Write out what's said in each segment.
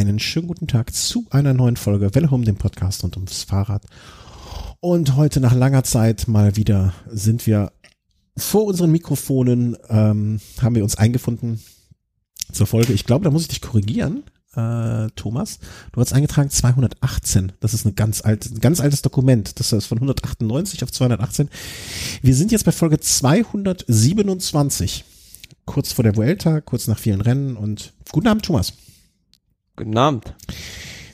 einen schönen guten Tag zu einer neuen Folge Welle um den Podcast und ums Fahrrad. Und heute nach langer Zeit mal wieder sind wir vor unseren Mikrofonen, ähm, haben wir uns eingefunden zur Folge. Ich glaube, da muss ich dich korrigieren, äh, Thomas. Du hast eingetragen 218. Das ist eine ganz alt, ein ganz altes Dokument. Das ist von 198 auf 218. Wir sind jetzt bei Folge 227. Kurz vor der Vuelta, kurz nach vielen Rennen und guten Abend, Thomas. Guten Abend.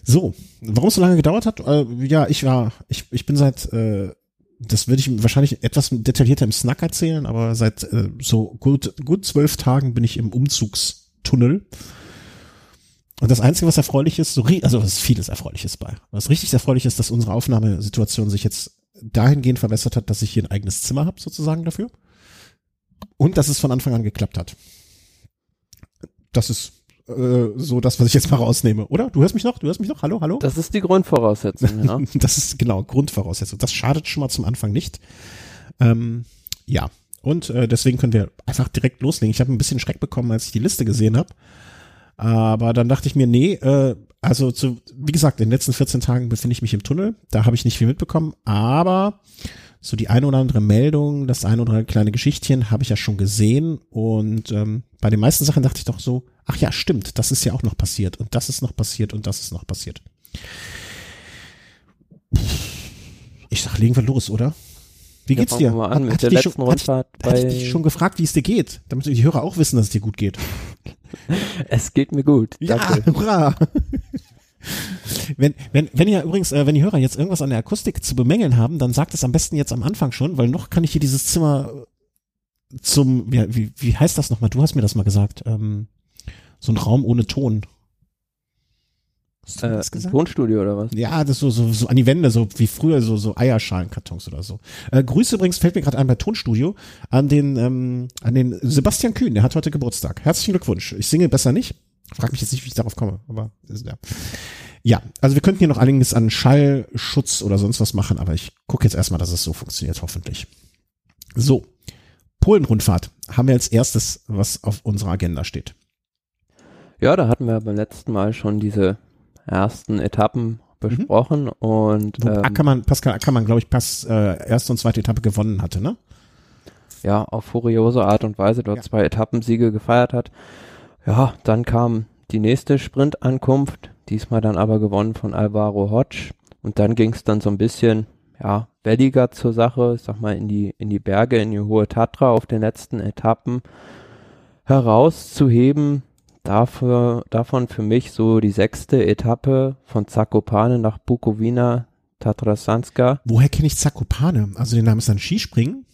So, warum es so lange gedauert hat? Äh, ja, ich war, ich, ich bin seit, äh, das würde ich wahrscheinlich etwas detaillierter im Snack erzählen, aber seit äh, so gut, gut zwölf Tagen bin ich im Umzugstunnel. Und das Einzige, was erfreulich ist, so, also was vieles Erfreuliches bei. Was richtig erfreulich ist, dass unsere Aufnahmesituation sich jetzt dahingehend verbessert hat, dass ich hier ein eigenes Zimmer habe, sozusagen dafür. Und dass es von Anfang an geklappt hat. Das ist äh, so das, was ich jetzt mal rausnehme, oder? Du hörst mich noch? Du hörst mich noch? Hallo, hallo? Das ist die Grundvoraussetzung, ja. das ist genau Grundvoraussetzung. Das schadet schon mal zum Anfang nicht. Ähm, ja, und äh, deswegen können wir einfach direkt loslegen. Ich habe ein bisschen Schreck bekommen, als ich die Liste gesehen habe. Aber dann dachte ich mir, nee, äh, also zu, wie gesagt, in den letzten 14 Tagen befinde ich mich im Tunnel. Da habe ich nicht viel mitbekommen, aber so die eine oder andere Meldung, das eine oder andere kleine Geschichtchen habe ich ja schon gesehen. Und ähm, bei den meisten Sachen dachte ich doch so, ach ja, stimmt, das ist ja auch noch passiert und das ist noch passiert und das ist noch passiert. Ich sag, legen wir los, oder? Wie geht's ja, dir? Mal an, hat, mit der letzten schon, hat, hat dich schon gefragt, wie es dir geht, damit die Hörer auch wissen, dass es dir gut geht. es geht mir gut. Danke. Ja, hurra. Wenn, wenn, wenn ihr übrigens, äh, wenn die Hörer jetzt irgendwas an der Akustik zu bemängeln haben, dann sagt es am besten jetzt am Anfang schon, weil noch kann ich hier dieses Zimmer zum, wie, wie, wie heißt das nochmal? Du hast mir das mal gesagt. Ähm, so ein Raum ohne Ton. Hast du äh, das gesagt? Tonstudio oder was? Ja, das so, so, so an die Wände, so wie früher, so, so Eierschalenkartons oder so. Äh, Grüße übrigens, fällt mir gerade ein bei Tonstudio, an den, ähm, an den Sebastian Kühn, der hat heute Geburtstag. Herzlichen Glückwunsch. Ich singe besser nicht. Frag mich jetzt nicht, wie ich darauf komme, aber ja. Ja, also wir könnten hier noch einiges an Schallschutz oder sonst was machen, aber ich gucke jetzt erstmal, dass es so funktioniert, hoffentlich. So, Polen-Rundfahrt haben wir als erstes, was auf unserer Agenda steht. Ja, da hatten wir beim letzten Mal schon diese ersten Etappen besprochen mhm. und ähm, Ackermann, Pascal Ackermann, glaube ich, Pass äh, erste und zweite Etappe gewonnen hatte, ne? Ja, auf furiose Art und Weise dort ja. zwei Etappensiege gefeiert hat. Ja, dann kam die nächste Sprintankunft, diesmal dann aber gewonnen von Alvaro Hodge. Und dann ging es dann so ein bisschen, ja, welliger zur Sache, ich sag mal, in die, in die Berge, in die hohe Tatra auf den letzten Etappen herauszuheben. Dafür, davon für mich so die sechste Etappe von Zakopane nach Bukowina Tatrasanska. Woher kenne ich Zakopane? Also den Namen ist dann Skispringen?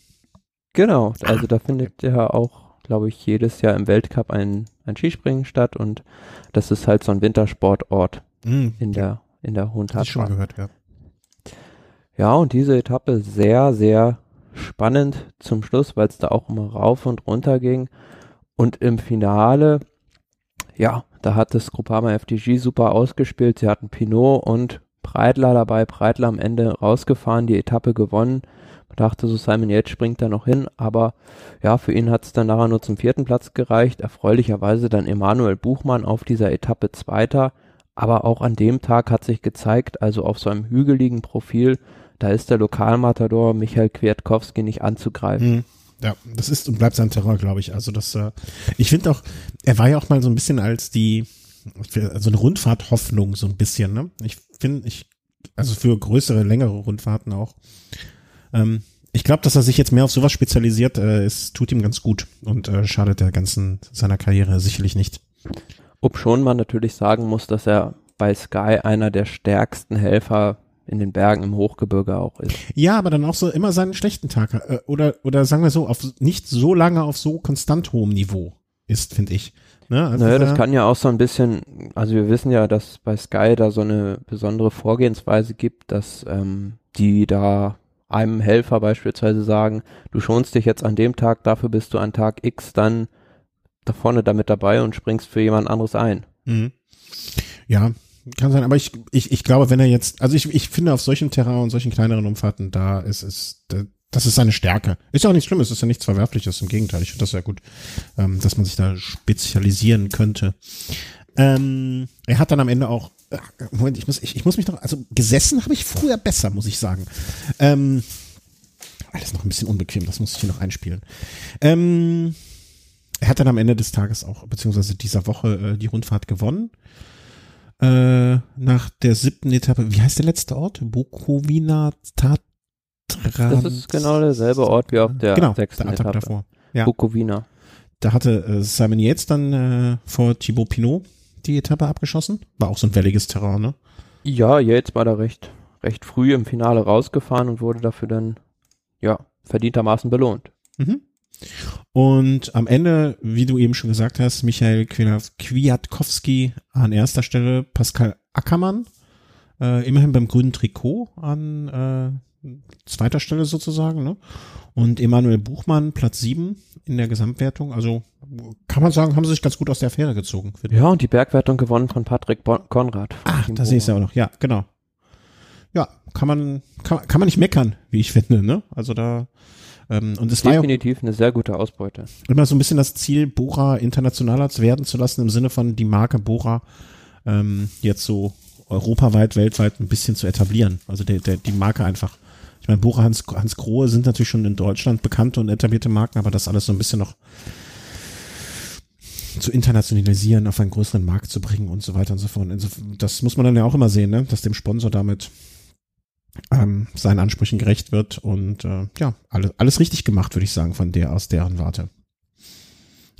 Genau, also ah, da findet ja auch, glaube ich, jedes Jahr im Weltcup ein, ein Skispringen statt und das ist halt so ein Wintersportort mm, in der in der Hohen Tatra. schon gehört, ja. Ja, und diese Etappe sehr, sehr spannend zum Schluss, weil es da auch immer rauf und runter ging. Und im Finale ja, da hat das Groupama FDG super ausgespielt. Sie hatten Pinot und Breitler dabei. Breitler am Ende rausgefahren, die Etappe gewonnen. Man dachte so, Simon Yates springt da noch hin, aber ja, für ihn hat es dann nachher nur zum vierten Platz gereicht. Erfreulicherweise dann Emanuel Buchmann auf dieser Etappe Zweiter. Aber auch an dem Tag hat sich gezeigt, also auf so einem hügeligen Profil, da ist der Lokalmatador Michael Kwiatkowski nicht anzugreifen. Hm. Ja, das ist und bleibt sein Terror, glaube ich. Also das, äh, ich finde auch, er war ja auch mal so ein bisschen als die, also eine Rundfahrt-Hoffnung so ein bisschen. Ne? Ich finde, ich, also für größere, längere Rundfahrten auch. Ähm, ich glaube, dass er sich jetzt mehr auf sowas spezialisiert, äh, es tut ihm ganz gut und äh, schadet der ganzen seiner Karriere sicherlich nicht. Ob schon man natürlich sagen muss, dass er bei Sky einer der stärksten Helfer in den Bergen im Hochgebirge auch ist. Ja, aber dann auch so immer seinen schlechten Tag äh, oder oder sagen wir so auf nicht so lange auf so konstant hohem Niveau ist, finde ich. Ne? Also naja, das kann ja auch so ein bisschen, also wir wissen ja, dass bei Sky da so eine besondere Vorgehensweise gibt, dass ähm, die da einem Helfer beispielsweise sagen, du schonst dich jetzt an dem Tag, dafür bist du an Tag X dann da vorne damit dabei und springst für jemand anderes ein. Mhm. Ja, kann sein, aber ich, ich, ich glaube, wenn er jetzt, also ich, ich finde auf solchen Terrain und solchen kleineren Umfahrten, da ist es, das ist seine Stärke. Ist ja auch nichts Schlimmes, ist ja nichts Verwerfliches, im Gegenteil, ich finde das sehr gut, ähm, dass man sich da spezialisieren könnte. Ähm, er hat dann am Ende auch, äh, Moment, ich muss, ich, ich muss mich noch, also gesessen habe ich früher besser, muss ich sagen. Ähm, alles noch ein bisschen unbequem, das muss ich hier noch einspielen. Ähm, er hat dann am Ende des Tages auch, beziehungsweise dieser Woche, äh, die Rundfahrt gewonnen. Äh, nach der siebten Etappe, wie heißt der letzte Ort? Bukovina Tatran. Das ist genau derselbe Ort wie auf der genau, sechsten der Etappe Etappe. davor. Ja. Bukowina. Da hatte äh, Simon Yates dann äh, vor Thibaut Pinot die Etappe abgeschossen. War auch so ein welliges Terrain, ne? Ja, jetzt war er recht, recht früh im Finale rausgefahren und wurde dafür dann, ja, verdientermaßen belohnt. Mhm. Und am Ende, wie du eben schon gesagt hast, Michael Kwiat- Kwiatkowski an erster Stelle, Pascal Ackermann, äh, immerhin beim grünen Trikot an äh, zweiter Stelle sozusagen, ne? Und Emanuel Buchmann, Platz sieben in der Gesamtwertung. Also kann man sagen, haben sie sich ganz gut aus der Affäre gezogen. Ja, und die Bergwertung gewonnen von Patrick bon Konrad. Ach, da sehe ich es ja auch noch. Ja, genau. Ja, kann man, kann, kann man nicht meckern, wie ich finde, ne? Also da, ähm, und es war ja Definitiv eine sehr gute Ausbeute. immer so ein bisschen das Ziel, Bora internationaler werden zu lassen, im Sinne von die Marke Bora ähm, jetzt so europaweit, weltweit ein bisschen zu etablieren. Also der, der, die Marke einfach. Ich meine, Bora Hans, Hans Grohe sind natürlich schon in Deutschland bekannte und etablierte Marken, aber das alles so ein bisschen noch zu internationalisieren, auf einen größeren Markt zu bringen und so weiter und so fort. Insofern, das muss man dann ja auch immer sehen, ne? dass dem Sponsor damit ähm, seinen Ansprüchen gerecht wird und äh, ja, alles, alles richtig gemacht, würde ich sagen, von der aus deren Warte.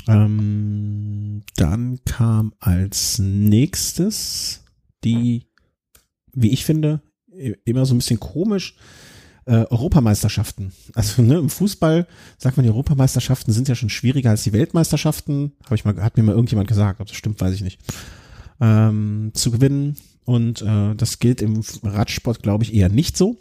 Ähm, dann kam als nächstes die, wie ich finde, immer so ein bisschen komisch, äh, Europameisterschaften. Also ne, im Fußball sagt man, die Europameisterschaften sind ja schon schwieriger als die Weltmeisterschaften. Habe ich mal, hat mir mal irgendjemand gesagt, ob das stimmt, weiß ich nicht. Ähm, zu gewinnen und äh, das gilt im Radsport, glaube ich, eher nicht so.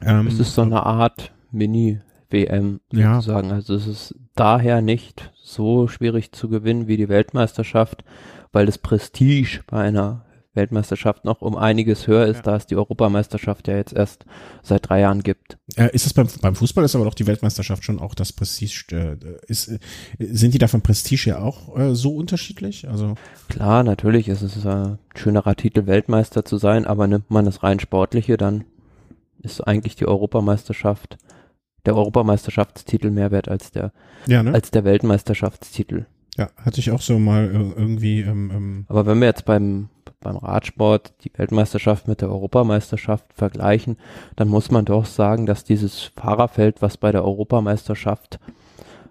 Ähm, Es ist so eine Art Mini-WM Ja. sozusagen. Also es ist daher nicht so schwierig zu gewinnen wie die Weltmeisterschaft, weil das Prestige bei einer Weltmeisterschaft noch um einiges höher ist, Ja. da es die Europameisterschaft ja jetzt erst seit drei Jahren gibt. Äh, ist es beim, beim Fußball ist aber doch die Weltmeisterschaft schon auch das Prestige, äh, ist, äh, sind die da vom Prestige ja auch äh, so unterschiedlich? Also, Klar, natürlich ist es äh, ein schönerer Titel, Weltmeister zu sein, aber nimmt man das rein Sportliche, dann ist eigentlich die Europameisterschaft, der Europameisterschaftstitel mehr wert als der, ja, ne? als der Weltmeisterschaftstitel. Ja, hatte ich auch so mal äh, irgendwie, ähm, ähm, Aber wenn wir jetzt beim, beim Radsport die Weltmeisterschaft mit der Europameisterschaft vergleichen, dann muss man doch sagen, dass dieses Fahrerfeld, was bei der Europameisterschaft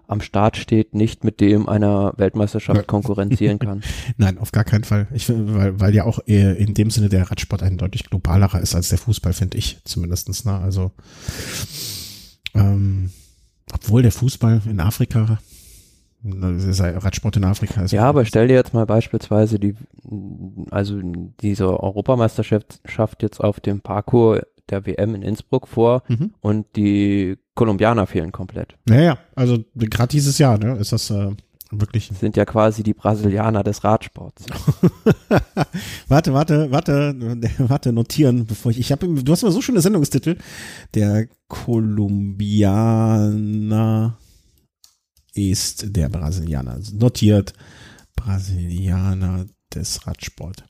am Start steht, nicht mit dem einer Weltmeisterschaft Ja. konkurrenzieren kann. nein, auf gar keinen Fall. Ich weil, weil ja auch äh, in dem Sinne der Radsport ein deutlich globalerer ist als der Fußball, finde ich zumindestens. Ne? Also, ähm, obwohl der Fußball in Afrika, Radsport in Afrika ist. Ja, aber stell dir jetzt mal beispielsweise die, also diese Europameisterschaft jetzt auf dem Parcours der WM in Innsbruck vor Mhm. und die Kolumbianer fehlen komplett. Naja, also gerade dieses Jahr, ne, ist das äh, wirklich sind ja quasi die Brasilianer des Radsports. warte, warte, warte, warte, notieren, bevor ich. Ich habe, du hast immer so schöne Sendungstitel. Der Kolumbianer ist der Brasilianer. Notiert Brasilianer des Radsport.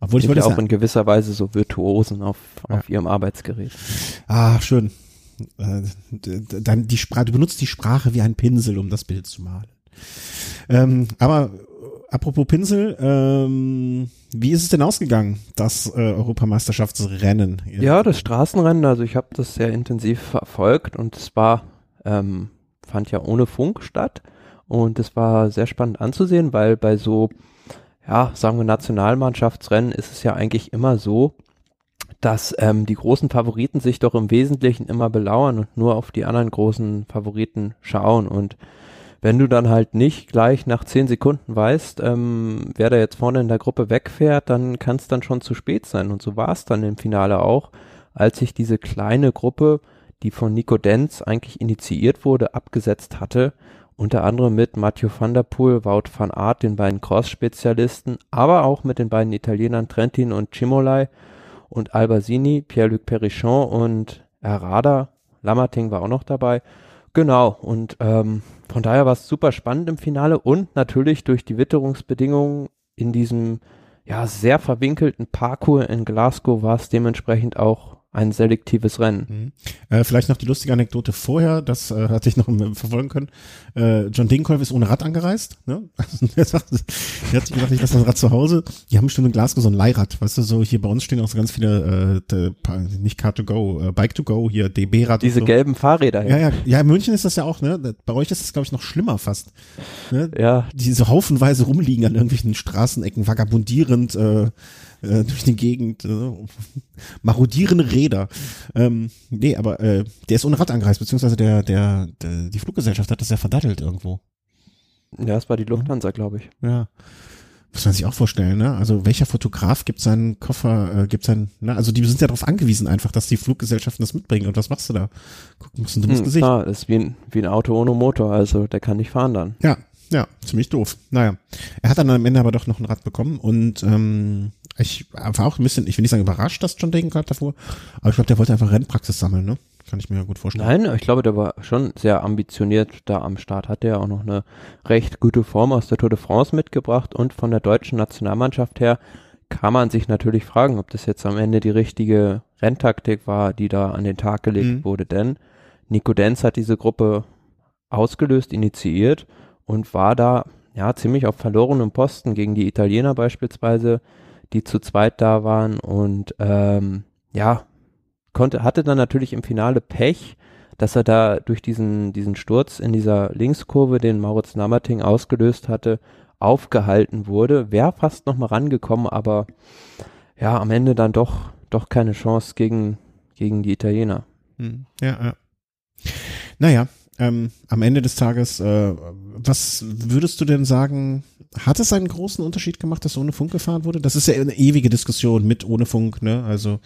Obwohl ich sind wollte ja auch in gewisser Weise so Virtuosen auf, Ja. auf ihrem Arbeitsgerät. Ah, schön. Äh, Dann die Sprache, du benutzt die Sprache wie ein Pinsel, um das Bild zu malen. Ähm, aber apropos Pinsel, ähm, wie ist es denn ausgegangen, das äh, Europameisterschaftsrennen? Ja, das Straßenrennen, also ich habe das sehr intensiv verfolgt und es war, ähm, fand ja ohne Funk statt und es war sehr spannend anzusehen, weil bei so, ja, sagen wir Nationalmannschaftsrennen ist es ja eigentlich immer so, dass ähm, die großen Favoriten sich doch im Wesentlichen immer belauern und nur auf die anderen großen Favoriten schauen und wenn du dann halt nicht gleich nach zehn Sekunden weißt, ähm, wer da jetzt vorne in der Gruppe wegfährt, dann kann es dann schon zu spät sein. Und so war es dann im Finale auch, als sich diese kleine Gruppe, die von Nico Denz eigentlich initiiert wurde, abgesetzt hatte. Unter anderem mit Mathieu van der Poel, Wout van Aert, den beiden Cross-Spezialisten, aber auch mit den beiden Italienern Trentin und Cimolai und Albasini, Pierre-Luc Perichon und Herrada. Lammerting war auch noch dabei. Genau, und ähm, von daher war es super spannend im Finale und natürlich durch die Witterungsbedingungen in diesem ja sehr verwinkelten Parcours in Glasgow war es dementsprechend auch ein selektives Rennen. Mhm. Äh, vielleicht noch die lustige Anekdote vorher, das äh, hatte ich noch verfolgen können. Äh, John Dinkolf ist ohne Rad angereist. Ne? er, sagt, er hat sich gedacht, ich lasse das Rad zu Hause. Die haben bestimmt in Glasgow so ein Leihrad. Weißt du, so hier bei uns stehen auch so ganz viele, äh, nicht Car2Go, äh, Bike2Go, hier DB-Rad. Diese so. gelben Fahrräder. Ja, ja, ja, in München ist das ja auch, ne? Bei euch ist das, glaube ich, noch schlimmer fast. Ne? Ja. Die so haufenweise rumliegen an irgendwelchen Straßenecken, vagabundierend, äh, äh, durch die Gegend, äh, marodierende Räder. Ähm, nee, aber äh, der ist ohne Rad angereist, beziehungsweise der, der, der, die Fluggesellschaft hat das ja verdattelt irgendwo. Ja, es war die Lufthansa, glaube ich. Ja. Muss man sich auch vorstellen, ne? Also welcher Fotograf gibt seinen Koffer, äh, gibt sein, ne? Also die sind ja darauf angewiesen einfach, dass die Fluggesellschaften das mitbringen. Und was machst du da? Guck, musst du ein dummes Hm, Gesicht. klar, das ist wie ein, wie ein Auto ohne Motor, also der kann nicht fahren dann. Ja, ja, ziemlich doof. Naja. Er hat dann am Ende aber doch noch ein Rad bekommen und ähm, ich war auch ein bisschen, ich will nicht sagen überrascht, dass John Degenkolb davor, aber ich glaube, der wollte einfach Rennpraxis sammeln, ne? Kann ich mir ja gut vorstellen. Nein, ich glaube, der war schon sehr ambitioniert da am Start. Hat er auch noch eine recht gute Form aus der Tour de France mitgebracht und von der deutschen Nationalmannschaft her kann man sich natürlich fragen, ob das jetzt am Ende die richtige Renntaktik war, die da an den Tag gelegt Mhm. wurde. Denn Nico Denz hat diese Gruppe ausgelöst, initiiert und war da ja ziemlich auf verlorenem Posten gegen die Italiener beispielsweise, die zu zweit da waren und ähm, ja konnte hatte dann natürlich im Finale Pech, dass er da durch diesen diesen Sturz in dieser Linkskurve, den Mauritz Namerting ausgelöst hatte, aufgehalten wurde. Wäre fast noch mal rangekommen, aber ja am Ende dann doch doch keine Chance gegen gegen die Italiener. Hm, Ja, ja. Naja, ähm, am Ende des Tages, äh, was würdest du denn sagen, hat es einen großen Unterschied gemacht, dass ohne Funk gefahren wurde? Das ist ja eine ewige Diskussion mit ohne Funk, ne? Also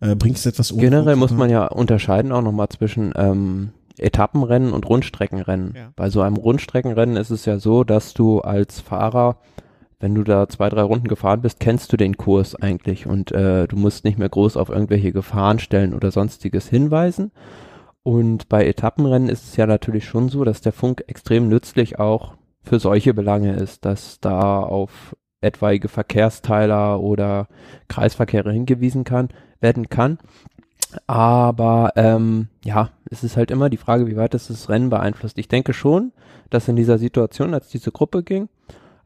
äh, bringt es etwas ohne Generell Funk muss man ja unterscheiden auch nochmal zwischen ähm, Etappenrennen und Rundstreckenrennen. Ja. Bei so einem Rundstreckenrennen ist es ja so, dass du als Fahrer, wenn du da zwei, drei Runden gefahren bist, kennst du den Kurs eigentlich und äh, du musst nicht mehr groß auf irgendwelche Gefahrenstellen oder sonstiges hinweisen. Und bei Etappenrennen ist es ja natürlich schon so, dass der Funk extrem nützlich auch für solche Belange ist, dass da auf etwaige Verkehrsteiler oder Kreisverkehre hingewiesen kann, werden kann. Aber ähm, ja, es ist halt immer die Frage, wie weit das das Rennen beeinflusst. Ich denke schon, dass in dieser Situation, als diese Gruppe ging,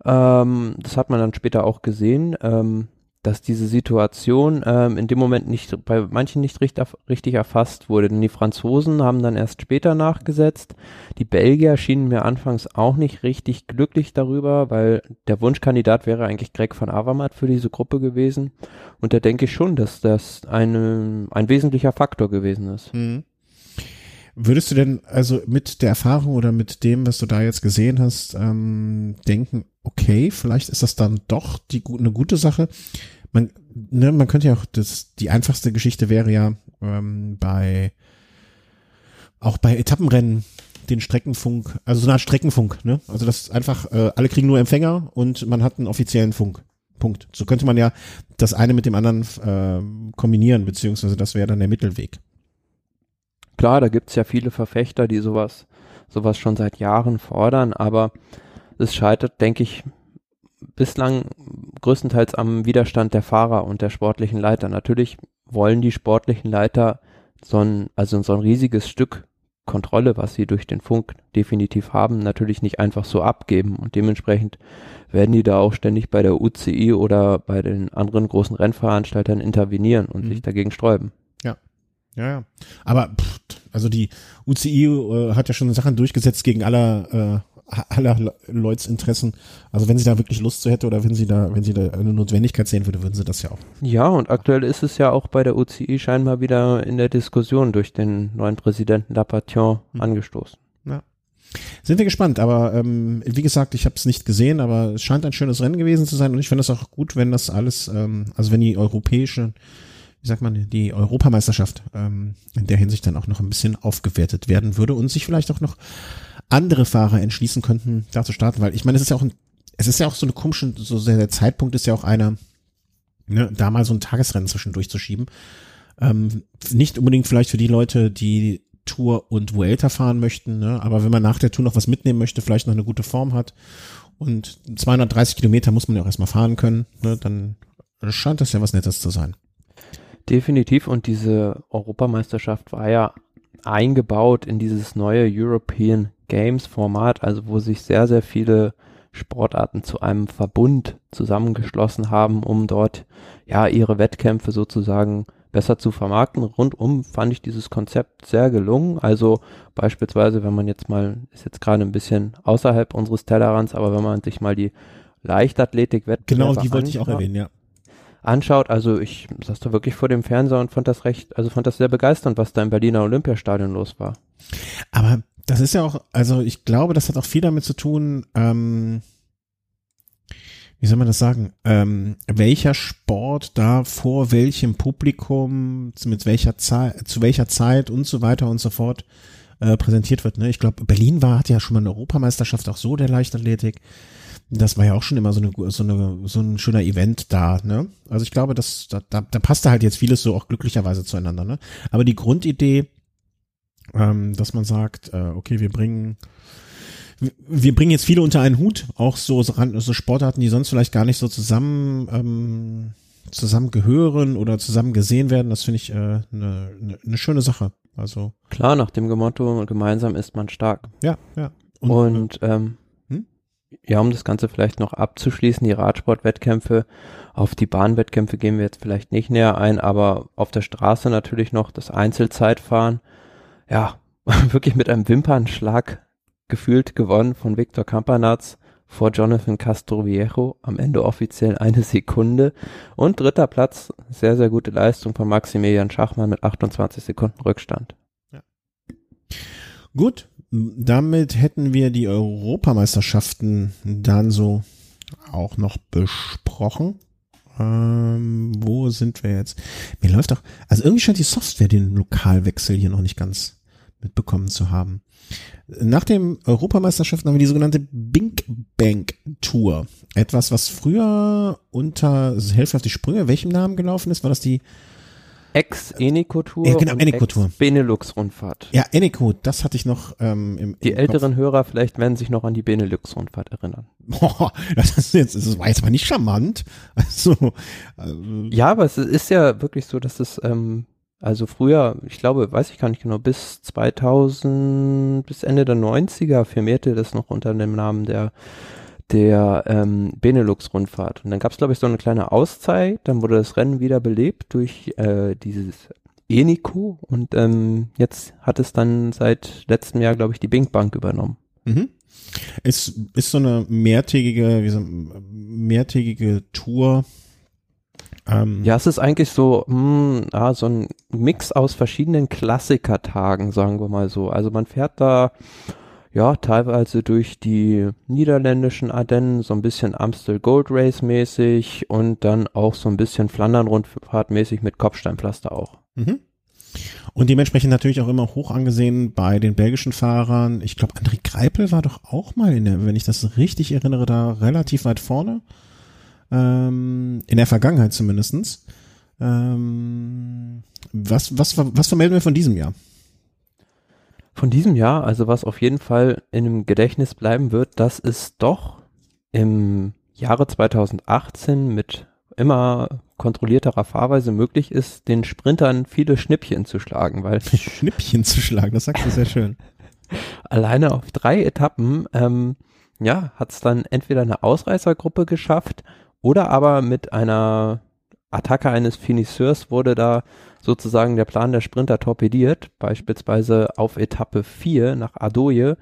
ähm, das hat man dann später auch gesehen, ähm, dass diese Situation ähm, in dem Moment nicht bei manchen nicht richtig, richtig erfasst wurde. Denn die Franzosen haben dann erst später nachgesetzt. Die Belgier schienen mir anfangs auch nicht richtig glücklich darüber, weil der Wunschkandidat wäre eigentlich Greg van Avermaet für diese Gruppe gewesen. Und da denke ich schon, dass das eine, ein wesentlicher Faktor gewesen ist. Mhm. Würdest du denn also mit der Erfahrung oder mit dem, was du da jetzt gesehen hast, ähm, denken, okay, vielleicht ist das dann doch die, eine gute Sache? Man, ne, man könnte ja auch, das, die einfachste Geschichte wäre ja ähm, bei auch bei Etappenrennen den Streckenfunk, also so eine Art Streckenfunk, ne? Also das ist einfach, äh, alle kriegen nur Empfänger und man hat einen offiziellen Funk. Punkt. So könnte man ja das eine mit dem anderen äh, kombinieren, beziehungsweise das wäre dann der Mittelweg. Klar, da gibt's ja viele Verfechter, die sowas, sowas schon seit Jahren fordern, aber es scheitert, denke ich, bislang größtenteils am Widerstand der Fahrer und der sportlichen Leiter. Natürlich wollen die sportlichen Leiter so ein, also so ein riesiges Stück Kontrolle, was sie durch den Funk definitiv haben, natürlich nicht einfach so abgeben und dementsprechend werden die da auch ständig bei der UCI oder bei den anderen großen Rennveranstaltern intervenieren und Mhm. sich dagegen sträuben. Ja, ja. Aber pff, also die UCI äh, hat ja schon Sachen durchgesetzt gegen aller äh, aller Le- Leuts Interessen. Also wenn sie da wirklich Lust zu hätte oder wenn sie da, wenn sie da eine Notwendigkeit sehen würde, würden sie das ja auch. Ja, und aktuell ist es ja auch bei der UCI scheinbar wieder in der Diskussion durch den neuen Präsidenten Lapation Mhm. angestoßen. Sind wir gespannt, aber ähm, wie gesagt, ich habe es nicht gesehen, aber es scheint ein schönes Rennen gewesen zu sein und ich finde es auch gut, wenn das alles, ähm, also wenn die europäische, wie sagt man, die Europameisterschaft ähm, in der Hinsicht dann auch noch ein bisschen aufgewertet werden würde und sich vielleicht auch noch andere Fahrer entschließen könnten, da zu starten, weil ich meine, es ist ja auch ein, es ist ja auch so eine komische, so sehr, der Zeitpunkt ist ja auch einer, ne, da mal so ein Tagesrennen zwischendurch zu schieben. Ähm, nicht unbedingt vielleicht für die Leute, die Tour und Vuelta fahren möchten, ne? aber wenn man nach der Tour noch was mitnehmen möchte, vielleicht noch eine gute Form hat Und 230 Kilometer muss man ja auch erstmal fahren können. Ne? Dann scheint das ja was Nettes zu sein. Definitiv. Und diese Europameisterschaft war ja eingebaut in dieses neue European Games Format, also wo sich sehr, sehr viele Sportarten zu einem Verbund zusammengeschlossen haben, um dort ja ihre Wettkämpfe sozusagen besser zu vermarkten. Rundum fand ich dieses Konzept sehr gelungen. Also beispielsweise, wenn man jetzt mal, ist jetzt gerade ein bisschen außerhalb unseres Tellerrands, aber wenn man sich mal die Leichtathletik-Wettbewerbe Genau, die wollte ich auch erwähnen, ja. Anschaut, also ich saß da wirklich vor dem Fernseher und fand das recht, also fand das sehr begeisternd, was da im Berliner Olympiastadion los war. Aber das ist ja auch, also ich glaube, das hat auch viel damit zu tun, ähm, wie soll man das sagen, ähm, welcher Sport da vor welchem Publikum, mit welcher Zeit, zu welcher Zeit und so weiter und so fort äh, präsentiert wird. Ne? Ich glaube, Berlin war, hatte ja schon mal eine Europameisterschaft auch so der Leichtathletik. Das war ja auch schon immer so eine so eine so ein schöner Event da, ne? Also ich glaube, das da, da, da passte halt jetzt vieles so auch glücklicherweise zueinander, ne? Aber die Grundidee, ähm, dass man sagt, äh, okay, wir bringen wir bringen jetzt viele unter einen Hut, auch so, so Sportarten, die sonst vielleicht gar nicht so zusammen ähm, zusammen gehören oder zusammen gesehen werden. Das finde ich eine äh, ne, ne, ne schöne Sache. Also klar, nach dem Motto gemeinsam ist man stark. Ja, ja. Und, und ähm, hm? ja, um das Ganze vielleicht noch abzuschließen, die Radsportwettkämpfe, auf die Bahnwettkämpfe gehen wir jetzt vielleicht nicht näher ein, aber auf der Straße natürlich noch das Einzelzeitfahren. Ja, wirklich mit einem Wimpernschlag gefühlt gewonnen von Victor Campanaz vor Jonathan Castroviejo, am Ende offiziell eine Sekunde. Und dritter Platz, sehr, sehr gute Leistung von Maximilian Schachmann mit 28 Sekunden Rückstand. Ja. Gut, damit hätten wir die Europameisterschaften dann so auch noch besprochen. Ähm, wo sind wir jetzt? Mir läuft doch, also irgendwie scheint die Software den Lokalwechsel hier noch nicht ganz mitbekommen zu haben. Nach dem Europameisterschaften haben wir die sogenannte Bink Bank Tour. Etwas, was früher unter Helfer auf die Sprünge, welchem Namen gelaufen ist? War das die Ex-Eneco-Tour ja, genau, Eneco-Tour. Benelux-Rundfahrt. Ja, Eneco, das hatte ich noch ähm, im Die im älteren Kopf. Hörer vielleicht werden sich noch an die Benelux-Rundfahrt erinnern. Boah, das ist jetzt, das war jetzt mal nicht charmant. Also, äh, ja, aber es ist ja wirklich so, dass es ähm, also früher, ich glaube, weiß ich gar nicht genau, bis 2000, bis Ende der 90er firmierte das noch unter dem Namen der der ähm, Benelux-Rundfahrt. Und dann gab es, glaube ich, so eine kleine Auszeit, dann wurde das Rennen wieder belebt durch äh, dieses Enico und ähm, jetzt hat es dann seit letztem Jahr, glaube ich, die Bing Bank übernommen. Mhm. Es ist so eine mehrtägige, wie so, mehrtägige Tour, ähm, ja, es ist eigentlich so, mh, hm, ja, so ein Mix aus verschiedenen Klassikertagen, sagen wir mal so. Also man fährt da ja teilweise durch die niederländischen Ardennen, so ein bisschen Amstel Gold Race mäßig und dann auch so ein bisschen Flandern Rundfahrt mäßig mit Kopfsteinpflaster auch. Mhm. Und dementsprechend natürlich auch immer hoch angesehen bei den belgischen Fahrern. Ich glaube, André Greipel war doch auch mal in der, wenn ich das richtig erinnere, da relativ weit vorne ähm, in der Vergangenheit zumindestens. Ähm, was, was, was vermelden wir von diesem Jahr? Von diesem Jahr, also was auf jeden Fall in dem Gedächtnis bleiben wird, dass es doch im Jahre 2018 mit immer kontrollierterer Fahrweise möglich ist, den Sprintern viele Schnippchen zu schlagen, weil Schnippchen zu schlagen, das sagst du sehr schön. Alleine auf drei Etappen, ähm, ja, hat es dann entweder eine Ausreißergruppe geschafft oder aber mit einer Attacke eines Finisseurs wurde da sozusagen der Plan der Sprinter torpediert, beispielsweise auf Etappe 4 nach Adoye,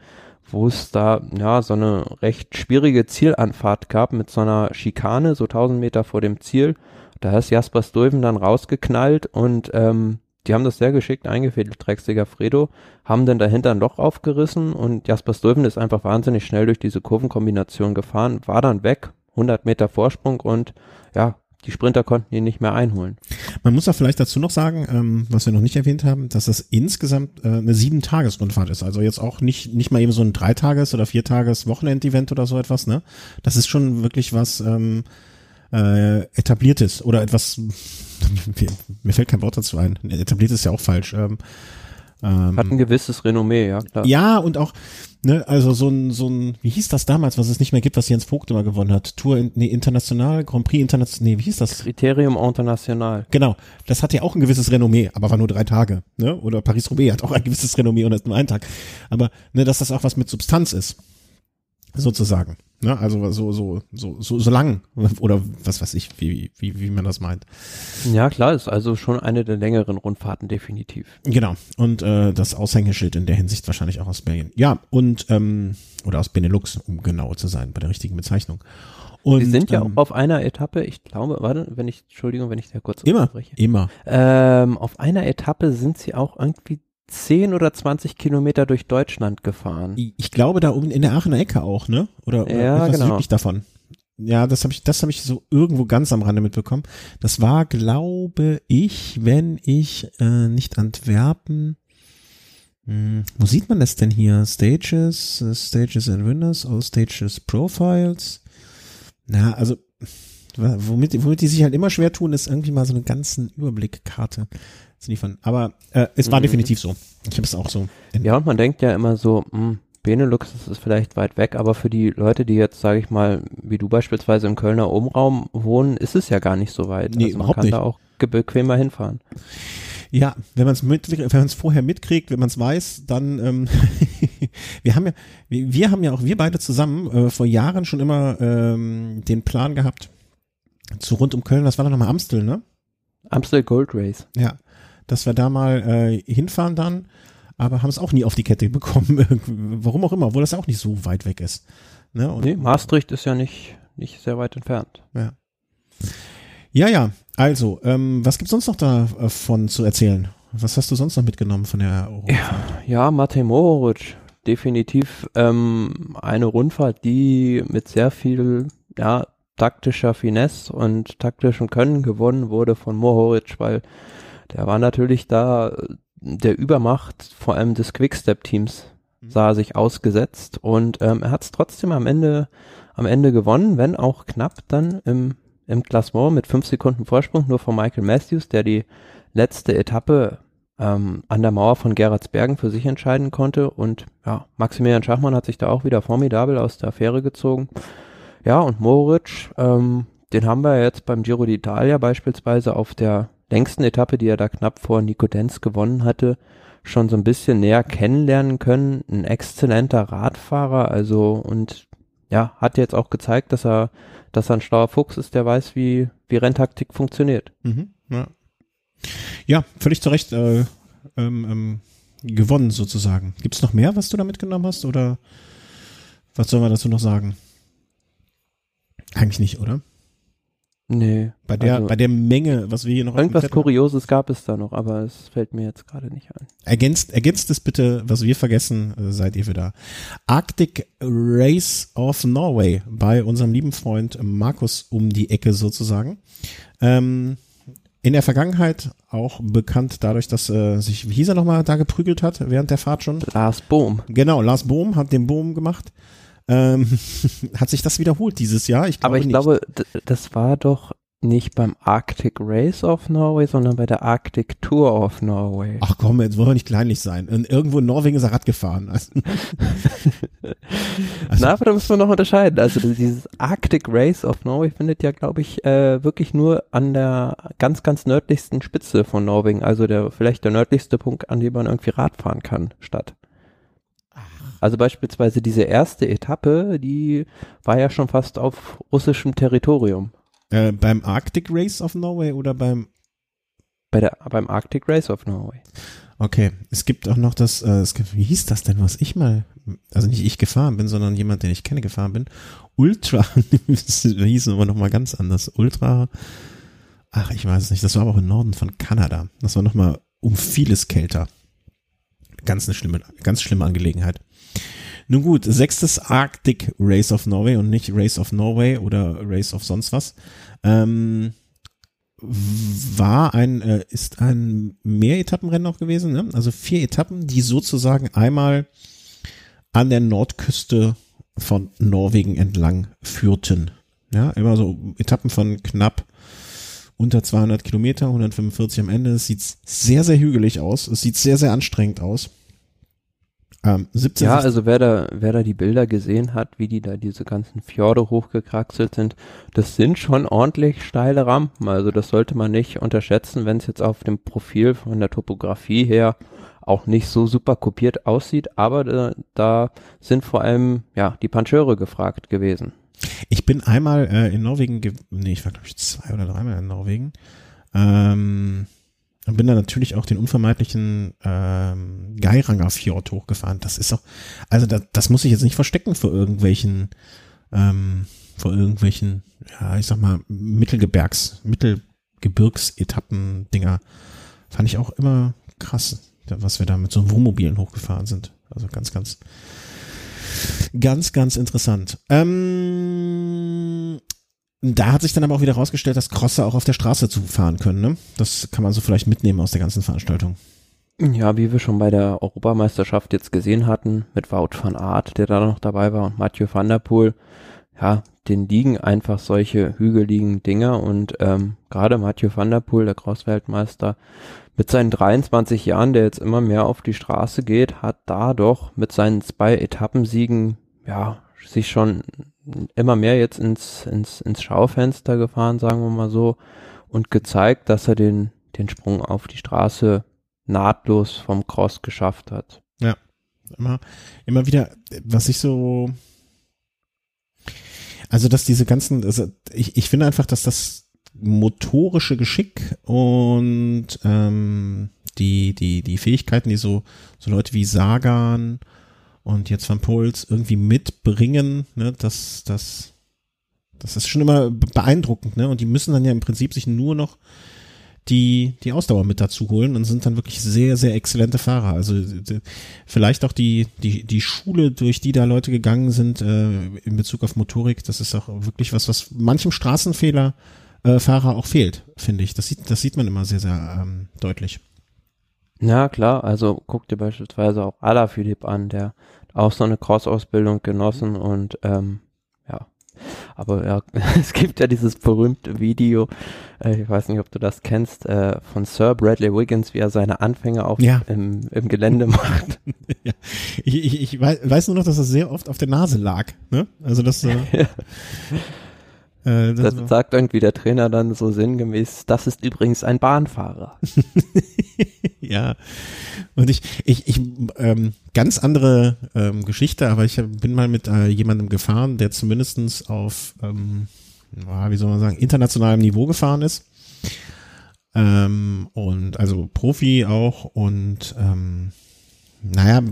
wo es da ja so eine recht schwierige Zielanfahrt gab mit so einer Schikane, so 1000 Meter vor dem Ziel. Da ist Jasper Stuyven dann rausgeknallt und ähm, die haben das sehr geschickt eingefädelt, Drecksdiger Fredo, haben dann dahinter ein Loch aufgerissen und Jasper Stuyven ist einfach wahnsinnig schnell durch diese Kurvenkombination gefahren, war dann weg, 100 Meter Vorsprung und ja, die Sprinter konnten ihn nicht mehr einholen. Man muss da vielleicht dazu noch sagen, ähm, was wir noch nicht erwähnt haben, dass das insgesamt äh, eine sieben Tages Rundfahrt ist. Also jetzt auch nicht nicht mal eben so ein Dreitages oder Viertages Wochenend-Event oder so etwas. Ne, das ist schon wirklich was ähm, äh, etabliertes oder etwas. mir, mir fällt kein Wort dazu ein. Etabliert ist ja auch falsch. Ähm, Ähm, Hat ein gewisses Renommee, ja klar. ja, und auch, ne, also so ein, so ein, wie hieß das damals, was es nicht mehr gibt, was Jens Vogt immer gewonnen hat? Tour, in, nee, international, Grand Prix international, nee, wie hieß das? Kriterium International. Genau, das hat ja auch ein gewisses Renommee, aber war nur drei Tage, ne? Oder Paris-Roubaix hat auch ein gewisses Renommee und ist nur ein Tag. Aber, ne, dass das auch was mit Substanz ist, sozusagen. Ne? Also so, so, so, so, so lang, oder was weiß ich, wie, wie, wie man das meint. Ja, klar, ist also schon eine der längeren Rundfahrten definitiv. Genau. Und äh, das Aushängeschild in der Hinsicht wahrscheinlich auch aus Belgien. Ja, und ähm, oder aus Benelux, um genauer zu sein, bei der richtigen Bezeichnung. Und, Wir sind ja ähm, auf einer Etappe, ich glaube, warte, wenn ich, Entschuldigung, wenn ich da kurz immer, unterbreche. immer. Ähm, auf einer Etappe sind sie auch irgendwie 10 oder 20 Kilometer durch Deutschland gefahren. Ich glaube da oben in der Aachener Ecke auch, ne? Oder, oder Ja, etwas genau. südlich davon. Ja, das habe ich, das habe ich so irgendwo ganz am Rande mitbekommen. Das war, glaube ich, wenn ich äh, nicht Antwerpen. Hm, wo sieht man das denn hier? Stages, äh, Stages and Winners, All Stages Profiles. Na, also womit, womit die sich halt immer schwer tun, ist irgendwie mal so eine ganzen Überblickkarte zu liefern. Aber äh, es war Mhm. definitiv so. Ich habe es auch so. Ja, und man denkt ja immer so, hm, Benelux das ist vielleicht weit weg, aber für die Leute, die jetzt, sage ich mal, wie du beispielsweise im Kölner Umraum wohnen, ist es ja gar nicht so weit. Nee, also man kann nicht. da auch bequemer hinfahren. Ja, wenn man es mit, wenn man es vorher mitkriegt, wenn man es weiß, dann ähm, wir haben ja, wir, wir haben ja auch wir beide zusammen äh, vor Jahren schon immer ähm, den Plan gehabt zu rund um Köln. Das war doch nochmal Amstel, ne? Amstel Gold Race. Ja, dass wir da mal äh, hinfahren dann, aber haben es auch nie auf die Kette bekommen. Warum auch immer, obwohl das ja auch nicht so weit weg ist. Ne? Und, Nee, Maastricht ist ja nicht, nicht sehr weit entfernt. Ja. Ja, ja. Also, ähm, was gibt's sonst noch davon zu erzählen? Was hast du sonst noch mitgenommen von der Eurofahrt? Ja, Matej Mohoric, definitiv ähm, eine Rundfahrt, die mit sehr viel ja, taktischer Finesse und taktischem Können gewonnen wurde von Mohoric, weil der war natürlich da der Übermacht, vor allem des Quickstep-Teams, sah er sich ausgesetzt und ähm, er hat es trotzdem am Ende, am Ende gewonnen, wenn auch knapp dann im, im Klassement mit fünf Sekunden Vorsprung nur von Michael Matthews, der die letzte Etappe ähm, an der Mauer von Gerardsbergen für sich entscheiden konnte. Und ja, Maximilian Schachmann hat sich da auch wieder formidabel aus der Affäre gezogen. Ja, und Moritz, ähm, den haben wir jetzt beim Giro d'Italia beispielsweise auf der längsten Etappe, die er da knapp vor Nico Denz gewonnen hatte, schon so ein bisschen näher kennenlernen können. Ein exzellenter Radfahrer, also und ja, hat jetzt auch gezeigt, dass er, dass er ein schlauer Fuchs ist, der weiß, wie, wie Renntaktik funktioniert. Mhm, ja. ja, völlig zu Recht äh, ähm, ähm, gewonnen sozusagen. Gibt's noch mehr, was du da mitgenommen hast oder was soll man dazu noch sagen? Eigentlich nicht, oder? Nee. Bei der, also- bei der Menge, was wir hier noch Irgendwas. Kurioses gab es da noch, aber es fällt mir jetzt gerade nicht ein. Ergänzt, ergänzt es bitte, was wir vergessen, äh, seid ihr wieder. Arctic Race of Norway bei unserem lieben Freund Markus um die Ecke sozusagen. Ähm, in der Vergangenheit auch bekannt dadurch, dass äh, sich, wie hieß er nochmal, da geprügelt hat während der Fahrt schon. Lars Bohm. Genau, Lars Bohm hat den Bohm gemacht. Ähm, hat sich das wiederholt dieses Jahr? Ich glaube Aber ich nicht. glaube, das war doch nicht beim Arctic Race of Norway, sondern bei der Arctic Tour of Norway. Ach komm, jetzt wollen wir nicht kleinlich sein. Und irgendwo in Norwegen ist er Rad gefahren. Also, also- Na, aber da müssen wir noch unterscheiden. Also dieses Arctic Race of Norway findet ja, glaube ich, äh, wirklich nur an der ganz, ganz nördlichsten Spitze von Norwegen, also der vielleicht der nördlichste Punkt, an dem man irgendwie Rad fahren kann, statt. Also beispielsweise diese erste Etappe, die war ja schon fast auf russischem Territorium. äh, beim Arctic Race of Norway oder beim Bei der, beim Arctic Race of Norway. Okay, es gibt auch noch das, äh, gibt, wie hieß das denn, was ich mal, also nicht ich gefahren bin, sondern jemand, den ich kenne, gefahren bin. Ultra, das hieß aber noch mal ganz anders. Ultra, ach, ich weiß es nicht, das war aber auch im Norden von Kanada. Das war noch mal um vieles kälter. Ganz eine schlimme, ganz schlimme Angelegenheit. Nun gut, sechstes Arctic Race of Norway und nicht Race of Norway oder Race of sonst was. Ähm, war ein, äh, ist ein Mehretappenrennen auch gewesen, ne? also vier Etappen, die sozusagen einmal an der Nordküste von Norwegen entlang führten. Ja, immer so Etappen von knapp unter 200 Kilometer, 145 am Ende. Es sieht sehr, sehr hügelig aus. Es sieht sehr, sehr anstrengend aus. Ähm, 17, ja, also wer da, wer da die Bilder gesehen hat, wie die da diese ganzen Fjorde hochgekraxelt sind, das sind schon ordentlich steile Rampen. Also das sollte man nicht unterschätzen, wenn es jetzt auf dem Profil von der Topografie her auch nicht so super kopiert aussieht, aber da, da sind vor allem ja die Pancheure gefragt gewesen. Ich bin einmal äh, in Norwegen, nee, ich war glaube ich zwei oder dreimal in Norwegen. Ähm, und bin dann natürlich auch den unvermeidlichen ähm, Geiranger Fjord hochgefahren. Das ist auch, also da, das muss ich jetzt nicht verstecken vor irgendwelchen, ähm, vor irgendwelchen, ja, ich sag mal, Mittelgebirgs, Mittelgebirgsetappen-Dinger. Fand ich auch immer krass, was wir da mit so einem Wohnmobilen hochgefahren sind. Also ganz, ganz, ganz, ganz interessant. Ähm, da hat sich dann aber auch wieder rausgestellt, dass Crosser auch auf der Straße zu fahren können. Ne? Das kann man so vielleicht mitnehmen aus der ganzen Veranstaltung. Ja, wie wir schon bei der Europameisterschaft jetzt gesehen hatten, mit Wout van Aert, der da noch dabei war, und Mathieu van der Poel, ja, den liegen einfach solche hügeligen Dinger und ähm, gerade Mathieu van der Poel, der Cross-Weltmeister, mit seinen 23 Jahren, der jetzt immer mehr auf die Straße geht, hat da doch mit seinen zwei Etappensiegen, ja, sich schon immer mehr jetzt ins, ins, ins Schaufenster gefahren, sagen wir mal so, und gezeigt, dass er den, den Sprung auf die Straße nahtlos vom Cross geschafft hat. Ja, immer, immer wieder, was ich so, also dass diese ganzen, also ich, ich finde einfach, dass das motorische Geschick und ähm, die, die, die Fähigkeiten, die so, so Leute wie Sagan und jetzt Van Pols irgendwie mitbringen, ne, das, das, das ist schon immer beeindruckend, ne? Und die müssen dann ja im Prinzip sich nur noch die, die Ausdauer mit dazu holen und sind dann wirklich sehr, sehr exzellente Fahrer. Also vielleicht auch die, die, die Schule, durch die da Leute gegangen sind äh, in Bezug auf Motorik, das ist auch wirklich was, was manchem Straßenfehler äh, Fahrer auch fehlt, finde ich. Das sieht, das sieht man immer sehr, sehr ähm, deutlich. Ja, klar. Also guck dir beispielsweise auch Alaphilipp an, der auch so eine Cross-Ausbildung genossen und ähm, ja. Aber ja, es gibt ja dieses berühmte Video, äh, ich weiß nicht, ob du das kennst, äh, von Sir Bradley Wiggins, wie er seine Anfänge auf ja. im, im Gelände macht. ja. Ich, ich, ich weiß nur noch, dass er sehr oft auf der Nase lag. Ne? Also das. Äh, ja. Äh, das, das sagt irgendwie der Trainer dann so sinngemäß, das ist übrigens ein Bahnfahrer. Ja. Und ich, ich, ich, ähm, ganz andere ähm, Geschichte, aber ich bin mal mit äh, jemandem gefahren, der zumindestens auf, ähm, wie soll man sagen, internationalem Niveau gefahren ist. Ähm, und also Profi auch und ähm, naja,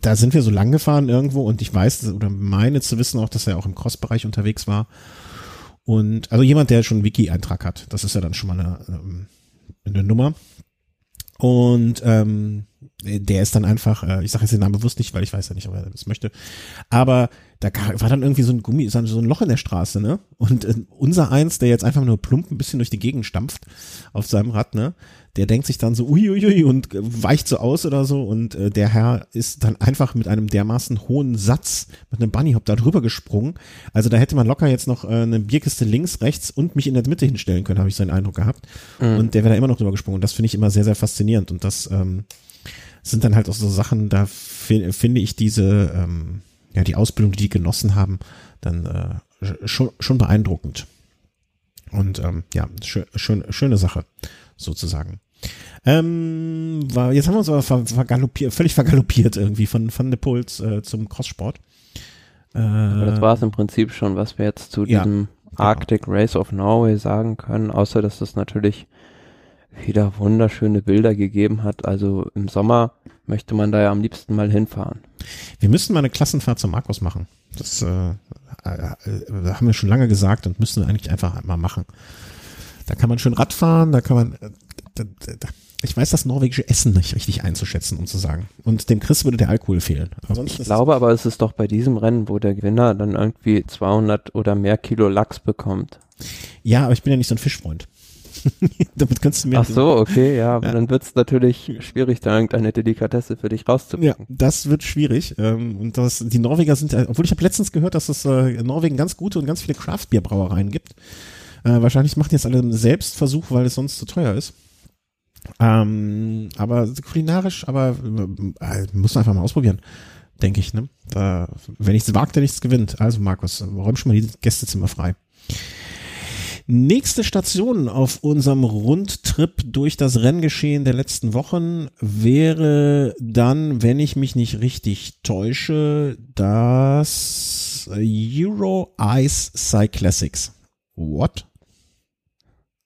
da sind wir so lang gefahren irgendwo und ich weiß oder meine zu wissen auch, dass er auch im Crossbereich unterwegs war. Und also jemand, der schon einen Wiki-Eintrag hat, das ist ja dann schon mal eine, ähm, eine Nummer. Und ähm, der ist dann einfach, äh, ich sage jetzt den Namen bewusst nicht, weil ich weiß ja nicht, ob er das möchte. Aber da war dann irgendwie so ein Gummi, so ein Loch in der Straße, ne? Und äh, unser eins, der jetzt einfach nur plump ein bisschen durch die Gegend stampft auf seinem Rad, ne? der denkt sich dann so uiuiui und weicht so aus oder so und äh, der Herr ist dann einfach mit einem dermaßen hohen Satz mit einem Bunnyhop da drüber gesprungen. Also da hätte man locker jetzt noch äh, eine Bierkiste links, rechts und mich in der Mitte hinstellen können, habe ich so einen Eindruck gehabt. Mhm. Und der wäre da immer noch drüber gesprungen. Und das finde ich immer sehr, sehr faszinierend. Und das ähm, sind dann halt auch so Sachen, da finde ich diese, ähm, ja, die Ausbildung, die die genossen haben, dann äh, schon, schon beeindruckend. Und ähm, ja, schön, schön, schöne Sache sozusagen. Ähm, war, jetzt haben wir uns aber ver, vergaloppiert, völlig vergaloppiert irgendwie von, von der Puls äh, zum Crosssport. Äh, aber das war es im Prinzip schon, was wir jetzt zu ja, diesem genau. Arctic Race of Norway sagen können, außer dass es natürlich wieder wunderschöne Bilder gegeben hat. Also im Sommer möchte man da ja am liebsten mal hinfahren. Wir müssten mal eine Klassenfahrt zum Markus machen. Das äh, äh, äh haben wir schon lange gesagt und müssen wir eigentlich einfach mal machen. Da kann man schön Radfahren, da kann man, äh, da, da, ich weiß das norwegische Essen nicht richtig einzuschätzen, um zu sagen. Und dem Chris würde der Alkohol fehlen. Aber ich glaube aber, es ist doch bei diesem Rennen, wo der Gewinner dann irgendwie 200 oder mehr Kilo Lachs bekommt. Ja, aber ich bin ja nicht so ein Fischfreund. Damit kannst du mir. Ach so, okay, ja, ja. dann wird es natürlich schwierig, da irgendeine Delikatesse für dich rauszupicken. Ja, das wird schwierig. Ähm, und das, die Norweger sind, obwohl ich habe letztens gehört, dass es äh, in Norwegen ganz gute und ganz viele Craft-Bier-Brauereien gibt Äh, wahrscheinlich machen jetzt alle einen Selbstversuch, weil es sonst zu teuer ist. Ähm, aber kulinarisch, aber äh, muss man einfach mal ausprobieren, denke ich. Ne? Da, wenn nichts wagt, der nichts gewinnt. Also Markus, räum schon mal die Gästezimmer frei. Nächste Station auf unserem Rundtrip durch das Renngeschehen der letzten Wochen wäre dann, wenn ich mich nicht richtig täusche, das Euro Ice Cyclassics. What?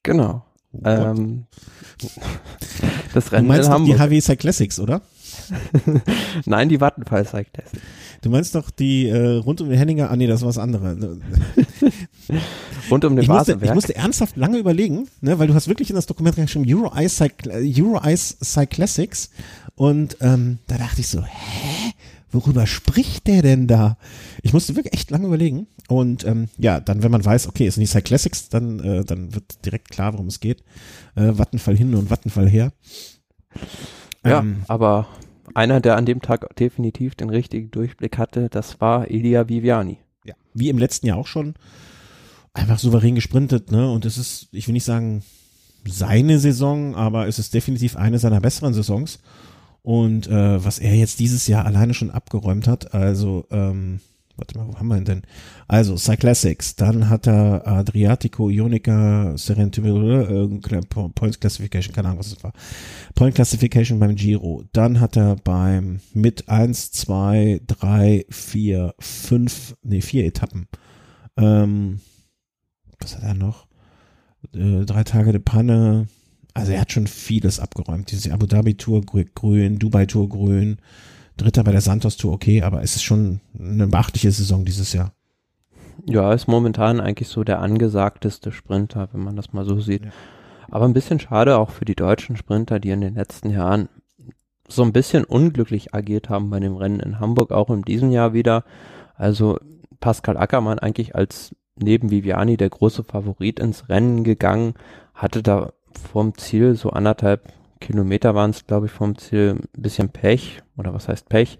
Genau. Ähm, das Rennen du meinst in Hamburg. die HW Cyclassics, oder? Nein, die Vattenfall Cyclassics. Du meinst doch die äh, rund um den Henninger, ah nee, das ist was anderes. rund um den ich musste, ich musste ernsthaft lange überlegen, ne, weil du hast wirklich in das Dokument reingeschrieben, Euro Ice, Euro Ice Cyclassics und ähm, da dachte ich so, hä? Worüber spricht der denn da? Ich musste wirklich echt lange überlegen. Und ähm, ja, dann, wenn man weiß, okay, es sind die Cyclassics, dann, äh, dann wird direkt klar, worum es geht. Äh, Wattenfall hin und Wattenfall her. Ja, ähm, aber einer, der an dem Tag definitiv den richtigen Durchblick hatte, das war Elia Viviani. Ja, wie im letzten Jahr auch schon. Einfach souverän gesprintet, ne? Und es ist, ich will nicht sagen seine Saison, aber es ist definitiv eine seiner besseren Saisons. Und äh, was er jetzt dieses Jahr alleine schon abgeräumt hat, also ähm, warte mal, wo haben wir ihn denn? Also, Cyclassics, dann hat er Adriatico, Ionica, Serentimo, äh, Points Classification, keine Ahnung, was es war. Point Classification beim Giro. Dann hat er beim mit eins, zwei, drei, vier, fünf, nee, vier Etappen. Ähm, was hat er noch? Äh, drei Tage de Panne. Also er hat schon vieles abgeräumt. Diese Abu Dhabi Tour grün, Dubai Tour grün, Dritter bei der Santos Tour, okay, aber es ist schon eine beachtliche Saison dieses Jahr. Ja, ist momentan eigentlich so der angesagteste Sprinter, wenn man das mal so sieht. Ja. Aber ein bisschen schade auch für die deutschen Sprinter, die in den letzten Jahren so ein bisschen unglücklich agiert haben bei dem Rennen in Hamburg, auch in diesem Jahr wieder. Also Pascal Ackermann eigentlich als neben Viviani der große Favorit ins Rennen gegangen, hatte da vorm Ziel so anderthalb Kilometer waren es, glaube ich, vom Ziel ein bisschen Pech oder was heißt Pech.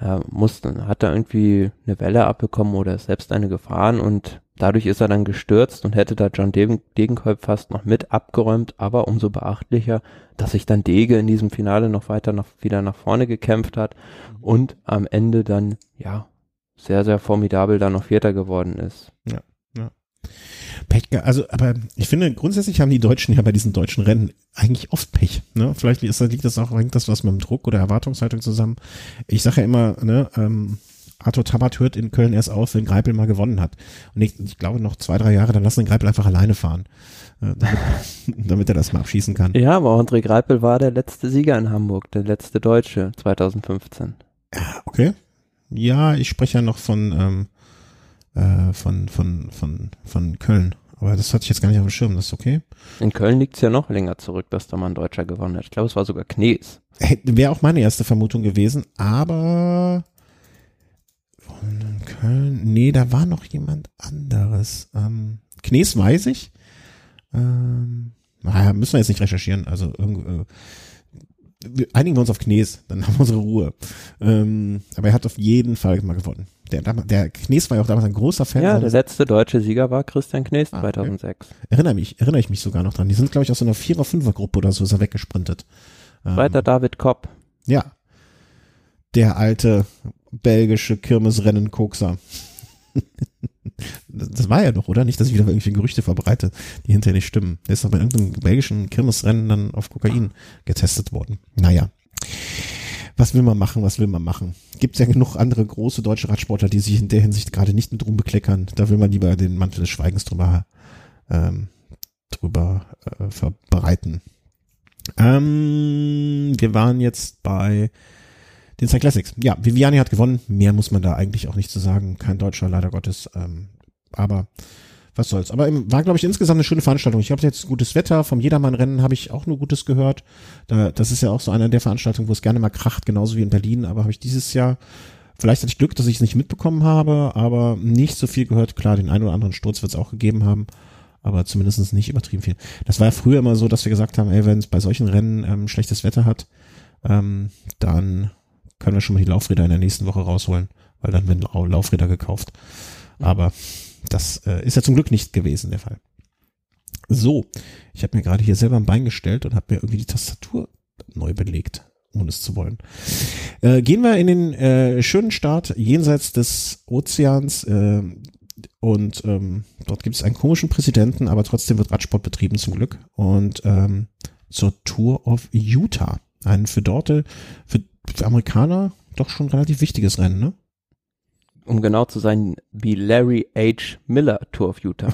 Äh, musste, hat da irgendwie eine Welle abbekommen oder selbst eine gefahren und dadurch ist er dann gestürzt und hätte da John Degenkolb fast noch mit abgeräumt, aber umso beachtlicher, dass sich dann Dege in diesem Finale noch weiter noch wieder nach vorne gekämpft hat und am Ende dann, ja, sehr, sehr formidabel dann noch Vierter geworden ist. Ja. Pech, also, aber ich finde, grundsätzlich haben die Deutschen ja bei diesen deutschen Rennen eigentlich oft Pech. Ne? Vielleicht ist, liegt das auch, hängt das was mit dem Druck oder Erwartungshaltung zusammen. Ich sage ja immer, ne, ähm, Arthur Tabat hört in Köln erst auf, wenn Greipel mal gewonnen hat. Und ich, ich glaube noch zwei, drei Jahre, dann lassen den Greipel einfach alleine fahren, äh, damit, damit, er das mal abschießen kann. Ja, aber André Greipel war der letzte Sieger in Hamburg, der letzte Deutsche 2015. Ja, okay. Ja, ich spreche ja noch von ähm, äh, von, von, von, von Köln. Aber das hatte ich jetzt gar nicht auf dem Schirm, das ist okay. In Köln liegt es ja noch länger zurück, dass da mal ein Deutscher gewonnen hat. Ich glaube, es war sogar Knies. Wäre auch meine erste Vermutung gewesen, aber in Köln, nee, da war noch jemand anderes. Ähm, Knies weiß ich. Ähm, naja, müssen wir jetzt nicht recherchieren. Also irgendwie, äh, einigen wir uns auf Knies, dann haben wir unsere Ruhe. Ähm, aber er hat auf jeden Fall mal gewonnen der, der Knies war ja auch damals ein großer Fan. Ja, der letzte deutsche Sieger war Christian Knies ah, 2006. Okay. Erinnere mich, erinnere ich mich sogar noch dran. Die sind, glaube ich, aus so einer Vierer-, Fünfer-Gruppe oder so ist er weggesprintet. Zweiter ähm, David Kopp. Ja. Der alte belgische Kirmesrennen-Kokser. das war ja doch, oder? Nicht, dass ich wieder irgendwie Gerüchte verbreite, die hinterher nicht stimmen. Der ist doch bei irgendeinem belgischen Kirmesrennen dann auf Kokain getestet worden. Naja was will man machen, was will man machen? Gibt ja genug andere große deutsche Radsportler, die sich in der Hinsicht gerade nicht mit rumbekleckern. Da will man lieber den Mantel des Schweigens drüber, ähm, drüber äh, verbreiten. Ähm, wir waren jetzt bei den Cyclassics. Ja, Viviani hat gewonnen. Mehr muss man da eigentlich auch nicht zu sagen. Kein Deutscher, leider Gottes. Ähm, aber was soll's. Aber war, glaube ich, insgesamt eine schöne Veranstaltung. Ich habe jetzt gutes Wetter. Vom Jedermann-Rennen habe ich auch nur Gutes gehört. Da, das ist ja auch so eine der Veranstaltungen, wo es gerne mal kracht, genauso wie in Berlin. Aber habe ich dieses Jahr, vielleicht hatte ich Glück, dass ich es nicht mitbekommen habe, aber nicht so viel gehört. Klar, den einen oder anderen Sturz wird es auch gegeben haben, aber zumindest nicht übertrieben viel. Das war ja früher immer so, dass wir gesagt haben, ey, wenn es bei solchen Rennen ähm, schlechtes Wetter hat, ähm, dann können wir schon mal die Laufräder in der nächsten Woche rausholen, weil dann werden Laufräder gekauft. Aber das äh, ist ja zum Glück nicht gewesen, der Fall. So, ich habe mir gerade hier selber ein Bein gestellt und habe mir irgendwie die Tastatur neu belegt, ohne es zu wollen. Äh, gehen wir in den äh, schönen Start jenseits des Ozeans äh, und ähm, dort gibt es einen komischen Präsidenten, aber trotzdem wird Radsport betrieben zum Glück und ähm, zur Tour of Utah, ein für dort für, für Amerikaner doch schon relativ wichtiges Rennen, ne? Um genau zu sein, die Larry H. Miller Tour of Utah.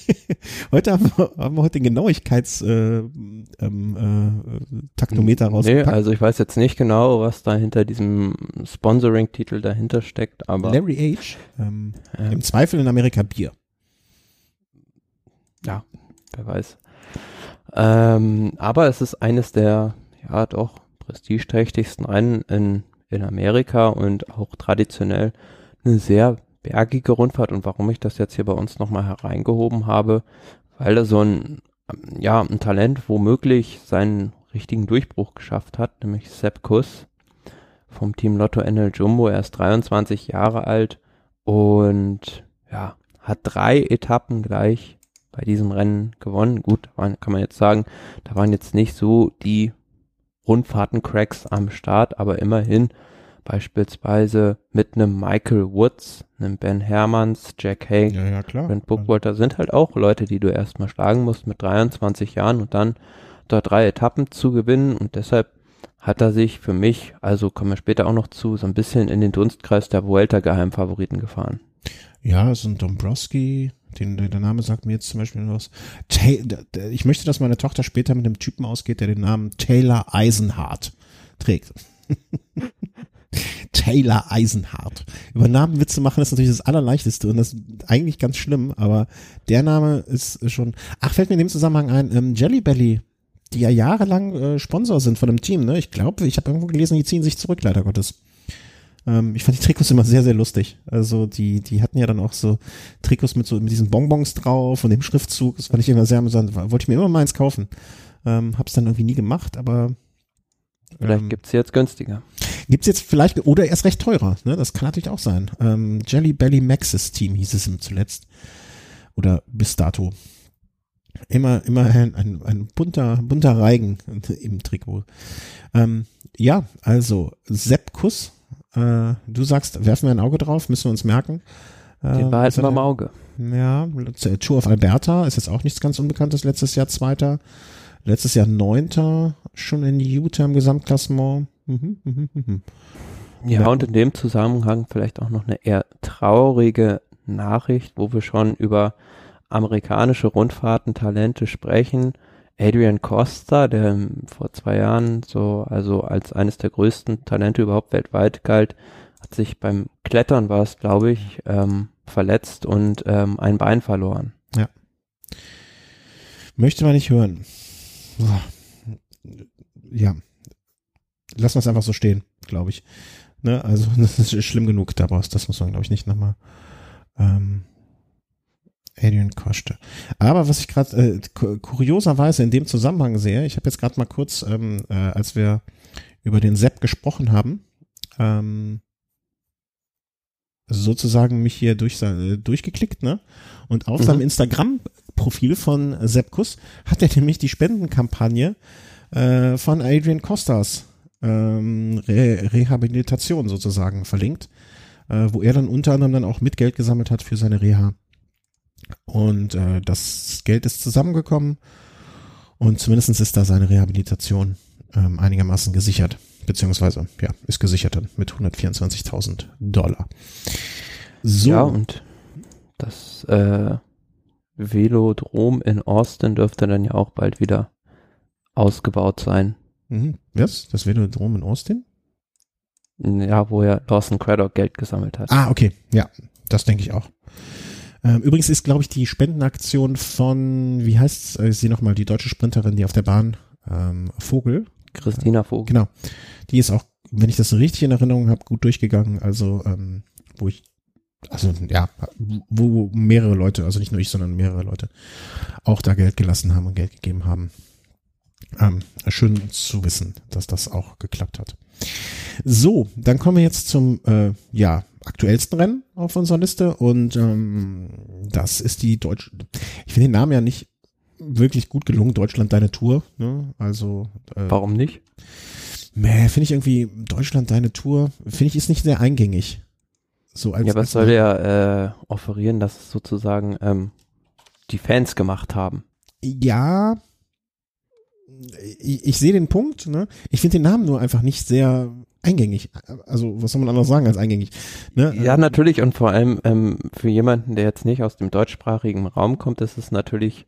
heute haben wir, haben wir heute den Genauigkeits-Taktometer äh, ähm, äh, rausgepackt. Nee, also ich weiß jetzt nicht genau, was da hinter diesem Sponsoring-Titel dahinter steckt, aber. Larry H. Ähm, ja. Im Zweifel in Amerika Bier. Ja, wer weiß. Ähm, aber es ist eines der, ja doch, prestigeträchtigsten Rennen in, in Amerika und auch traditionell eine sehr bergige Rundfahrt und warum ich das jetzt hier bei uns nochmal hereingehoben habe, weil er so ein, ja, ein Talent womöglich seinen richtigen Durchbruch geschafft hat, nämlich Sepp Kuss vom Team Lotto NL Jumbo. Er ist 23 Jahre alt und ja, hat drei Etappen gleich bei diesem Rennen gewonnen. Gut, kann man jetzt sagen, da waren jetzt nicht so die Rundfahrten-Cracks am Start, aber immerhin beispielsweise mit einem Michael Woods, einem Ben Hermans, Jack Hay, ja, ja, klar. Brent Bookwalter sind halt auch Leute, die du erstmal schlagen musst mit 23 Jahren und dann dort drei Etappen zu gewinnen und deshalb hat er sich für mich, also kommen wir später auch noch zu, so ein bisschen in den Dunstkreis der Vuelta Geheimfavoriten gefahren. Ja, so ein Dombrowski, den, der Name sagt mir jetzt zum Beispiel was. Ich möchte, dass meine Tochter später mit einem Typen ausgeht, der den Namen Taylor Eisenhardt trägt. Taylor Eisenhardt. Über Namen Witze machen ist natürlich das Allerleichteste und das ist eigentlich ganz schlimm, aber der Name ist schon. Ach, fällt mir in dem Zusammenhang ein, ähm, Jelly Belly, die ja jahrelang äh, Sponsor sind von dem Team, ne? Ich glaube, ich habe irgendwo gelesen, die ziehen sich zurück, leider Gottes. Ähm, ich fand die Trikots immer sehr, sehr lustig. Also die, die hatten ja dann auch so Trikots mit so mit diesen Bonbons drauf und dem Schriftzug. Das fand ich immer sehr amüsant. Wollte ich mir immer mal eins kaufen. Ähm, hab's dann irgendwie nie gemacht, aber Vielleicht ähm, gibt's jetzt günstiger. Gibt's jetzt vielleicht, oder erst recht teurer, ne? Das kann natürlich auch sein. Ähm, Jelly Belly Maxis Team hieß es im zuletzt. Oder bis dato. Immer, immer ein, ein, ein bunter, bunter Reigen im Trikot. Ähm, ja, also Sepp Kuss, äh, du sagst, werfen wir ein Auge drauf, müssen wir uns merken. Äh, Den behalten wir im Auge. Ja, Tour of Alberta ist jetzt auch nichts ganz Unbekanntes, letztes Jahr Zweiter. Letztes Jahr Neunter schon in Utah im Gesamtklassement. Mhm, mhm, mhm. Ja, ja, und in dem Zusammenhang vielleicht auch noch eine eher traurige Nachricht, wo wir schon über amerikanische Rundfahrten-Talente sprechen. Adrian Costa, der vor zwei Jahren so, also als eines der größten Talente überhaupt weltweit galt, hat sich beim Klettern war es, glaube ich, ähm, verletzt und ähm, ein Bein verloren. Ja. Möchte man nicht hören ja, lassen wir es einfach so stehen, glaube ich. Ne? Also das ist schlimm genug daraus, das muss man, glaube ich, nicht nochmal. Ähm, Adrian Koste. Aber was ich gerade äh, kurioserweise in dem Zusammenhang sehe, ich habe jetzt gerade mal kurz, ähm, äh, als wir über den Sepp gesprochen haben, ähm, sozusagen mich hier durch, äh, durchgeklickt, ne? Und auf mhm. seinem Instagram-Profil von Sepp Kuss hat er nämlich die Spendenkampagne äh, von Adrian Costas ähm, Re Rehabilitation sozusagen verlinkt, äh, wo er dann unter anderem dann auch mit Geld gesammelt hat für seine Reha. Und äh, das Geld ist zusammengekommen und zumindestens ist da seine Rehabilitation ähm, einigermaßen gesichert, beziehungsweise ja, ist gesichert dann mit 124.000 Dollar. So. Ja, und das äh, Velodrom in Austin dürfte dann ja auch bald wieder ausgebaut sein. Mhm. Was? Das Velodrom in Austin? Ja, wo ja Lawson Craddock Geld gesammelt hat. Ah, okay. Ja, das denke ich auch. Ähm, übrigens ist, glaube ich, die Spendenaktion von, wie heißt äh, sie nochmal, die deutsche Sprinterin, die auf der Bahn, ähm, Vogel. Christina Vogel. Genau. Die ist auch, wenn ich das richtig in Erinnerung habe, gut durchgegangen. Also, ähm, wo ich, also ja, wo mehrere Leute, also nicht nur ich, sondern mehrere Leute auch da Geld gelassen haben und Geld gegeben haben. Ähm, schön zu wissen, dass das auch geklappt hat. So, dann kommen wir jetzt zum äh, ja aktuellsten Rennen auf unserer Liste und ähm, das ist die deutsche. Ich finde den Namen ja nicht wirklich gut gelungen. Deutschland deine Tour. Ne? Also äh, warum nicht? Meh, finde ich irgendwie Deutschland deine Tour. Finde ich ist nicht sehr eingängig. So als, ja, was soll der äh, offerieren, dass sozusagen ähm, die Fans gemacht haben? Ja, ich, ich sehe den Punkt. Ne? Ich finde den Namen nur einfach nicht sehr eingängig. Also was soll man anders sagen als eingängig? Ne? Ja, natürlich und vor allem ähm, für jemanden, der jetzt nicht aus dem deutschsprachigen Raum kommt, ist es natürlich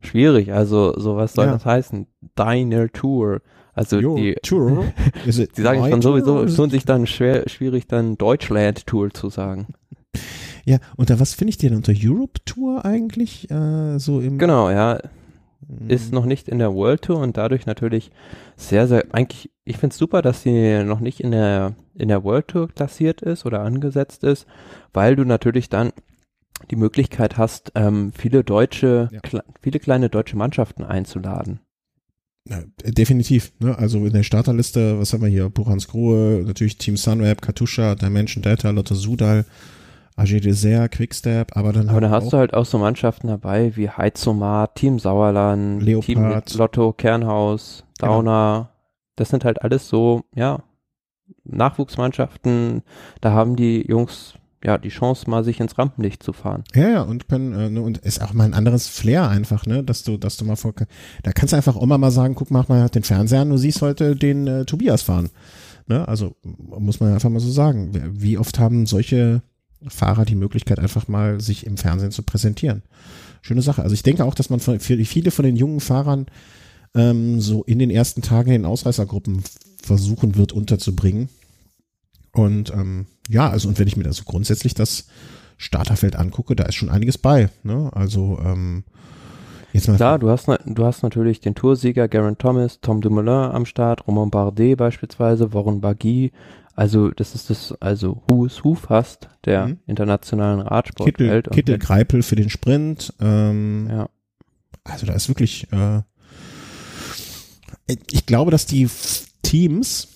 schwierig. Also so was soll ja. das heißen? Diner Tour. Also Your die, Tour? die sagen schon sowieso, es lohnt sich dann schwer, schwierig dann Deutschland Tour zu sagen. Ja, unter was finde ich denn unter Europe Tour eigentlich? Äh, so im genau, ja ist noch nicht in der World Tour und dadurch natürlich sehr, sehr, eigentlich, ich finde es super, dass sie noch nicht in der, in der World Tour klassiert ist oder angesetzt ist, weil du natürlich dann die Möglichkeit hast, ähm, viele deutsche, ja. kle viele kleine deutsche Mannschaften einzuladen. Ja, definitiv. Ne? Also in der Starterliste, was haben wir hier? Buchans Grohe, natürlich Team Sunweb, Katusha, Dimension Data, Lotte Sudal, AG Dessert, Quickstep, aber dann Aber da hast du halt auch so Mannschaften dabei wie Heizomat, Team Sauerland, Leopard. Team Lotto, Kernhaus. Downer. Genau. Das sind halt alles so, ja, Nachwuchsmannschaften. Da haben die Jungs ja die Chance, mal sich ins Rampenlicht zu fahren. Ja, ja, und können, äh, ne, und ist auch mal ein anderes Flair einfach, ne, dass du, dass du mal vor, da kannst du einfach Oma mal sagen, guck, mach mal den Fernseher an, du siehst heute den äh, Tobias fahren. Ne, also muss man einfach mal so sagen. Wie oft haben solche Fahrer die Möglichkeit, einfach mal sich im Fernsehen zu präsentieren. Schöne Sache. Also ich denke auch, dass man für viele von den jungen Fahrern ähm, so in den ersten Tagen in Ausreißergruppen versuchen wird unterzubringen. Und ähm, ja, also und wenn ich mir das so grundsätzlich das Starterfeld angucke, da ist schon einiges bei. Ne? Also ähm, jetzt mal Klar, du hast, du hast natürlich den Toursieger Garen Thomas, Tom Dumoulin am Start, Romain Bardet beispielsweise, Warren Bagui, also das ist das, also Who's Who fast der mhm. internationalen Radsportwelt. Kittel, Kittel Greipel für den Sprint. Ähm, ja. Also da ist wirklich, äh, ich glaube, dass die Teams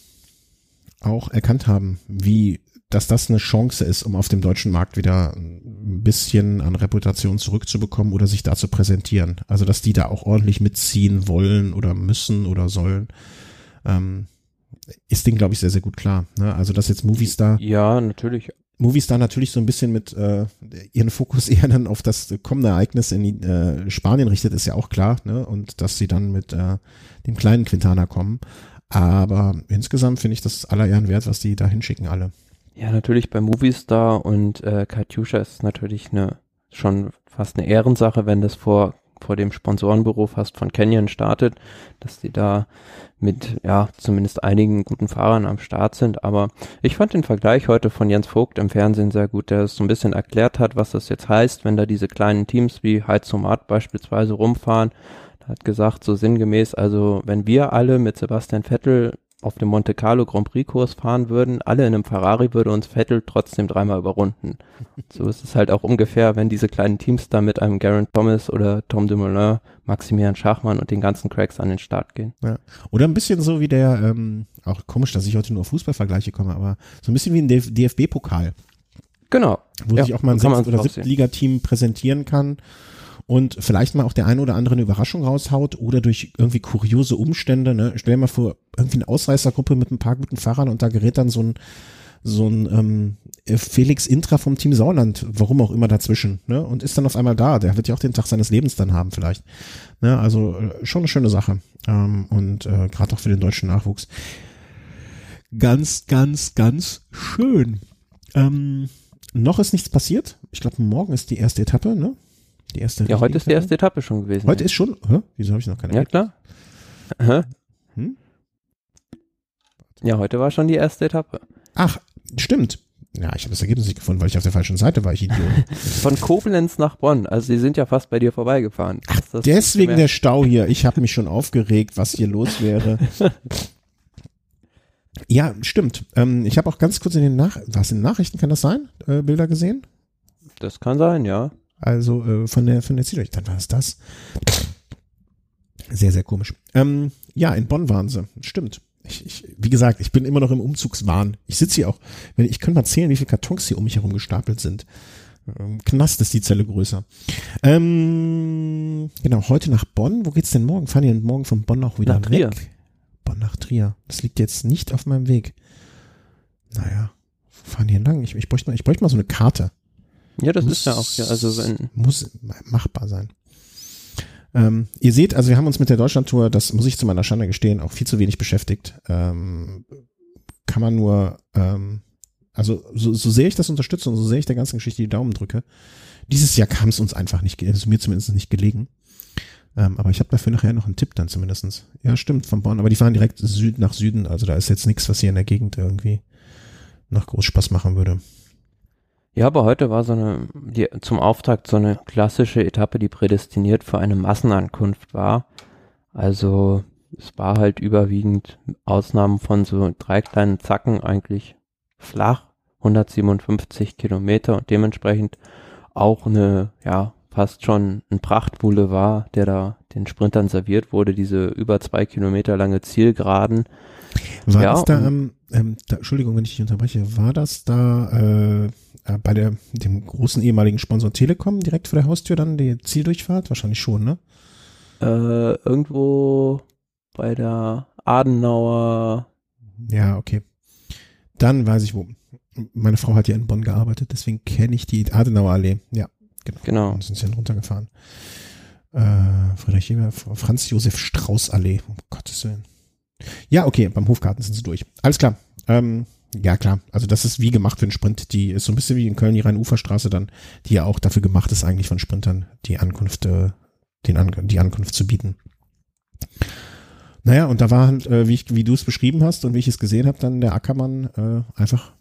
auch erkannt haben, wie, dass das eine Chance ist, um auf dem deutschen Markt wieder ein bisschen an Reputation zurückzubekommen oder sich da zu präsentieren. Also dass die da auch ordentlich mitziehen wollen oder müssen oder sollen. Ähm, ist Ding, glaube ich, sehr, sehr gut klar. Ne? Also, dass jetzt Movistar. Ja, natürlich. Movistar natürlich so ein bisschen mit äh, ihren Fokus eher dann auf das kommende Ereignis in äh, Spanien richtet, ist ja auch klar. Ne? Und dass sie dann mit äh, dem kleinen Quintana kommen. Aber insgesamt finde ich das aller Ehren wert, was die da hinschicken alle. Ja, natürlich bei Movistar und äh, Katjuscha ist natürlich eine schon fast eine Ehrensache, wenn das vor vor dem Sponsorenbüro fast von Canyon startet, dass die da mit, ja, zumindest einigen guten Fahrern am Start sind. Aber ich fand den Vergleich heute von Jens Vogt im Fernsehen sehr gut, der es so ein bisschen erklärt hat, was das jetzt heißt, wenn da diese kleinen Teams wie Heizomat beispielsweise rumfahren. Er hat gesagt, so sinngemäß, also wenn wir alle mit Sebastian Vettel auf dem Monte Carlo Grand Prix Kurs fahren würden, alle in einem Ferrari würde uns Vettel trotzdem dreimal überrunden. so ist es halt auch ungefähr, wenn diese kleinen Teams da mit einem Garen Thomas oder Tom Dumoulin, Maximilian Schachmann und den ganzen Cracks an den Start gehen. Ja. Oder ein bisschen so wie der, ähm, auch komisch, dass ich heute nur auf Fußballvergleiche komme, aber so ein bisschen wie ein DFB-Pokal. Genau. Wo ja, sich auch mal ein Sechs- oder Siebtligateam präsentieren kann und vielleicht mal auch der eine oder andere eine Überraschung raushaut oder durch irgendwie kuriose Umstände, ne, stell dir mal vor, irgendwie eine Ausreißergruppe mit ein paar guten Fahrern und da gerät dann so ein so ein ähm, Felix Intra vom Team Sauerland, warum auch immer dazwischen, ne? Und ist dann auf einmal da. Der wird ja auch den Tag seines Lebens dann haben, vielleicht. Ne? Also äh, schon eine schöne Sache. Ähm, und äh, gerade auch für den deutschen Nachwuchs. Ganz, ganz, ganz schön. Ähm, noch ist nichts passiert. Ich glaube, morgen ist die erste Etappe, ne? Die erste ja, heute ist die erste Etappe schon gewesen. Heute ja. ist schon? Hä? Wieso habe ich noch keine Ja, klar. Hä? Hm? Ja, heute war schon die erste Etappe. Ach, stimmt. Ja, ich habe das Ergebnis nicht gefunden, weil ich auf der falschen Seite war, ich Idiot. Von Koblenz nach Bonn. Also sie sind ja fast bei dir vorbeigefahren. Ach, deswegen der Stau hier. Ich habe mich schon aufgeregt, was hier los wäre. ja, stimmt. Ähm, ich habe auch ganz kurz in den Nach was in den Nachrichten kann das sein? Äh, Bilder gesehen? Das kann sein, ja. Also äh, von der von der Zielrichtung. Dann war es das. Sehr, sehr komisch. Ähm, ja, in Bonn waren sie. Stimmt. Ich, ich, wie gesagt, ich bin immer noch im Umzugswahn. Ich sitze hier auch, wenn ich könnte mal zählen, wie viele Kartons hier um mich herum gestapelt sind. Ähm, Knast ist die Zelle größer. Ähm, genau, heute nach Bonn. Wo geht's denn morgen? Fahren die denn morgen von Bonn auch wieder Nach Trier. weg? Bonn nach Trier. Das liegt jetzt nicht auf meinem Weg. Naja, wo fahren die lang? Ich, ich, bräuchte mal, ich bräuchte mal so eine Karte. Ja, das Muss- ist ja auch, ja, also wenn, Muss machbar sein. Ähm, ihr seht, also wir haben uns mit der Deutschlandtour, das muss ich zu meiner Schande gestehen, auch viel zu wenig beschäftigt. Ähm, kann man nur, ähm, also so, so sehr ich das unterstütze und so sehr ich der ganzen Geschichte die Daumen drücke, dieses Jahr kam es uns einfach nicht, also mir zumindest nicht gelegen. Ähm, aber ich habe dafür nachher noch einen Tipp dann zumindestens. Ja, stimmt, von Bonn, aber die fahren direkt Süd nach Süden, also da ist jetzt nichts, was hier in der Gegend irgendwie noch groß Spaß machen würde. Ja, aber heute war so eine, die, zum Auftakt so eine klassische Etappe, die prädestiniert für eine Massenankunft war. Also, es war halt überwiegend Ausnahmen von so drei kleinen Zacken eigentlich flach, 157 Kilometer und dementsprechend auch eine, ja, fast schon ein Prachtboulevard, der da den Sprintern serviert wurde, diese über zwei Kilometer lange Zielgeraden. War Ja, das da, ähm, ähm, da, Entschuldigung, wenn ich dich unterbreche, war das da äh, äh, bei der dem großen ehemaligen Sponsor Telekom direkt vor der Haustür dann die Zieldurchfahrt? Wahrscheinlich schon, ne? Äh, irgendwo bei der Adenauer, Ja, okay. Dann weiß ich wo. Meine Frau hat ja in Bonn gearbeitet, deswegen kenne ich die Adenauer Allee. Ja, genau. genau. Und sind sie dann runtergefahren. Äh, Friedrich Franz Josef Strauß Allee, um Gottes Willen. Ja, okay, beim Hofgarten sind sie durch. Alles klar. Ähm, ja, klar. Also das ist wie gemacht für einen Sprint. Die ist so ein bisschen wie in Köln die Rhein-Ufer-Straße dann, die ja auch dafür gemacht ist eigentlich von Sprintern, die Ankunft, äh, den An die Ankunft zu bieten. Naja, und da war, halt, äh, wie, wie du es beschrieben hast und wie ich es gesehen habe, dann der Ackermann äh, einfach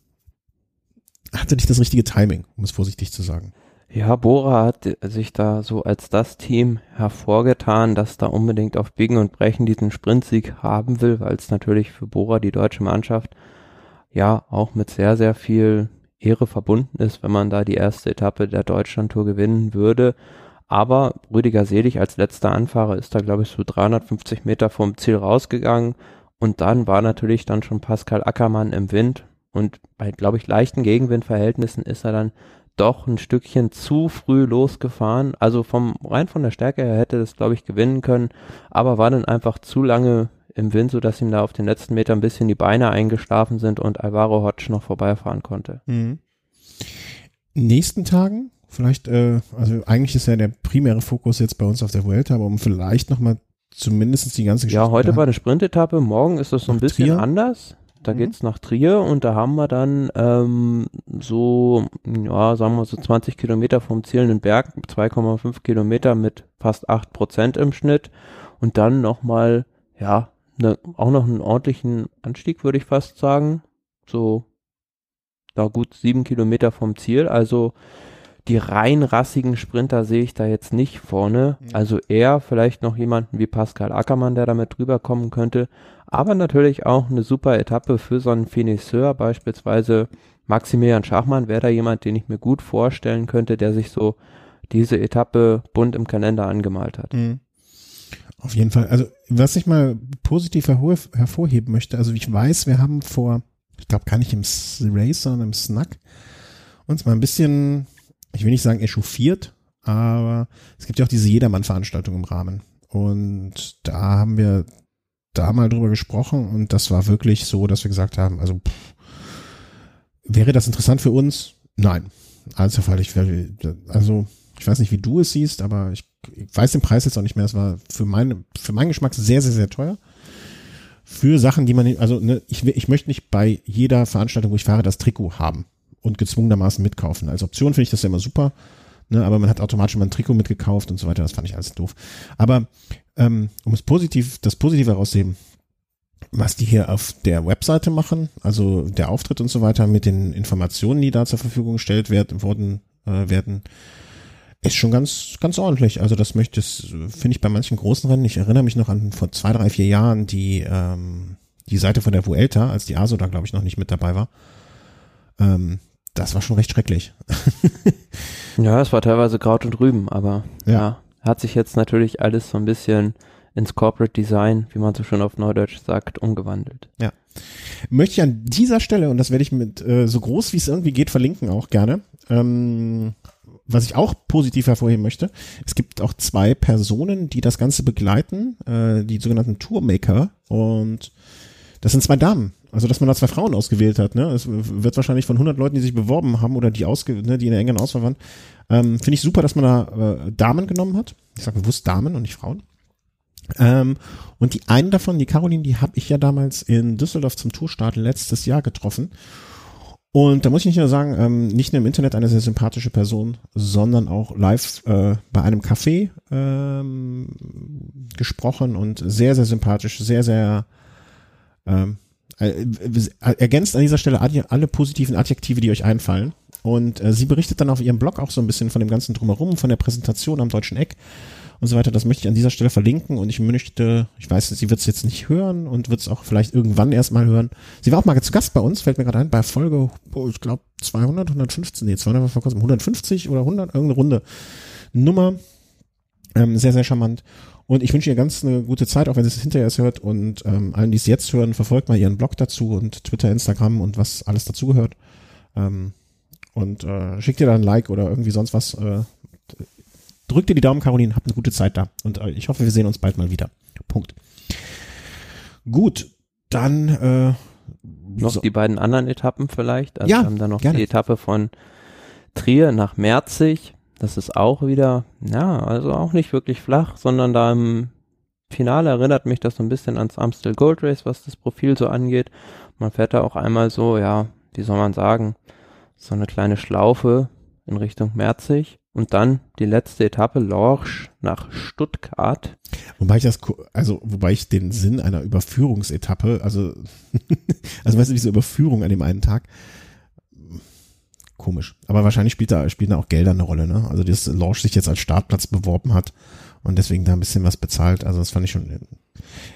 hatte nicht das richtige Timing, um es vorsichtig zu sagen. Ja, Bora hat sich da so als das Team hervorgetan, das da unbedingt auf Biegen und Brechen diesen Sprintsieg haben will, weil es natürlich für Bora, die deutsche Mannschaft, ja auch mit sehr, sehr viel Ehre verbunden ist, wenn man da die erste Etappe der Deutschlandtour gewinnen würde. Aber Rüdiger Selig als letzter Anfahrer ist da, glaube ich, so 350 Meter vom Ziel rausgegangen. Und dann war natürlich dann schon Pascal Ackermann im Wind. Und bei, glaube ich, leichten Gegenwindverhältnissen ist er dann doch ein Stückchen zu früh losgefahren. Also vom rein von der Stärke her hätte das, glaube ich, gewinnen können, aber war dann einfach zu lange im Wind, sodass ihm da auf den letzten Meter ein bisschen die Beine eingeschlafen sind und Alvaro Hodge noch vorbeifahren konnte. Mhm. Nächsten Tagen, vielleicht, äh, also eigentlich ist ja der primäre Fokus jetzt bei uns auf der Vuelta, aber um vielleicht nochmal zumindest die ganze Geschichte. Ja, heute war eine Sprintetappe, morgen ist das so ein bisschen Trier? anders. Da Mhm. geht's nach Trier und da haben wir dann ähm, so, ja, sagen wir so 20 Kilometer vom Ziel einen Berg, 2,5 Kilometer mit fast 8 Prozent im Schnitt und dann nochmal, ja, ne, auch noch einen ordentlichen Anstieg, würde ich fast sagen. So, da gut sieben Kilometer vom Ziel. Also die rein rassigen Sprinter sehe ich da jetzt nicht vorne. Mhm. Also eher vielleicht noch jemanden wie Pascal Ackermann, der damit drüber kommen könnte. Aber natürlich auch eine super Etappe für so einen Finisseur, beispielsweise Maximilian Schachmann wäre da jemand, den ich mir gut vorstellen könnte, der sich so diese Etappe bunt im Kalender angemalt hat. Mhm. Auf jeden Fall. Also, was ich mal positiv hervor, hervorheben möchte, also ich weiß, wir haben vor, ich glaube gar nicht im Race, sondern im Snack, uns mal ein bisschen, ich will nicht sagen echauffiert, aber es gibt ja auch diese Jedermann-Veranstaltung im Rahmen. Und da haben wir da mal drüber gesprochen und das war wirklich so, dass wir gesagt haben, also pff, wäre das interessant für uns? Nein. Also, ich, wär- also ich weiß nicht, wie du es siehst, aber ich, ich weiß den Preis jetzt auch nicht mehr. Es war für meine, für meinen Geschmack sehr, sehr, sehr teuer. Für Sachen, die man, also ne, ich, ich möchte nicht bei jeder Veranstaltung, wo ich fahre, das Trikot haben und gezwungenermaßen mitkaufen. Als Option finde ich das ja immer super, ne, aber man hat automatisch immer ein Trikot mitgekauft und so weiter. Das fand ich alles doof. Aber ähm, um es positiv, das Positive herauszuheben, was die hier auf der Webseite machen, also der Auftritt und so weiter mit den Informationen, die da zur Verfügung gestellt werden, wurden, äh, werden, ist schon ganz, ganz ordentlich. Also das möchte ich, finde ich bei manchen großen Rennen. Ich erinnere mich noch an vor zwei, drei, vier Jahren die, ähm, die Seite von der Vuelta, als die ASO da glaube ich noch nicht mit dabei war. Ähm, das war schon recht schrecklich. Ja, es war teilweise Kraut und Rüben, aber Ja. ja. hat sich jetzt natürlich alles so ein bisschen ins Corporate Design, wie man so schön auf Neudeutsch sagt, umgewandelt. Möchte ich an dieser Stelle, und das werde ich mit äh, so groß wie es irgendwie geht verlinken auch gerne, ähm, was ich auch positiv hervorheben möchte, es gibt auch zwei Personen, die das Ganze begleiten, äh, die sogenannten Tourmaker und das sind zwei Damen. Also, dass man da zwei Frauen ausgewählt hat, ne? Es wird wahrscheinlich von 100 Leuten, die sich beworben haben oder die ausge, ne, die in der engen Auswahl waren, ähm, finde ich super, dass man da äh, Damen genommen hat. Ich sage bewusst Damen und nicht Frauen. Ähm, und die eine davon, die Caroline, die habe ich ja damals in Düsseldorf zum Tourstart letztes Jahr getroffen. Und da muss ich nicht nur sagen, ähm, nicht nur im Internet eine sehr sympathische Person, sondern auch live äh, bei einem Café ähm, gesprochen und sehr, sehr sympathisch, sehr, sehr ähm, äh, ergänzt an dieser Stelle alle positiven Adjektive, die euch einfallen. Und äh, sie berichtet dann auf ihrem Blog auch so ein bisschen von dem ganzen Drumherum, von der Präsentation am Deutschen Eck und so weiter. Das möchte ich an dieser Stelle verlinken und ich möchte, ich weiß, sie wird es jetzt nicht hören und wird es auch vielleicht irgendwann erstmal hören. Sie war auch mal zu Gast bei uns, fällt mir gerade ein, bei Folge, oh, ich glaube 200, 115, nee, 200 war vor kurzem, 150 oder 100, irgendeine Runde Nummer. Ähm, sehr, sehr charmant. Und ich wünsche ihr ganz eine gute Zeit, auch wenn sie es hinterher erst hört. Und ähm, allen, die es jetzt hören, verfolgt mal ihren Blog dazu und Twitter, Instagram und was alles dazugehört. Ähm, und äh, schickt ihr da ein Like oder irgendwie sonst was. Äh, drückt ihr die Daumen, Caroline, habt eine gute Zeit da. Und äh, ich hoffe, wir sehen uns bald mal wieder. Punkt. Gut, dann äh, noch so. die beiden anderen Etappen vielleicht. Also ja, wir haben dann noch gerne. die Etappe von Trier nach Merzig das ist auch wieder, ja, also auch nicht wirklich flach, sondern da im Finale erinnert mich das so ein bisschen ans Amstel Gold Race, was das Profil so angeht. Man fährt da auch einmal so, ja, wie soll man sagen, so eine kleine Schlaufe in Richtung Merzig und dann die letzte Etappe Lorsch nach Stuttgart. Wobei ich das, also wobei ich den Sinn einer Überführungsetappe, also, also weißt du, diese Überführung an dem einen Tag, komisch. Aber wahrscheinlich spielt da, spielen da auch Gelder eine Rolle, ne? Also, dass Launch sich jetzt als Startplatz beworben hat und deswegen da ein bisschen was bezahlt. Also, das fand ich schon,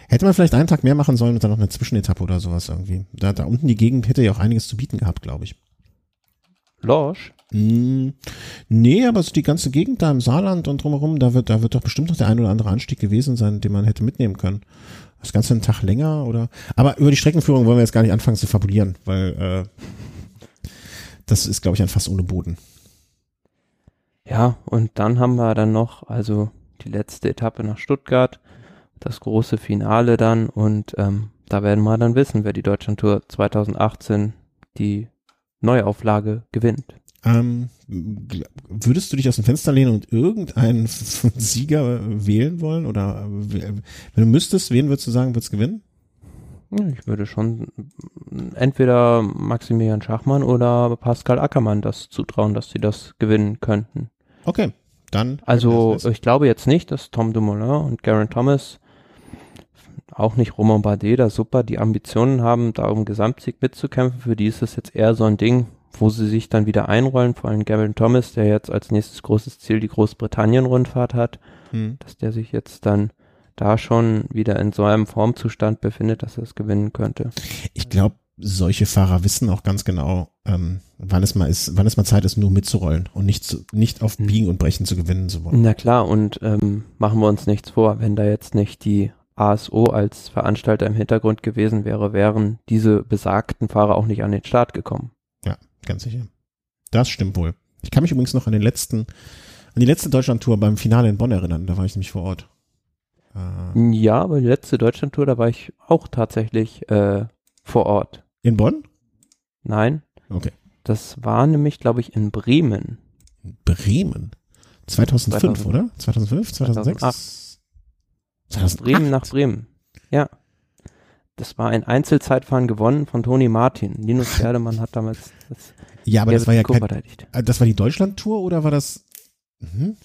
hätte man vielleicht einen Tag mehr machen sollen und dann noch eine Zwischenetappe oder sowas irgendwie. Da, da unten die Gegend hätte ja auch einiges zu bieten gehabt, glaube ich. Lorsch? Mm, nee, aber so die ganze Gegend da im Saarland und drumherum, da wird, da wird doch bestimmt noch der ein oder andere Anstieg gewesen sein, den man hätte mitnehmen können. Das Ganze einen Tag länger oder, aber über die Streckenführung wollen wir jetzt gar nicht anfangen zu fabulieren, weil, äh, das ist, glaube ich, ein Fass ohne Boden. Ja, und dann haben wir dann noch, also die letzte Etappe nach Stuttgart, das große Finale dann und ähm, da werden wir dann wissen, wer die Deutschlandtour 2018 die Neuauflage gewinnt. Ähm, würdest du dich aus dem Fenster lehnen und irgendeinen Sieger wählen wollen? Oder wenn du müsstest, wen würdest du sagen, wird's gewinnen? Ich würde schon entweder Maximilian Schachmann oder Pascal Ackermann das zutrauen, dass sie das gewinnen könnten. Okay, dann. Also ich glaube jetzt nicht, dass Tom Dumoulin und Garen Thomas, auch nicht Romain Bardet, da super die Ambitionen haben, da um Gesamtsieg mitzukämpfen. Für die ist es jetzt eher so ein Ding, wo sie sich dann wieder einrollen, vor allem Garen Thomas, der jetzt als nächstes großes Ziel die Großbritannien-Rundfahrt hat, hm. dass der sich jetzt dann da schon wieder in so einem Formzustand befindet, dass er es gewinnen könnte. Ich glaube, solche Fahrer wissen auch ganz genau, ähm, wann es mal ist, wann es mal Zeit ist, nur mitzurollen und nicht zu, nicht auf hm. Biegen und Brechen zu gewinnen zu wollen. Na klar, und ähm, machen wir uns nichts vor, wenn da jetzt nicht die ASO als Veranstalter im Hintergrund gewesen wäre, wären diese besagten Fahrer auch nicht an den Start gekommen. Ja, ganz sicher. Das stimmt wohl. Ich kann mich übrigens noch an den letzten, an die letzte Deutschlandtour beim Finale in Bonn erinnern, da war ich nämlich vor Ort. Äh, ja, aber die letzte Deutschlandtour, da war ich auch tatsächlich äh, vor Ort. In Bonn? Nein. Okay. Das war nämlich, glaube ich, in Bremen. Bremen? 2005, 2000, oder? 2005, 2006? 2008. 2008. Bremen nach Bremen. Ja. Das war ein Einzelzeitfahren gewonnen von Toni Martin. Linus Pferdemann hat damals das Ja, aber das war ja kein, äh, das war die Deutschlandtour oder war das Mhm.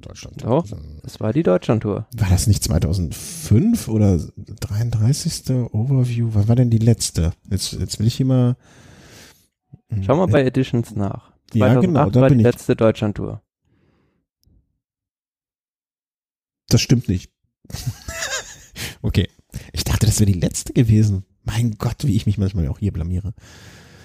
Deutschland. Doch, es war die Deutschlandtour. War das nicht 2005 oder 33. Overview? Was war denn die letzte? Jetzt, jetzt will ich hier mal. Schau mal bei Editions nach. 2008 ja, genau, da war die ich. letzte Deutschlandtour. Das stimmt nicht. okay. Ich dachte, das wäre die letzte gewesen. Mein Gott, wie ich mich manchmal auch hier blamiere.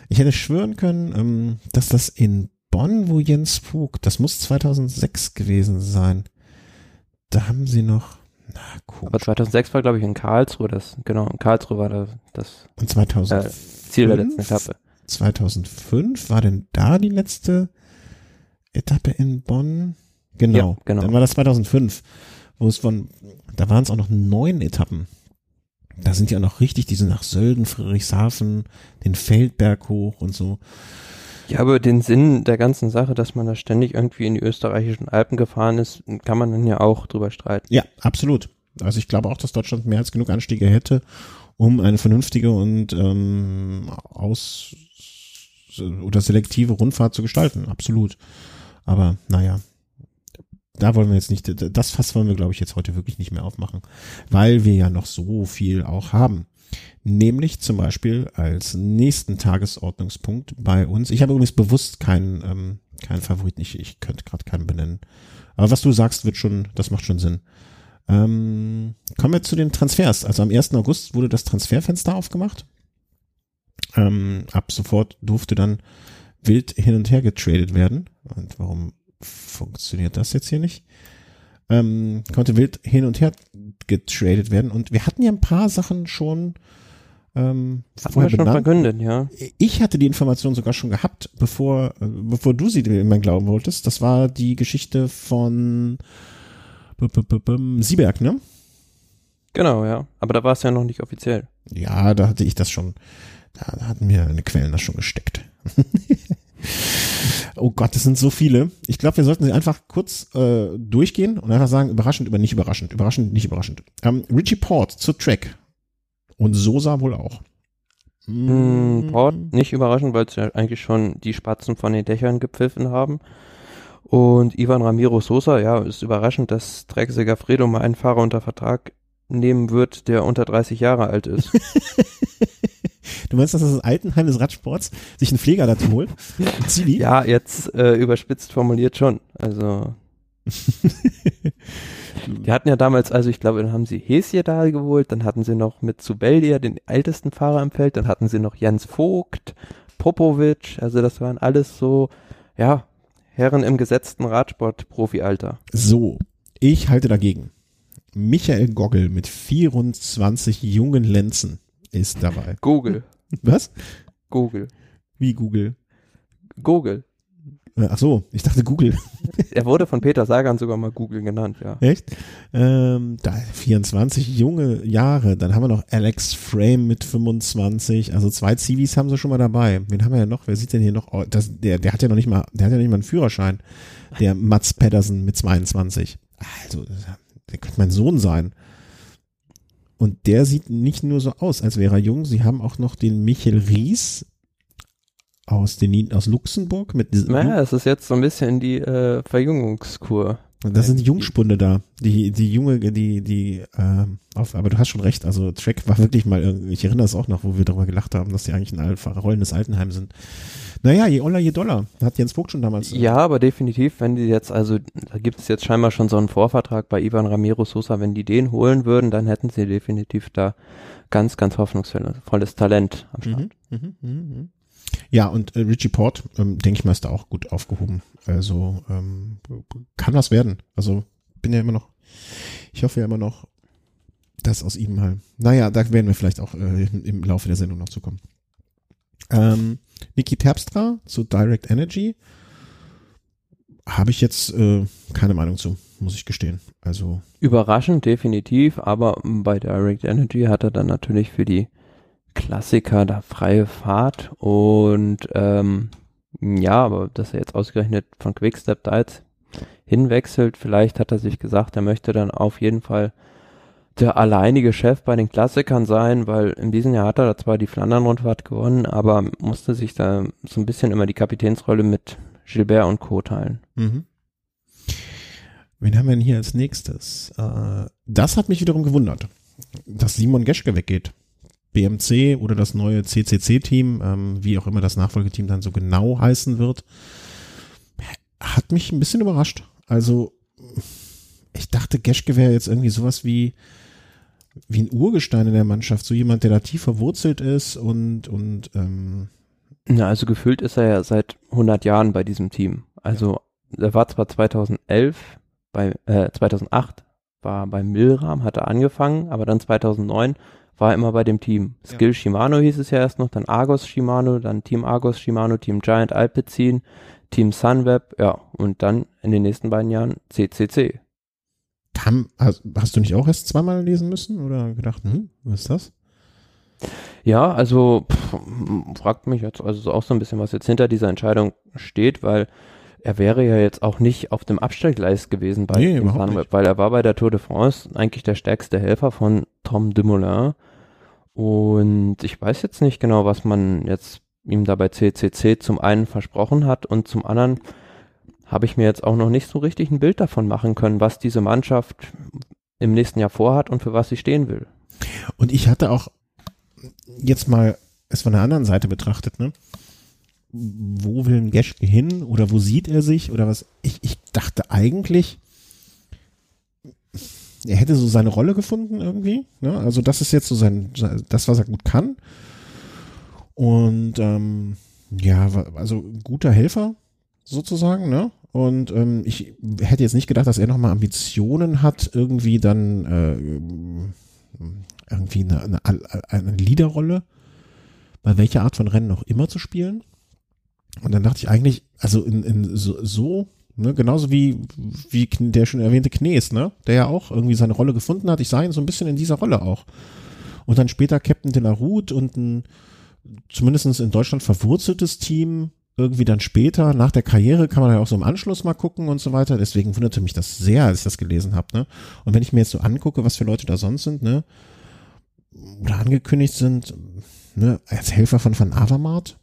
Ich hätte schwören können, ähm, dass das in Bonn, wo Jens Vogt, das muss 2006 gewesen sein. Da haben sie noch, na komisch. Aber 2006 war glaube ich in Karlsruhe, das, genau, in Karlsruhe war das, das Und 2005, äh, Ziel der letzten Etappe. 2005 war denn da die letzte Etappe in Bonn. Genau, Ja, genau. Dann war das 2005, wo es von, da waren es auch noch neun Etappen. Da sind ja noch richtig diese nach Sölden, Friedrichshafen, den Feldberg hoch und so. Ja, aber den Sinn der ganzen Sache, dass man da ständig irgendwie in die österreichischen Alpen gefahren ist, kann man dann ja auch drüber streiten. Ja, absolut. Also ich glaube auch, dass Deutschland mehr als genug Anstiege hätte, um eine vernünftige und ähm, aus oder selektive Rundfahrt zu gestalten. Absolut. Aber naja, da wollen wir jetzt nicht, das Fass wollen wir, glaube ich, jetzt heute wirklich nicht mehr aufmachen, weil wir ja noch so viel auch haben. Nämlich zum Beispiel als nächsten Tagesordnungspunkt bei uns. Ich habe übrigens bewusst keinen, ähm, keinen Favoriten. Ich, ich könnte gerade keinen benennen. Aber was du sagst, wird schon, das macht schon Sinn. Ähm, kommen wir zu den Transfers. Also am 1. August wurde das Transferfenster aufgemacht. Ähm, ab sofort durfte dann wild hin und her getradet werden. Und warum funktioniert das jetzt hier nicht? Ähm, konnte wild hin und her getradet werden. Und wir hatten ja ein paar Sachen schon ähm, Hatten vorher wir schon benannt. verkündet, ja. Ich hatte die Information sogar schon gehabt, bevor, äh, bevor du sie in mein Glauben wolltest. Das war die Geschichte von Sieberg, ne? Genau, ja. Aber da war es ja noch nicht offiziell. Ja, da hatte ich das schon, da, da hatten mir eine Quellen das schon gesteckt. oh Gott, das sind so viele. Ich glaube, wir sollten sie einfach kurz äh, durchgehen und einfach sagen, überraschend, über nicht überraschend, überraschend, nicht überraschend. Ähm, Richie Port zu Track. Und Sosa wohl auch. Mm, Port, nicht überraschend, weil es ja eigentlich schon die Spatzen von den Dächern gepfiffen haben. Und Ivan Ramiro Sosa, ja, ist überraschend, dass Trek Segafredo mal einen Fahrer unter Vertrag nehmen wird, der unter 30 Jahre alt ist. Du meinst, dass das Altenheim des Radsports sich einen Pfleger dazu holt? Zivi? ja, jetzt äh, überspitzt formuliert schon. Also, die hatten ja damals, also ich glaube, dann haben sie Hesje da geholt, dann hatten sie noch mit Zubeldia den ältesten Fahrer im Feld, dann hatten sie noch Jens Vogt, Popovic, also das waren alles so, ja, Herren im gesetzten Radsport-Profi-Alter. So, ich halte dagegen. Michael Goggel mit 24 jungen Lenzen ist dabei. Google, Was? Google, Wie Google? Google. Äh, Ach so, ich dachte Google. Er wurde von Peter Sagan sogar mal Google genannt, ja. Echt? Ähm, da 24 junge Jahre. Dann haben wir noch Alex Frame mit 25. Also zwei Zivis haben sie schon mal dabei. Wen haben wir ja noch? Wer sieht denn hier noch? Oh, das, der, der hat ja noch nicht mal, der hat ja nicht mal einen Führerschein. Der Mats Pedersen mit 22. Also, der könnte mein Sohn sein. Und der sieht nicht nur so aus, als wäre er jung. Sie haben auch noch den Michael Ries aus, den, aus Luxemburg mit Naja, es ist jetzt so ein bisschen die äh, Verjüngungskur. Das sind die Jungspunde da, die, die junge, die, die, ähm, auf, aber du hast schon recht, also Track war wirklich mal ich erinnere es auch noch, wo wir darüber gelacht haben, dass die eigentlich ein rollendes Altenheim sind. Naja, je Oller, je Dollar, hat Jens Vogt schon damals. äh, Ja, aber definitiv, wenn die jetzt, also da gibt es jetzt scheinbar schon so einen Vorvertrag bei Ivan Ramiro Sosa, wenn die den holen würden, dann hätten sie definitiv da ganz, ganz hoffnungsvolles Talent am Start. Mhm, mhm, mhm, mhm. Ja, und äh, Richie Port, ähm, denke ich mal, ist da auch gut aufgehoben. Also ähm, kann was werden. Also bin ja immer noch, ich hoffe ja immer noch, dass aus ihm mal, naja, da werden wir vielleicht auch äh, im, im Laufe der Sendung noch zukommen. Ähm, Niki Terpstra zu Direct Energy habe ich jetzt äh, keine Meinung zu, muss ich gestehen. Also Überraschend, definitiv, aber bei Direct Energy hat er dann natürlich für die Klassiker da freie Fahrt und ähm, ja, aber dass er jetzt ausgerechnet von Quickstep da jetzt hinwechselt, vielleicht hat er sich gesagt, er möchte dann auf jeden Fall der alleinige Chef bei den Klassikern sein, weil in diesem Jahr hat er da zwar die Flandern-Rundfahrt gewonnen, aber musste sich da so ein bisschen immer die Kapitänsrolle mit Gilbert und Co. teilen. Mhm. Wen haben wir denn hier als nächstes? Äh, das hat mich wiederum gewundert, dass Simon Geschke weggeht. BMC oder das neue CCC-Team, ähm, wie auch immer das Nachfolgeteam dann so genau heißen wird, hat mich ein bisschen überrascht. Also ich dachte, Geschke wäre jetzt irgendwie sowas wie wie ein Urgestein in der Mannschaft, so jemand, der da tief verwurzelt ist und und ähm, Na, also gefühlt ist er ja seit 100 Jahren bei diesem Team. Also er war zwar 2011 bei äh, 2008 war bei Milram, hat er angefangen, aber dann 2009 war er immer bei dem Team. Ja. Skill Shimano hieß es ja erst noch, dann Argos Shimano, dann Team Argos Shimano, Team Giant Alpecin, Team Sunweb, ja, und dann in den nächsten beiden Jahren CCC. Kam, hast, hast du nicht auch erst zweimal lesen müssen oder gedacht, hm, was ist das? Ja, also pff, fragt mich jetzt also auch so ein bisschen, was jetzt hinter dieser Entscheidung steht, weil er wäre ja jetzt auch nicht auf dem Abstellgleis gewesen bei Nee, Sunweb, weil er war bei der Tour de France eigentlich der stärkste Helfer von Tom Dumoulin. Und ich weiß jetzt nicht genau, was man jetzt ihm da bei CCC zum einen versprochen hat und zum anderen habe ich mir jetzt auch noch nicht so richtig ein Bild davon machen können, was diese Mannschaft im nächsten Jahr vorhat und für was sie stehen will. Und ich hatte auch jetzt mal es von der anderen Seite betrachtet, ne? Wo will ein Geschke hin oder wo sieht er sich oder was? Ich, ich dachte eigentlich, er hätte so seine Rolle gefunden irgendwie. Ne? Also das ist jetzt so sein, das, was er gut kann. Und ähm, ja, also guter Helfer sozusagen, ne? Und ähm, ich hätte jetzt nicht gedacht, dass er nochmal Ambitionen hat, irgendwie dann äh, irgendwie eine, eine, eine Leaderrolle bei welcher Art von Rennen auch immer zu spielen. Und dann dachte ich eigentlich, also in, in so, so ne, genauso wie, wie der schon erwähnte Knees, ne, der ja auch irgendwie seine Rolle gefunden hat. Ich sah ihn so ein bisschen in dieser Rolle auch. Und dann später Captain de la Route und ein zumindest in Deutschland verwurzeltes Team, irgendwie dann später, nach der Karriere, kann man ja auch so im Anschluss mal gucken und so weiter. Deswegen wunderte mich das sehr, als ich das gelesen habe. Ne? Und wenn ich mir jetzt so angucke, was für Leute da sonst sind, ne, oder angekündigt sind, ne, als Helfer von Van Avermaet,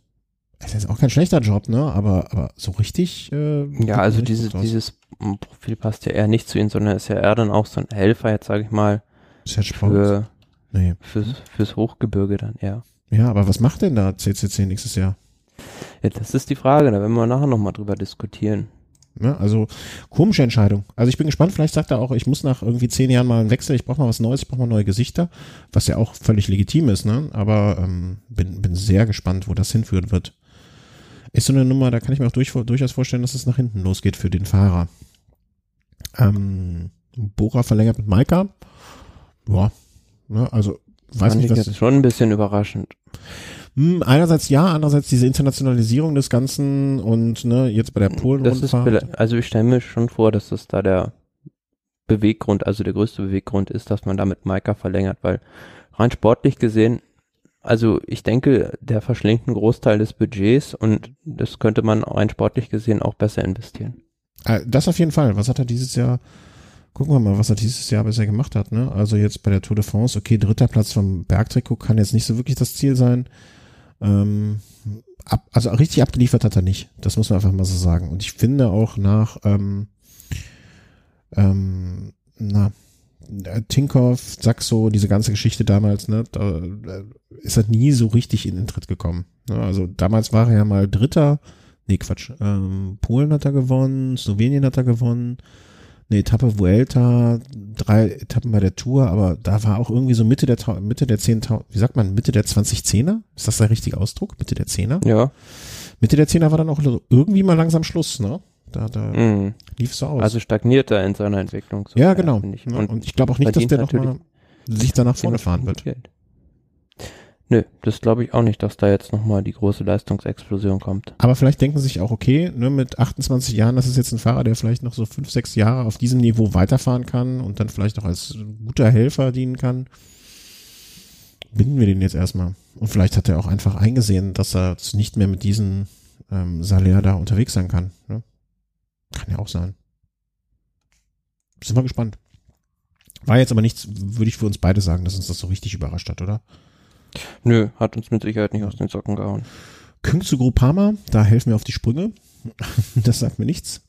das ist auch kein schlechter Job, ne, aber, aber so richtig, äh, Ja, also nicht dieses, Profil passt ja eher nicht zu ihm, sondern ist ja eher dann auch so ein Helfer, jetzt sage ich mal, Serge Paul. für, Nee. fürs, fürs Hochgebirge dann eher. Ja, aber was macht denn da CCC nächstes Jahr? Ja, das ist die Frage, da werden wir nachher nochmal drüber diskutieren. Ne? Also komische Entscheidung. Also ich bin gespannt, vielleicht sagt er auch, ich muss nach irgendwie zehn Jahren mal einen Wechsel, ich brauche mal was Neues, ich brauche mal neue Gesichter, was ja auch völlig legitim ist, ne? Aber ähm, bin, bin sehr gespannt, wo das hinführen wird. Ist so eine Nummer, da kann ich mir auch durch, durchaus vorstellen, dass es nach hinten losgeht für den Fahrer. Ähm, Bora verlängert mit Maika. Ja, ne? also weiß Fand nicht, ich was jetzt schon ein bisschen überraschend. hm, einerseits ja, andererseits diese Internationalisierung des Ganzen und ne, jetzt bei der polen Das ist, vielleicht- also ich stelle mir schon vor, dass das da der Beweggrund, also der größte Beweggrund ist, dass man damit Maika verlängert, weil rein sportlich gesehen, also ich denke, der verschlingt einen Großteil des Budgets und das könnte man rein sportlich gesehen auch besser investieren. Äh, Das auf jeden Fall. Was hat er dieses Jahr? Gucken wir mal, was er dieses Jahr bisher gemacht hat. Ne? Also jetzt bei der Tour de France, okay, dritter Platz vom Bergtrikot kann jetzt nicht so wirklich das Ziel sein. Ähm, ab, also richtig abgeliefert hat er nicht. Das muss man einfach mal so sagen. Und ich finde auch nach ähm, ähm, na, Tinkoff, Saxo, diese ganze Geschichte damals, ne, da äh, ist er nie so richtig in den Tritt gekommen. Ne? Also damals war er ja mal Dritter, nee, Quatsch, ähm, Polen hat er gewonnen, Slowenien hat er gewonnen, eine Etappe Vuelta, drei Etappen bei der Tour, aber da war auch irgendwie so Mitte der, Mitte der 10.000, wie sagt man, Mitte der 2010er? Ist das der richtige Ausdruck? Mitte der 10er? Ja, Mitte der 10er war dann auch irgendwie mal langsam Schluss, ne? Da, da mhm. lief so aus. also stagniert er in seiner Entwicklung. So ja, genau. Ich. Und Und, ich glaube auch nicht, dass der nochmal sich da nach vorne fahren wird. Geld. Nö, das glaube ich auch nicht, dass da jetzt nochmal die große Leistungsexplosion kommt. Aber vielleicht denken sie sich auch, okay, ne, mit 28 Jahren, das ist jetzt ein Fahrer, der vielleicht noch so fünf, sechs Jahre auf diesem Niveau weiterfahren kann und dann vielleicht auch als guter Helfer dienen kann. Binden wir den jetzt erstmal. Und vielleicht hat er auch einfach eingesehen, dass er nicht mehr mit diesem ähm, Salär da unterwegs sein kann. Ne? Kann ja auch sein. Sind wir gespannt. War jetzt aber nichts, würde ich für uns beide sagen, dass uns das so richtig überrascht hat, oder? Nö, hat uns mit Sicherheit nicht aus den Socken gehauen. Küng zu Groupama, da helfen wir auf die Sprünge. das sagt mir nichts.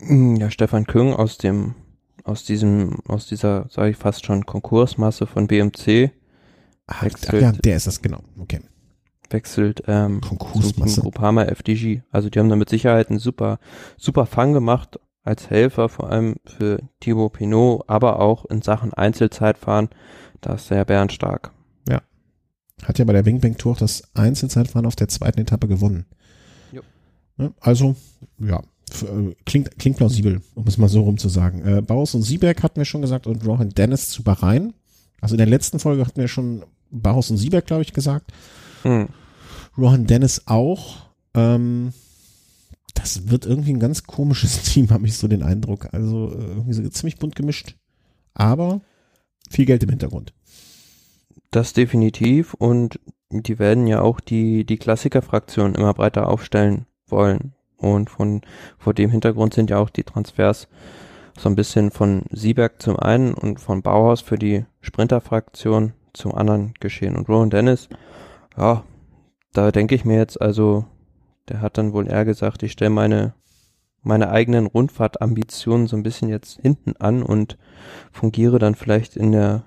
Mm, Ja, Stefan Küng aus dem, aus diesem, aus dieser, sage ich fast schon, Konkursmasse von BMC Ah, ja, der ist das, genau. Okay. Wechselt ähm, Konkursmasse. Team Groupama FDG. Also die haben da mit Sicherheit einen super, super Fang gemacht als Helfer, vor allem für Thibaut Pinot, aber auch in Sachen Einzelzeitfahren. Da ist der Bernd stark. Hat ja bei der Wing Bang Tour auch das Einzelzeitfahren auf der zweiten Etappe gewonnen. Jo. Ne, Also, ja, äh, klingt, klingt plausibel, um es mal so rum zu sagen. Äh, Baus und Sieberg hatten wir schon gesagt und Rohan Dennis zu Bahrain. Also in der letzten Folge hatten wir schon Baus und Sieberg, glaube ich, gesagt. Hm. Rohan Dennis auch. Ähm, da das wird irgendwie ein ganz komisches Team, habe ich so den Eindruck. Also äh, irgendwie so ziemlich bunt gemischt. Aber viel Geld im Hintergrund. Das definitiv und die werden ja auch die, die Klassiker-Fraktion immer breiter aufstellen wollen. Und von, vor dem Hintergrund sind ja auch die Transfers so ein bisschen von Sieberg zum einen und von Bauhaus für die Sprinter-Fraktion zum anderen geschehen. Und Rowan Dennis, ja, da denke ich mir jetzt, also, der hat dann wohl eher gesagt, ich stelle meine, meine eigenen Rundfahrtambitionen so ein bisschen jetzt hinten an und fungiere dann vielleicht in der,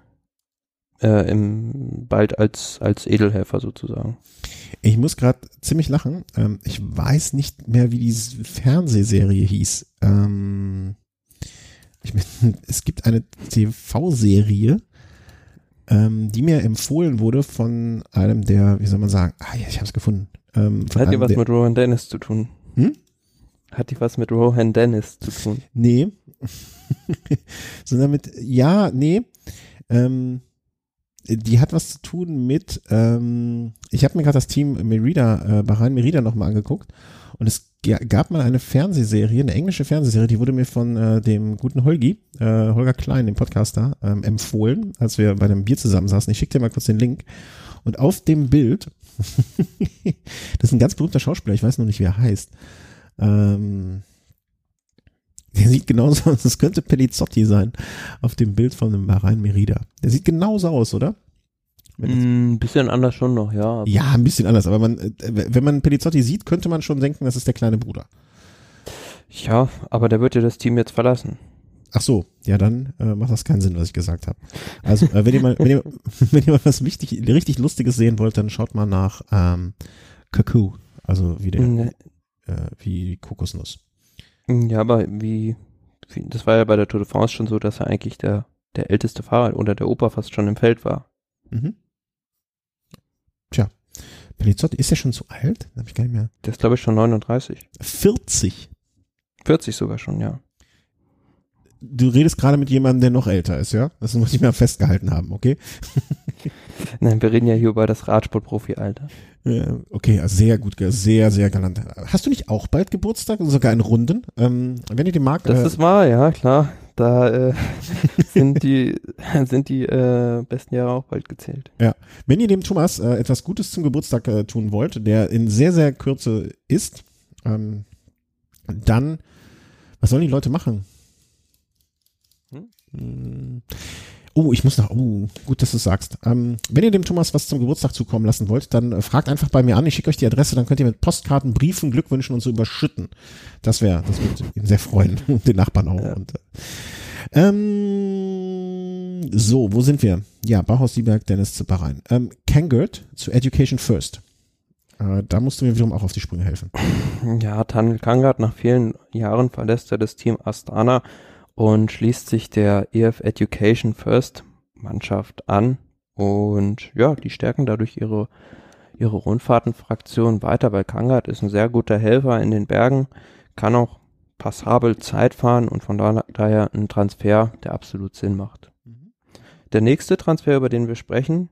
äh, im, bald als, als Edelhelfer sozusagen. Ich muss gerade ziemlich lachen. Ähm, ich weiß nicht mehr, wie diese Fernsehserie hieß. Ähm, ich, es gibt eine TV-Serie, ähm, die mir empfohlen wurde von einem der, wie soll man sagen, ah ja, ich habe es gefunden. Ähm, Hat die was der, mit Rohan Dennis zu tun? Hm? Hat die was mit Rohan Dennis zu tun? Nee. Sondern mit, ja, nee. Ähm, die hat was zu tun mit, ähm, ich habe mir gerade das Team Merida, äh, Bahrain Merida nochmal angeguckt und es gab mal eine Fernsehserie, eine englische Fernsehserie, die wurde mir von äh, dem guten Holgi, äh, Holger Klein, dem Podcaster, ähm, empfohlen, als wir bei einem Bier zusammensaßen. Ich schicke dir mal kurz den Link. Und auf dem Bild, das ist ein ganz berühmter Schauspieler, ich weiß noch nicht, wie er heißt. Ähm, der sieht genauso aus, das könnte Pelizzotti sein, auf dem Bild von dem Bahrain Merida. Der sieht genauso aus, oder? Ein mm, bisschen anders schon noch, ja. Ja, ein bisschen anders, aber man, äh, wenn man Pelizzotti sieht, könnte man schon denken, das ist der kleine Bruder. Ja, aber der wird ja das Team jetzt verlassen. Ach so, ja, dann äh, macht das keinen Sinn, was ich gesagt habe. Also, äh, wenn ihr mal, wenn ihr, wenn ihr mal was wichtig, richtig Lustiges sehen wollt, dann schaut mal nach ähm, Kaku, also wie der, nee. äh, wie Kokosnuss. Ja, aber wie, wie, das war ja bei der Tour de France schon so, dass er eigentlich der, der älteste Fahrer oder der Opa fast schon im Feld war. Mhm. Tja, Pelizzotti, ist er schon zu alt? Hab ich gar nicht mehr. Der ist, glaube ich, schon 39. 40? 40 sogar schon, ja. Du redest gerade mit jemandem, der noch älter ist, ja? Das muss ich mal festgehalten haben, okay? Nein, wir reden ja hier über das Radsportprofi-Alter. Ja, okay, also sehr gut, sehr, sehr galant. Hast du nicht auch bald Geburtstag, sogar in Runden? Ähm, wenn ihr den mag. Das äh, ist wahr, ja, klar. Da äh, sind die, sind die äh, besten Jahre auch bald gezählt. Ja. Wenn ihr dem Thomas äh, etwas Gutes zum Geburtstag äh, tun wollt, der in sehr, sehr Kürze ist, ähm, dann, was sollen die Leute machen? Hm? hm. Oh, ich muss noch, oh, gut, dass du sagst. Ähm, wenn ihr dem Thomas was zum Geburtstag zukommen lassen wollt, dann äh, fragt einfach bei mir an. Ich schicke euch die Adresse, dann könnt ihr mit Postkarten, Briefen, Glückwünschen und so überschütten. Das wäre, das würde ihn sehr freuen. Und den Nachbarn auch. Ja. Und, äh, ähm, so, wo sind wir? Ja, Bauhaus Sieberg, Dennis Bahrain. Ähm, Kangert zu Education First. Äh, da musst du mir wiederum auch auf die Sprünge helfen. Ja, Tanel Kangert, nach vielen Jahren verlässt er das Team Astana und schließt sich der EF Education First Mannschaft an. Und ja, die stärken dadurch ihre, ihre Rundfahrtenfraktion weiter, weil Kangert ist ein sehr guter Helfer in den Bergen, kann auch passabel Zeit fahren und von daher ein Transfer, der absolut Sinn macht. Mhm. Der nächste Transfer, über den wir sprechen,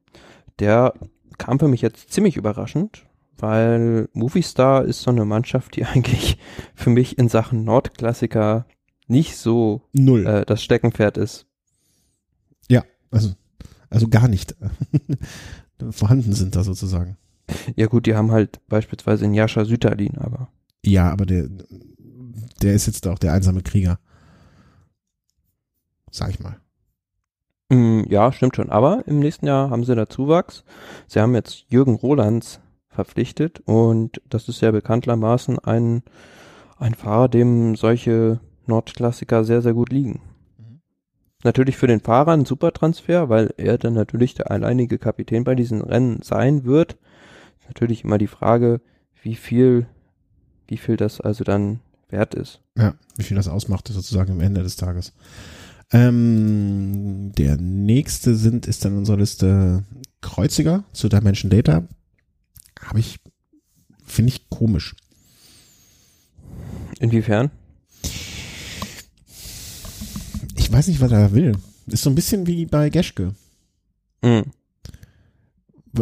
der kam für mich jetzt ziemlich überraschend, weil Movistar ist so eine Mannschaft, die eigentlich für mich in Sachen Nordklassiker nicht so Null. Äh, das Steckenpferd ist. Ja, also, also gar nicht. Vorhanden sind da sozusagen. Ja gut, die haben halt beispielsweise in Jascha Süterlin, aber. Ja, aber der, der ist jetzt auch der einsame Krieger. Sag ich mal. Mm, ja, stimmt schon. Aber im nächsten Jahr haben sie da Zuwachs. Sie haben jetzt Jürgen Rolands verpflichtet und das ist ja bekanntermaßen ein, ein Fahrer, dem solche Nordklassiker sehr, sehr gut liegen. Mhm. Natürlich für den Fahrer ein super Transfer, weil er dann natürlich der alleinige Kapitän bei diesen Rennen sein wird. Natürlich immer die Frage, wie viel, wie viel das also dann wert ist. Ja, wie viel das ausmacht, sozusagen am Ende des Tages. Ähm, der nächste sind, ist dann unsere Liste Kreuziger zu Dimension Data. Habe ich, finde ich komisch. Inwiefern? Ich weiß nicht, was er will. Ist so ein bisschen wie bei Geschke. Mhm.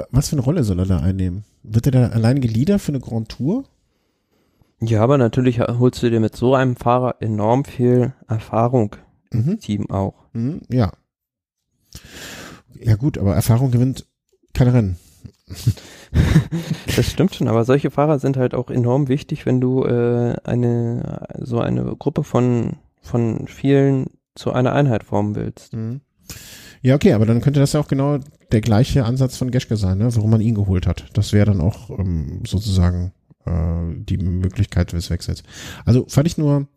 Was für eine Rolle soll er da einnehmen? Wird er da alleinige Leader für eine Grand Tour? Ja, aber natürlich holst du dir mit so einem Fahrer enorm viel Erfahrung im Mhm. Team auch. Mhm, ja. Ja gut, aber Erfahrung gewinnt keine Rennen. Das stimmt schon, aber solche Fahrer sind halt auch enorm wichtig, wenn du äh, eine so eine Gruppe von von vielen zu einer Einheit formen willst. Mhm. Ja, okay, aber dann könnte das ja auch genau der gleiche Ansatz von Geschke sein, ne? warum man ihn geholt hat. Das wäre dann auch ähm, sozusagen äh, die Möglichkeit des Wechsels. Also fand ich nur,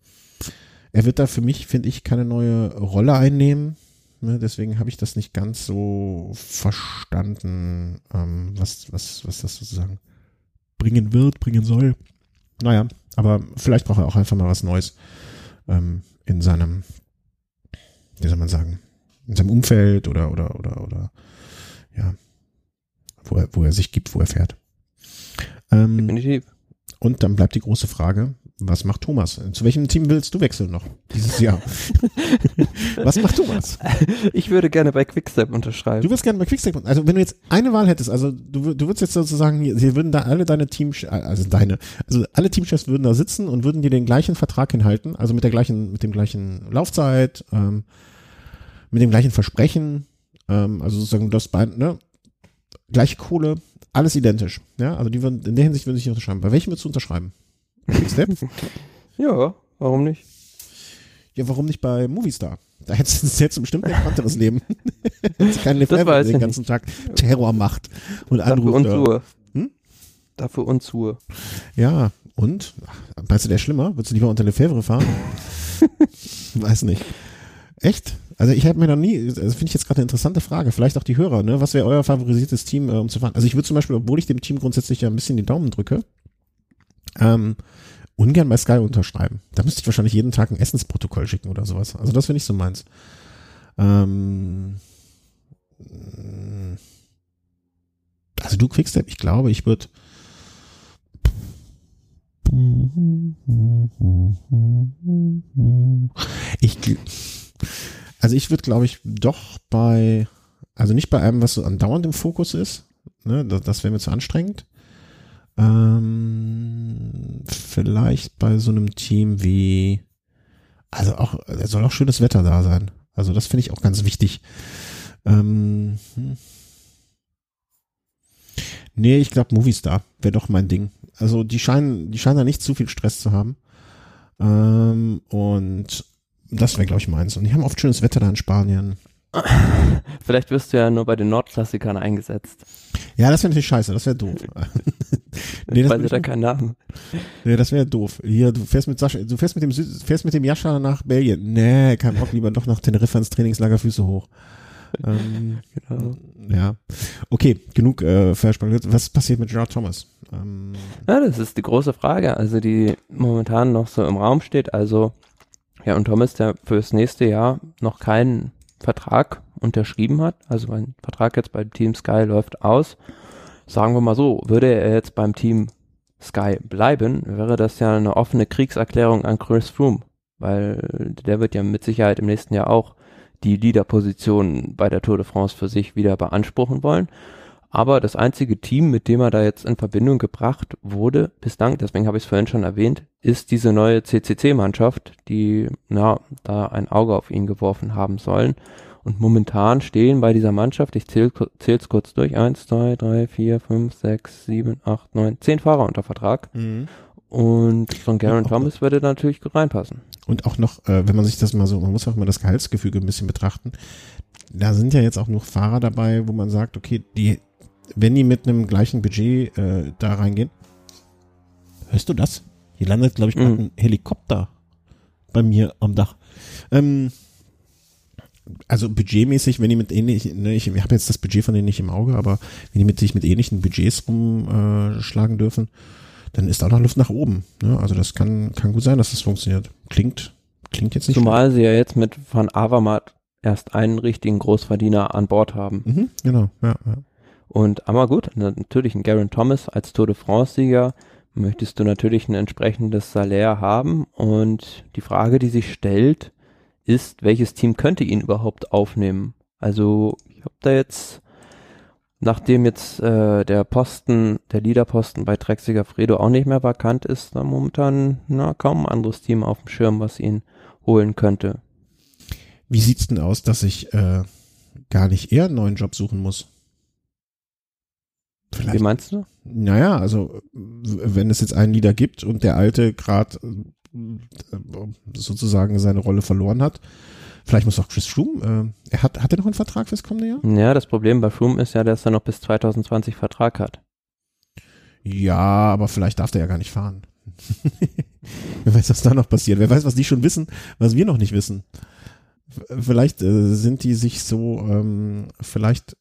er wird da für mich, finde ich, keine neue Rolle einnehmen. Ne? Deswegen habe ich das nicht ganz so verstanden, ähm, was, was, was das sozusagen bringen wird, bringen soll. Naja, aber vielleicht braucht er auch einfach mal was Neues ähm, in seinem, wie soll man sagen, in seinem Umfeld oder, oder, oder, oder, ja, wo er, wo er sich gibt, wo er fährt. Ähm, Definitiv. und dann bleibt die große Frage, was macht Thomas? Zu welchem Team willst du wechseln noch dieses Jahr? was macht Thomas? Ich würde gerne bei Quickstep unterschreiben. Du willst gerne bei Quickstep, also wenn du jetzt eine Wahl hättest, also du, du würdest jetzt sozusagen, sie würden da alle deine Team, also deine, also alle Teamchefs würden da sitzen und würden dir den gleichen Vertrag hinhalten, also mit der gleichen, mit dem gleichen Laufzeit, ähm, mit dem gleichen Versprechen, ähm, also sozusagen das beide, ne, gleiche Kohle, alles identisch, ja, also die würden, in der Hinsicht würden sich nicht unterschreiben. Bei welchem würdest du unterschreiben? Quickstep? ja, warum nicht? Ja, warum nicht bei Movistar? Da hättest du jetzt bestimmt ein entspannteres Leben. Hättest keinen Das Lefebvre, den ganzen Tag Terror macht und Dafür anruft. Ruhe. Hm? Dafür Ruhe. Ja, und? Meinst du, der ist schlimmer? Würdest du lieber unter Lefebvre fahren? Weiß nicht. Echt? Also ich habe mir noch nie, das finde ich jetzt gerade eine interessante Frage, vielleicht auch die Hörer, ne? Was wäre euer favorisiertes Team, äh, um zu fahren? Also ich würde zum Beispiel, obwohl ich dem Team grundsätzlich ja ein bisschen die Daumen drücke, ähm, ungern bei Sky unterschreiben. Da müsste ich wahrscheinlich jeden Tag ein Essensprotokoll schicken oder sowas. Also das finde ich so meins. Ähm, also du Quickstep, ich glaube, ich würde ich, also ich würde, glaube ich, doch bei, also nicht bei einem, was so andauernd im Fokus ist, ne, das, das wäre mir zu anstrengend. Ähm, vielleicht bei so einem Team wie, also auch, es soll auch schönes Wetter da sein. Also das finde ich auch ganz wichtig. Ähm, hm. Nee, ich glaube Movistar wäre doch mein Ding. Also die scheinen, die scheinen da nicht zu viel Stress zu haben. Ähm, und das wäre, glaube ich, meins. Und die haben oft schönes Wetter da in Spanien. Vielleicht wirst du ja nur bei den Nordklassikern eingesetzt. Ja, das wäre natürlich scheiße, das wäre doof. nee, das weil sie da keinen Namen. nee, das wäre doof. Hier, du fährst mit Sascha, du fährst mit dem Sü- fährst mit dem Jascha nach Belgien. Nee, kein Bock, lieber doch nach Teneriffa ins Trainingslager Füße hoch. Ähm, Genau. ja. Okay, genug äh. Was passiert mit Gerard Thomas? Ähm, Ja, das ist die große Frage, also die momentan noch so im Raum steht. Also, ja, und Thomas, der fürs nächste Jahr noch keinen Vertrag unterschrieben hat, also mein Vertrag jetzt beim Team Sky läuft aus. Sagen wir mal so, würde er jetzt beim Team Sky bleiben, wäre das ja eine offene Kriegserklärung an Chris Froome, weil der wird ja mit Sicherheit im nächsten Jahr auch die Leaderposition bei der Tour de France für sich wieder beanspruchen wollen. Aber das einzige Team, mit dem er da jetzt in Verbindung gebracht wurde, bislang, deswegen habe ich es vorhin schon erwähnt, ist diese neue CCC-Mannschaft, die na, da ein Auge auf ihn geworfen haben sollen. Und momentan stehen bei dieser Mannschaft, ich zähle es kurz durch, eins, zwei, drei, vier, fünf, sechs, sieben, acht, neun, zehn Fahrer unter Vertrag. Und so ein Garen auch Thomas würde natürlich reinpassen. Und auch noch, äh, wenn man sich das mal so, man muss auch mal das Gehaltsgefüge ein bisschen betrachten. Da sind ja jetzt auch noch Fahrer dabei, wo man sagt, okay, die, wenn die mit einem gleichen Budget äh, da reingehen. Hörst du das? Hier landet, glaube ich, gerade Mhm. ein Helikopter bei mir am Dach. Ähm, also budgetmäßig, wenn die mit ähnlichen, ne, ich, ich habe jetzt das Budget von denen nicht im Auge, aber wenn die mit sich mit ähnlichen Budgets rumschlagen äh, dürfen, dann ist da noch Luft nach oben. Ne? Also das kann, kann gut sein, dass das funktioniert. Klingt, klingt jetzt nicht Zumal sie ja jetzt mit Van Avermaet erst einen richtigen Großverdiener an Bord haben. Mhm, genau, ja, ja. Und aber gut, na- natürlich ein Garen Thomas als Tour de France-Sieger möchtest du natürlich ein entsprechendes Salär haben. Und die Frage, die sich stellt, ist, welches Team könnte ihn überhaupt aufnehmen? Also ich habe da jetzt nachdem jetzt äh, der Posten, der Leaderposten bei Trexiger Fredo auch nicht mehr vakant ist, da momentan na, kaum ein anderes Team auf dem Schirm, was ihn holen könnte. Wie sieht's denn aus, dass ich äh, gar nicht eher einen neuen Job suchen muss? Vielleicht. Wie meinst du? Naja, also wenn es jetzt einen Leader gibt und der alte gerade äh, sozusagen seine Rolle verloren hat, Vielleicht muss auch Chris Froome, äh, er hat, hat er noch einen Vertrag fürs kommende Jahr? Ja, das Problem bei Froome ist ja, dass er noch bis 2020 Vertrag hat. Ja, aber vielleicht darf der ja gar nicht fahren. Wer weiß, was da noch passiert. Wer weiß, was die schon wissen, was wir noch nicht wissen. Vielleicht äh, sind die sich so, ähm, vielleicht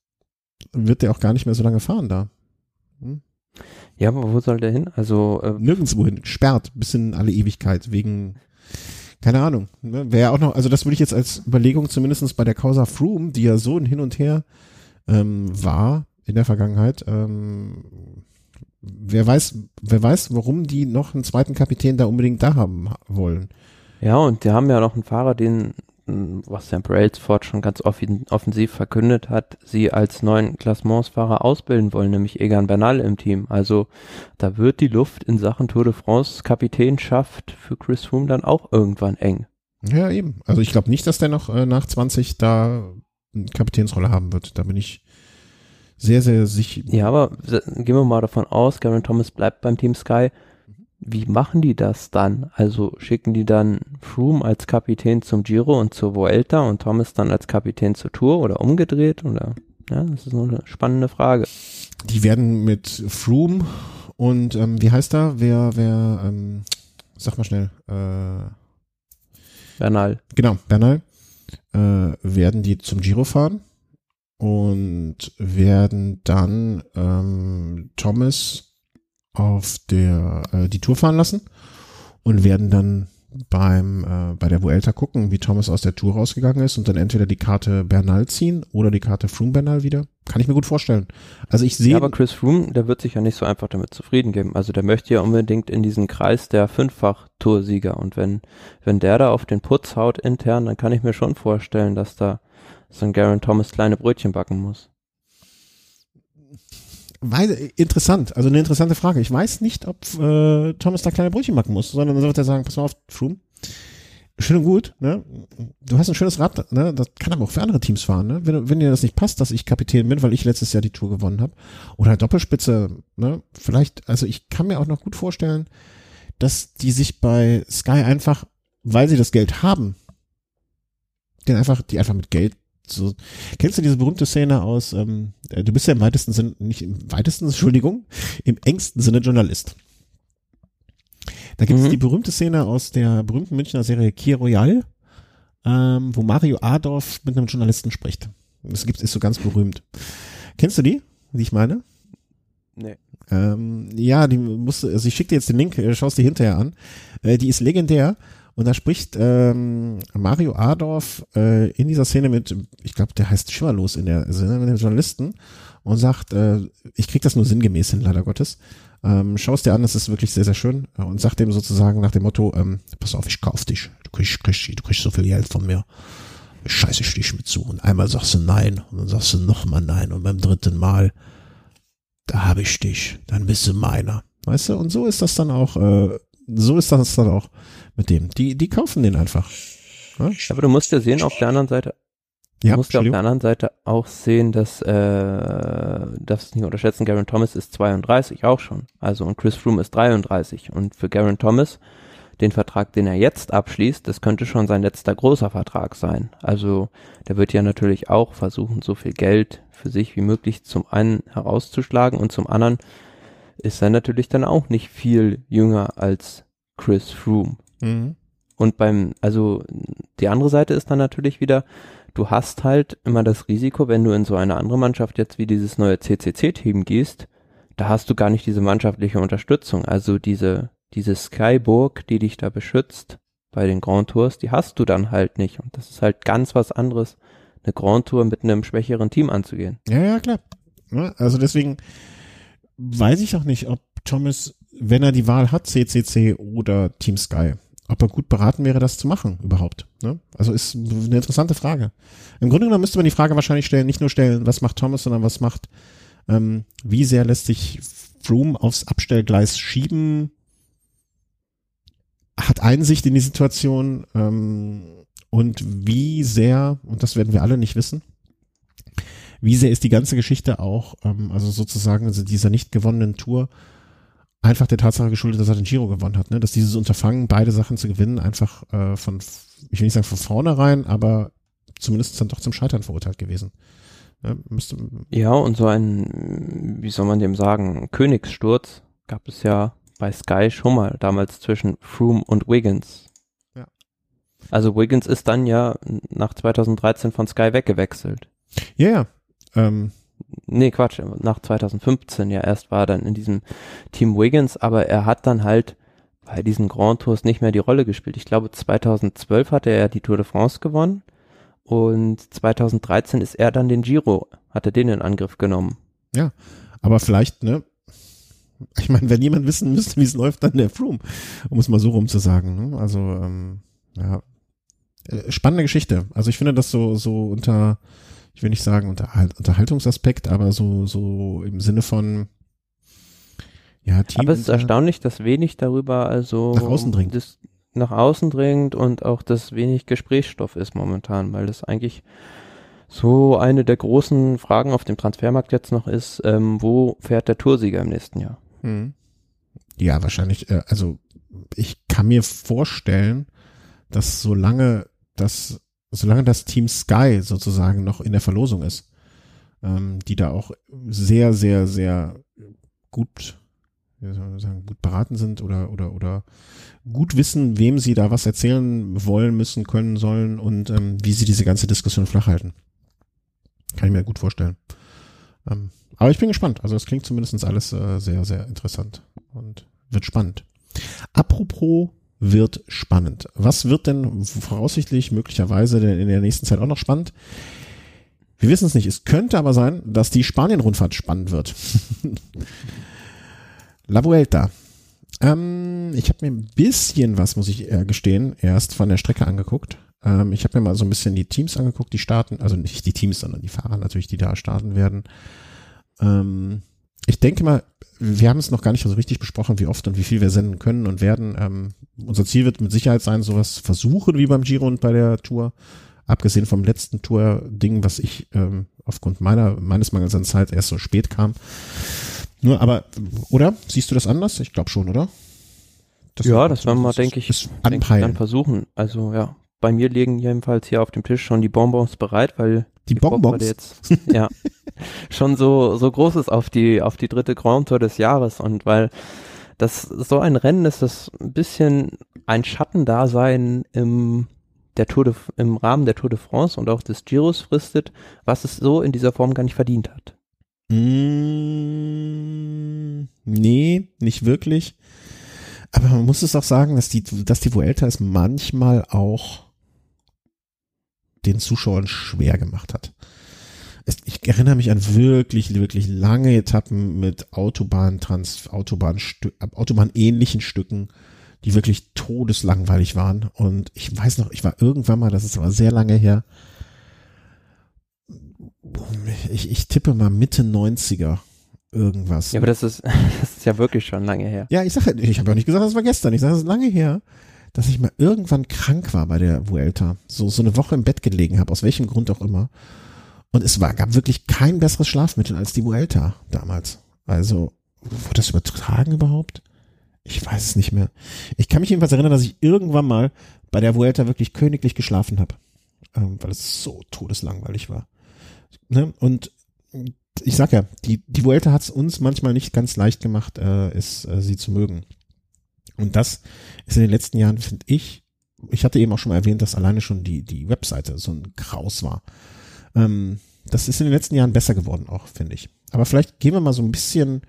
wird der auch gar nicht mehr so lange fahren da. Hm? Ja, aber wo soll der hin? Also äh, nirgendwo hin, sperrt bis in alle Ewigkeit wegen keine Ahnung. Ne? Wäre ja auch noch, also das würde ich jetzt als Überlegung zumindestens bei der Causa Froome, die ja so ein Hin und Her ähm, war in der Vergangenheit, ähm, wer weiß, wer weiß, warum die noch einen zweiten Kapitän da unbedingt da haben wollen. Ja, und die haben ja noch einen Fahrer, den was Sam Brailsford schon ganz offensiv verkündet hat, sie als neuen Klassementsfahrer ausbilden wollen, nämlich Egan Bernal im Team. Also da wird die Luft in Sachen Tour de France Kapitänschaft für Chris Froome dann auch irgendwann eng. Ja, eben. Also ich glaube nicht, dass der noch äh, nach 20 da eine Kapitänsrolle haben wird. Da bin ich sehr, sehr sicher. Ja, aber gehen wir mal davon aus, Garen Thomas bleibt beim Team Sky wie machen die das dann? Also schicken die dann Froome als Kapitän zum Giro und zur Vuelta und Thomas dann als Kapitän zur Tour oder umgedreht? Oder ja, das ist nur eine spannende Frage. Die werden mit Froome und ähm, wie heißt da? Wer, wer, ähm, sag mal schnell, äh, Bernal. Genau, Bernal. Äh, werden die zum Giro fahren und werden dann ähm, Thomas auf der äh, die Tour fahren lassen und werden dann beim äh, bei der Vuelta gucken, wie Thomas aus der Tour rausgegangen ist und dann entweder die Karte Bernal ziehen oder die Karte Froome Bernal wieder. Kann ich mir gut vorstellen. Also ich sehe. Ja, aber Chris Froome, der wird sich ja nicht so einfach damit zufrieden geben. Also der möchte ja unbedingt in diesen Kreis der fünffach Toursieger und wenn wenn der da auf den Putz haut intern, dann kann ich mir schon vorstellen, dass da so ein Garen Thomas kleine Brötchen backen muss. Weil, interessant, also eine interessante Frage. Ich weiß nicht, ob äh, Thomas da kleine Brötchen machen muss, sondern dann wird er sagen, pass mal auf, Froome, schön und gut, ne? Du hast ein schönes Rad, ne? Das kann aber auch für andere Teams fahren, ne? Wenn, wenn dir das nicht passt, dass ich Kapitän bin, weil ich letztes Jahr die Tour gewonnen habe, oder Doppelspitze, ne? Vielleicht, also ich kann mir auch noch gut vorstellen, dass die sich bei Sky einfach, weil sie das Geld haben, den einfach, die einfach mit Geld so, kennst du diese berühmte Szene aus, ähm, äh, du bist ja im weitesten Sinne, nicht im weitesten, Entschuldigung, im engsten Sinne Journalist. Da gibt es mhm. die berühmte Szene aus der berühmten Münchner Serie Kier Royal, ähm, wo Mario Adorf mit einem Journalisten spricht. Das gibt, ist so ganz berühmt. Kennst du die, die ich meine? Nee. Ähm, ja, die muss, also ich schicke dir jetzt den Link, äh, schaust dir hinterher an. Äh, die ist legendär und da spricht ähm, Mario Adorf äh, in dieser Szene mit, ich glaube, der heißt Schimmerlos in der Szene mit dem Journalisten und sagt, äh, ich krieg das nur sinngemäß hin, leider Gottes. Ähm, Schau es dir an, das ist wirklich sehr, sehr schön. Und sagt dem sozusagen nach dem Motto, ähm, pass auf, ich kauf dich. Du kriegst, kriegst, du kriegst so viel Geld von mir. Scheiße ich dich mit zu. Und einmal sagst du nein und dann sagst du nochmal nein. Und beim dritten Mal, da habe ich dich. Dann bist du meiner. Weißt du? Und so ist das dann auch, äh, so ist das dann auch mit dem. Die, die kaufen den einfach. Ja? Aber du musst ja sehen, auf der anderen Seite, du ja, musst ja auf der anderen Seite auch sehen, dass, äh, das nicht unterschätzen, Garen Thomas ist 32 auch schon. Also und Chris Froome ist 33. Und für Garen Thomas, den Vertrag, den er jetzt abschließt, das könnte schon sein letzter großer Vertrag sein. Also der wird ja natürlich auch versuchen, so viel Geld für sich wie möglich zum einen herauszuschlagen und zum anderen ist er natürlich dann auch nicht viel jünger als Chris Froome. Mhm. Und beim, also die andere Seite ist dann natürlich wieder, du hast halt immer das Risiko, wenn du in so eine andere Mannschaft jetzt wie dieses neue CCC-Team gehst, da hast du gar nicht diese mannschaftliche Unterstützung. Also diese, diese Skyburg, die dich da beschützt bei den Grand Tours, die hast du dann halt nicht. Und das ist halt ganz was anderes, eine Grand Tour mit einem schwächeren Team anzugehen. Ja, ja, klar. Also deswegen weiß ich auch nicht, ob Thomas, wenn er die Wahl hat, CCC oder Team Sky, ob er gut beraten wäre, das zu machen überhaupt. Ne? Also ist eine interessante Frage. Im Grunde genommen müsste man die Frage wahrscheinlich stellen, nicht nur stellen, was macht Thomas, sondern was macht Ähm, wie sehr lässt sich Froome aufs Abstellgleis schieben? Hat Einsicht in die Situation ähm, und wie sehr, und das werden wir alle nicht wissen, wie sehr ist die ganze Geschichte auch, ähm, also sozusagen also dieser nicht gewonnenen Tour, einfach der Tatsache geschuldet, dass er den Giro gewonnen hat, ne? dass dieses Unterfangen, beide Sachen zu gewinnen, einfach äh, von, ich will nicht sagen von vornherein, aber zumindest dann doch zum Scheitern verurteilt gewesen. Ja, müsste, ja, und so ein, wie soll man dem sagen, Königssturz gab es ja bei Sky schon mal damals zwischen Froome und Wiggins. Ja. Also Wiggins ist dann ja nach 2013 von Sky weggewechselt. Ja, ja. Ähm, nee, Quatsch, nach 2015 ja erst war er dann in diesem Team Wiggins, aber er hat dann halt bei diesen Grand Tours nicht mehr die Rolle gespielt. Ich glaube 2012 hatte er die Tour de France gewonnen und 2013 ist er dann den Giro, hat er den in Angriff genommen. Ja, aber vielleicht, ne, ich meine, wenn jemand wissen müsste, wie es läuft, dann der Froome, um es mal so rum zu sagen. Ne? Also, ähm, ja, äh, spannende Geschichte. Also ich finde das so, so unter, ich will nicht sagen Unterhalt, Unterhaltungsaspekt, aber so, so im Sinne von, ja, Team. Aber es ist erstaunlich, dass wenig darüber also nach außen dringt. Das, nach außen dringt und auch das wenig Gesprächsstoff ist momentan, weil das eigentlich so eine der großen Fragen auf dem Transfermarkt jetzt noch ist, ähm, wo fährt der Toursieger im nächsten Jahr? Hm. Ja, wahrscheinlich, äh, also ich kann mir vorstellen, dass solange das, solange das Team Sky sozusagen noch in der Verlosung ist, ähm, die da auch sehr, sehr, sehr gut wie soll man sagen, gut beraten sind oder, oder, oder gut wissen, wem sie da was erzählen wollen, müssen, können, sollen und ähm, wie sie diese ganze Diskussion flach halten. Kann ich mir gut vorstellen. Ähm, aber ich bin gespannt. Also es klingt zumindest alles äh, sehr, sehr interessant und wird spannend. Apropos wird spannend. Was wird denn voraussichtlich möglicherweise denn in der nächsten Zeit auch noch spannend? Wir wissen es nicht. Es könnte aber sein, dass die Spanien-Rundfahrt spannend wird. La Vuelta. Ähm, ich habe mir ein bisschen was, muss ich äh, gestehen, erst von der Strecke angeguckt. Ähm, ich habe mir mal so ein bisschen die Teams angeguckt, die starten, also nicht die Teams, sondern die Fahrer natürlich, die da starten werden. Ähm, ich denke mal, wir haben es noch gar nicht so richtig besprochen, wie oft und wie viel wir senden können und werden. Ähm, unser Ziel wird mit Sicherheit sein, sowas versuchen wie beim Giro und bei der Tour. Abgesehen vom letzten Tour-Ding, was ich ähm, aufgrund meiner meines Mangels an Zeit erst so spät kam. Nur, aber, oder? Siehst du das anders? Ich glaube schon, oder? Das ja, das werden wir, denke ich, denk ich, dann versuchen. Also ja, bei mir liegen jedenfalls hier auf dem Tisch schon die Bonbons bereit, weil die, die Bonbons jetzt ja schon so so groß ist auf die auf die dritte Grand Tour des Jahres und weil das so ein Rennen ist, das ein bisschen ein Schattendasein im der Tour de, im Rahmen der Tour de France und auch des Giros fristet, was es so in dieser Form gar nicht verdient hat. Mm, nee, nicht wirklich. Aber man muss es auch sagen, dass die, dass die Vuelta es manchmal auch den Zuschauern schwer gemacht hat. Es, ich erinnere mich an wirklich, wirklich lange Etappen mit Autobahn, Trans, Autobahn, Autobahn-ähnlichen Stücken, die wirklich todeslangweilig waren. Und ich weiß noch, ich war irgendwann mal, das ist aber sehr lange her, ich, ich tippe mal Mitte 90er irgendwas. Ja, aber das ist, das ist ja wirklich schon lange her. Ja, ich sage, ich habe ja nicht gesagt, das war gestern. Ich sage, das ist lange her, dass ich mal irgendwann krank war bei der Vuelta. So, so eine Woche im Bett gelegen habe, aus welchem Grund auch immer. Und es war, gab wirklich kein besseres Schlafmittel als die Vuelta damals. Also, wurde das übertragen überhaupt? Ich weiß es nicht mehr. Ich kann mich jedenfalls erinnern, dass ich irgendwann mal bei der Vuelta wirklich königlich geschlafen habe. Ähm, weil es so todeslangweilig war. Ne? Und ich sag ja, die, die Vuelta hat es uns manchmal nicht ganz leicht gemacht, äh, es, äh, sie zu mögen. Und das ist in den letzten Jahren, finde ich, ich hatte eben auch schon mal erwähnt, dass alleine schon die, die Webseite so ein Kraus war. Ähm, das ist in den letzten Jahren besser geworden auch, finde ich. Aber vielleicht gehen wir mal so ein bisschen,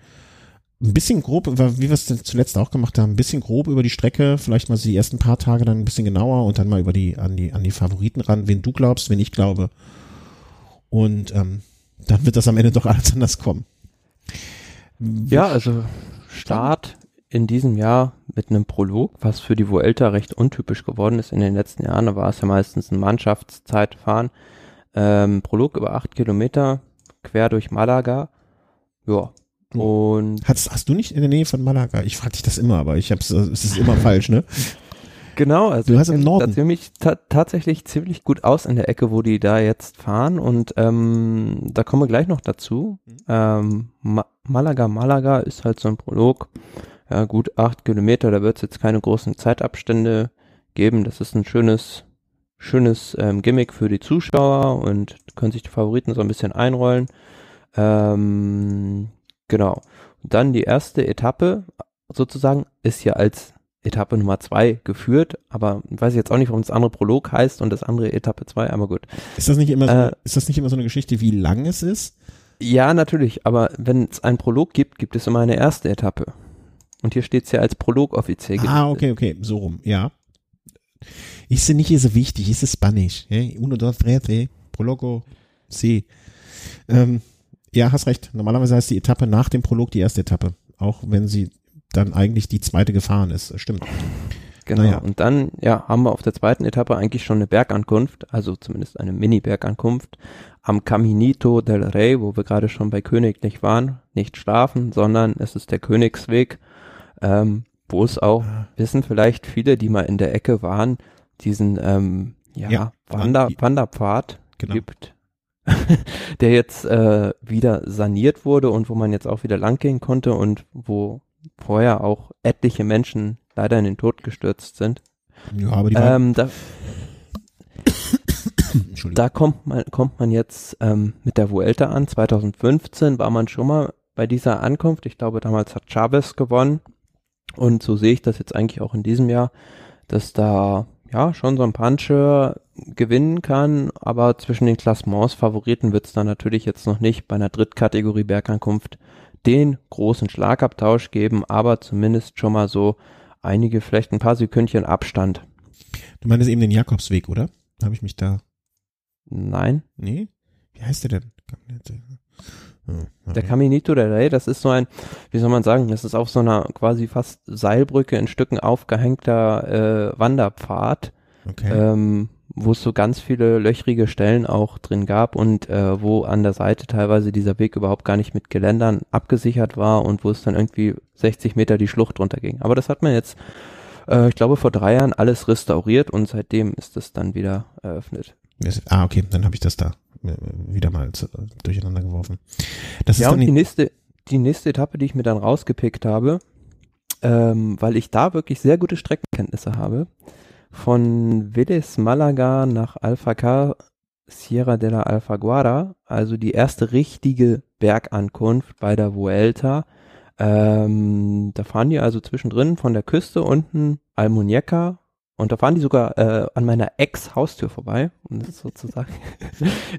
ein bisschen grob, wie wir es zuletzt auch gemacht haben, ein bisschen grob über die Strecke, vielleicht mal so die ersten paar Tage dann ein bisschen genauer und dann mal über die, an die, an die Favoriten ran, wen du glaubst, wen ich glaube und ähm, dann wird das am Ende doch alles anders kommen. Ja, also Start in diesem Jahr mit einem Prolog, was für die Vuelta recht untypisch geworden ist in den letzten Jahren. Da war es ja meistens ein Mannschaftszeitfahren. Ähm, Prolog über acht Kilometer quer durch Malaga Ja. Hm. Und Hast, hast du nicht in der Nähe von Malaga? Ich frage dich das immer, aber ich hab's, es ist immer falsch, ne? genau, also Du hast im Norden. da ziemlich, ta tatsächlich ziemlich gut aus in der Ecke, wo die da jetzt fahren und ähm, da kommen wir gleich noch dazu. Mhm. Ähm, Ma Malaga, Malaga ist halt so ein Prolog, ja gut acht Kilometer, da wird es jetzt keine großen Zeitabstände geben. Das ist ein schönes, schönes ähm, Gimmick für die Zuschauer und können sich die Favoriten so ein bisschen einrollen. Ähm, genau. Und dann die erste Etappe sozusagen ist ja als Etappe Nummer zwei geführt, aber weiß ich jetzt auch nicht, warum das andere Prolog heißt und das andere Etappe zwei, aber gut. Ist das nicht immer so, Äh, ist das nicht immer so eine Geschichte, wie lang es ist? Ja, natürlich, aber wenn es einen Prolog gibt, gibt es immer eine erste Etappe. Und hier steht es ja als Prolog offiziell. Ah, okay, okay, so rum, ja. Ist nicht so wichtig, ist Spanisch. Eh? Uno, dos, tres, eh? Prologo, sí. Ähm, ja, hast recht. Normalerweise heißt die Etappe nach dem Prolog die erste Etappe. Auch wenn sie dann eigentlich die zweite gefahren ist. Stimmt. Genau. Naja. Und dann, ja, haben wir auf der zweiten Etappe eigentlich schon eine Bergankunft, also zumindest eine Mini-Bergankunft am Caminito del Rey, wo wir gerade schon bei Königlich waren. Nicht schlafen, sondern es ist der Königsweg, ähm, wo es auch, Ah. wissen vielleicht viele, die mal in der Ecke waren, diesen, ähm, ja, Ja, Wander, Wanderpfad Genau. gibt, der jetzt äh, wieder saniert wurde und wo man jetzt auch wieder langgehen konnte und wo vorher auch etliche Menschen leider in den Tod gestürzt sind. Ja, aber die Ähm, da, da kommt man, kommt man jetzt ähm, mit der Vuelta an. 2015 war man schon mal bei dieser Ankunft. Ich glaube, damals hat Chavez gewonnen. Und so sehe ich das jetzt eigentlich auch in diesem Jahr, dass da ja schon so ein Puncher gewinnen kann, aber zwischen den Klassements Favoriten wird es dann natürlich jetzt noch nicht bei einer Drittkategorie Bergankunft den großen Schlagabtausch geben, aber zumindest schon mal so einige, vielleicht ein paar Sekündchen Abstand. du meinst eben den Jakobsweg, oder? Habe ich mich da. Nein, Nee? Wie heißt der denn? Der Caminito del Rey, das ist so ein, wie soll man sagen, das ist auf so einer quasi fast Seilbrücke in Stücken aufgehängter äh, Wanderpfad, okay. ähm, wo es so ganz viele löchrige Stellen auch drin gab und äh, wo an der Seite teilweise dieser Weg überhaupt gar nicht mit Geländern abgesichert war und wo es dann irgendwie 60 Meter die Schlucht runterging. Aber das hat man jetzt, äh, ich glaube, vor drei Jahren alles restauriert und seitdem ist es dann wieder eröffnet. Ah, okay, dann habe ich das da äh, wieder mal zu, durcheinander geworfen. Das ja, ist und die nächste, die nächste Etappe, die ich mir dann rausgepickt habe, ähm, weil ich da wirklich sehr gute Streckenkenntnisse habe, von Vélez Malaga nach Alfacar Sierra de la Alfaguara, also die erste richtige Bergankunft bei der Vuelta. Ähm, da fahren die also zwischendrin von der Küste unten Almuñeca und da fahren die sogar äh, an meiner Ex-Haustür vorbei, um das sozusagen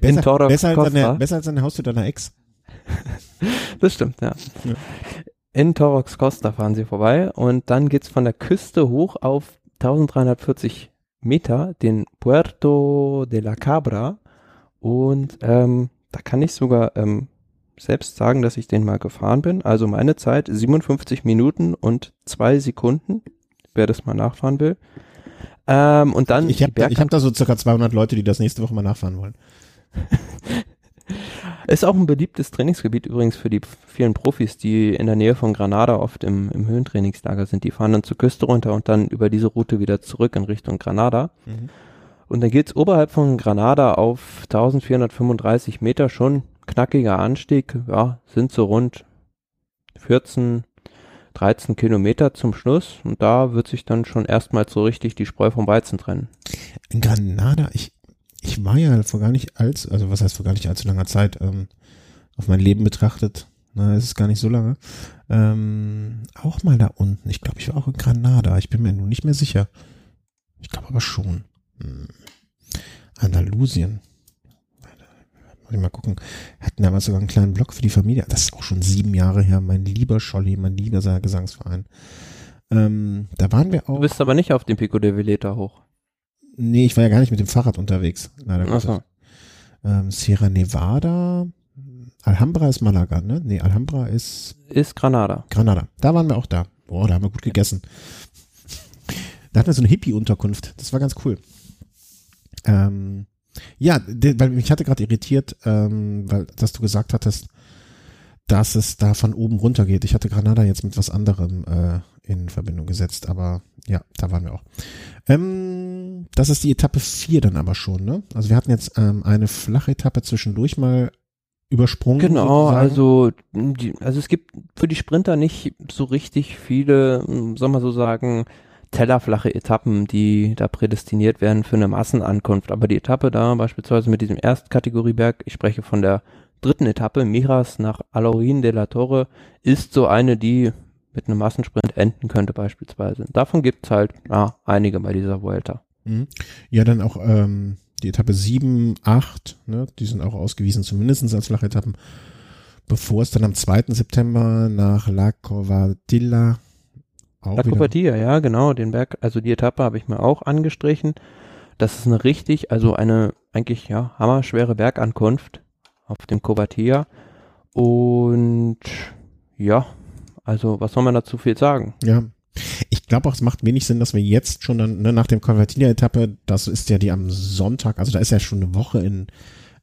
in besser, Torres besser, als eine, besser als eine Haustür deiner Ex. Das stimmt, ja. Ja. In Torrox Costa fahren sie vorbei und dann geht's von der Küste hoch auf 1340 Meter, den Puerto de la Cabra. Und ähm, da kann ich sogar ähm, selbst sagen, dass ich den mal gefahren bin. Also meine Zeit 57 Minuten und zwei Sekunden, wer das mal nachfahren will. Ähm, und dann Ich habe hab da so circa 200 Leute, die das nächste Woche mal nachfahren wollen. Ist auch ein beliebtes Trainingsgebiet übrigens für die vielen Profis, die in der Nähe von Granada oft im, im Höhentrainingslager sind. Die fahren dann zur Küste runter und dann über diese Route wieder zurück in Richtung Granada. Und dann geht's oberhalb von Granada auf 1435 Meter schon knackiger Anstieg. Ja, sind so rund 14, 13 Kilometer zum Schluss. Und da wird sich dann schon erstmal so richtig die Spreu vom Weizen trennen. In Granada, ich, ich war ja vor gar nicht allzu, also was heißt vor gar nicht allzu langer Zeit, ähm, auf mein Leben betrachtet, na, es ist gar nicht so lange, ähm, auch mal da unten. Ich glaube, ich war auch in Granada. Ich bin mir nur nicht mehr sicher. Ich glaube aber schon. Hm. Andalusien. Muss ich mal gucken. Hatten damals sogar einen kleinen Blog für die Familie. Das ist auch schon sieben Jahre her. Mein lieber Scholli, mein lieber Gesangsverein. Ähm, da waren wir auch. Du bist aber nicht auf dem Pico de Veleta hoch. Nee, ich war ja gar nicht mit dem Fahrrad unterwegs. Leider Gottes. so. Ähm, Sierra Nevada. Alhambra ist Malaga, ne? Nee, Alhambra ist Ist Granada. Granada. Da waren wir auch da. Boah, da haben wir gut gegessen. Da hatten wir so eine Hippie-Unterkunft. Das war ganz cool. Ähm, ja, weil mich hatte gerade irritiert, ähm, weil, dass du gesagt hattest, dass es da von oben runter geht. Ich hatte Granada jetzt mit was anderem äh, in Verbindung gesetzt, aber ja, da waren wir auch. Ähm, das ist die Etappe 4 dann aber schon, ne? Also wir hatten jetzt ähm, eine flache Etappe zwischendurch mal übersprungen. Genau, also, die, also es gibt für die Sprinter nicht so richtig viele, soll man so sagen, tellerflache Etappen, die da prädestiniert werden für eine Massenankunft. Aber die Etappe da beispielsweise mit diesem Erstkategorieberg, ich spreche von der dritten Etappe, Miras nach Alaurin de la Torre, ist so eine, die mit einem Massensprint enden könnte beispielsweise. Davon gibt's halt ja, einige bei dieser Vuelta. Mhm. Ja, dann auch ähm, die Etappe 7, 8, ne, die sind auch ausgewiesen, zumindest als Flachetappen, bevor es dann am 2. September nach La Covadilla La Covadilla, ja, genau, den Berg, also die Etappe habe ich mir auch angestrichen. Das ist eine richtig, also eine eigentlich ja hammerschwere Bergankunft auf dem Covadilla und ja, also was soll man dazu viel sagen? Ja, ich glaube auch, es macht wenig Sinn, dass wir jetzt schon dann ne, nach dem Convertinia-Etappe, das ist ja die am Sonntag, also da ist ja schon eine Woche in,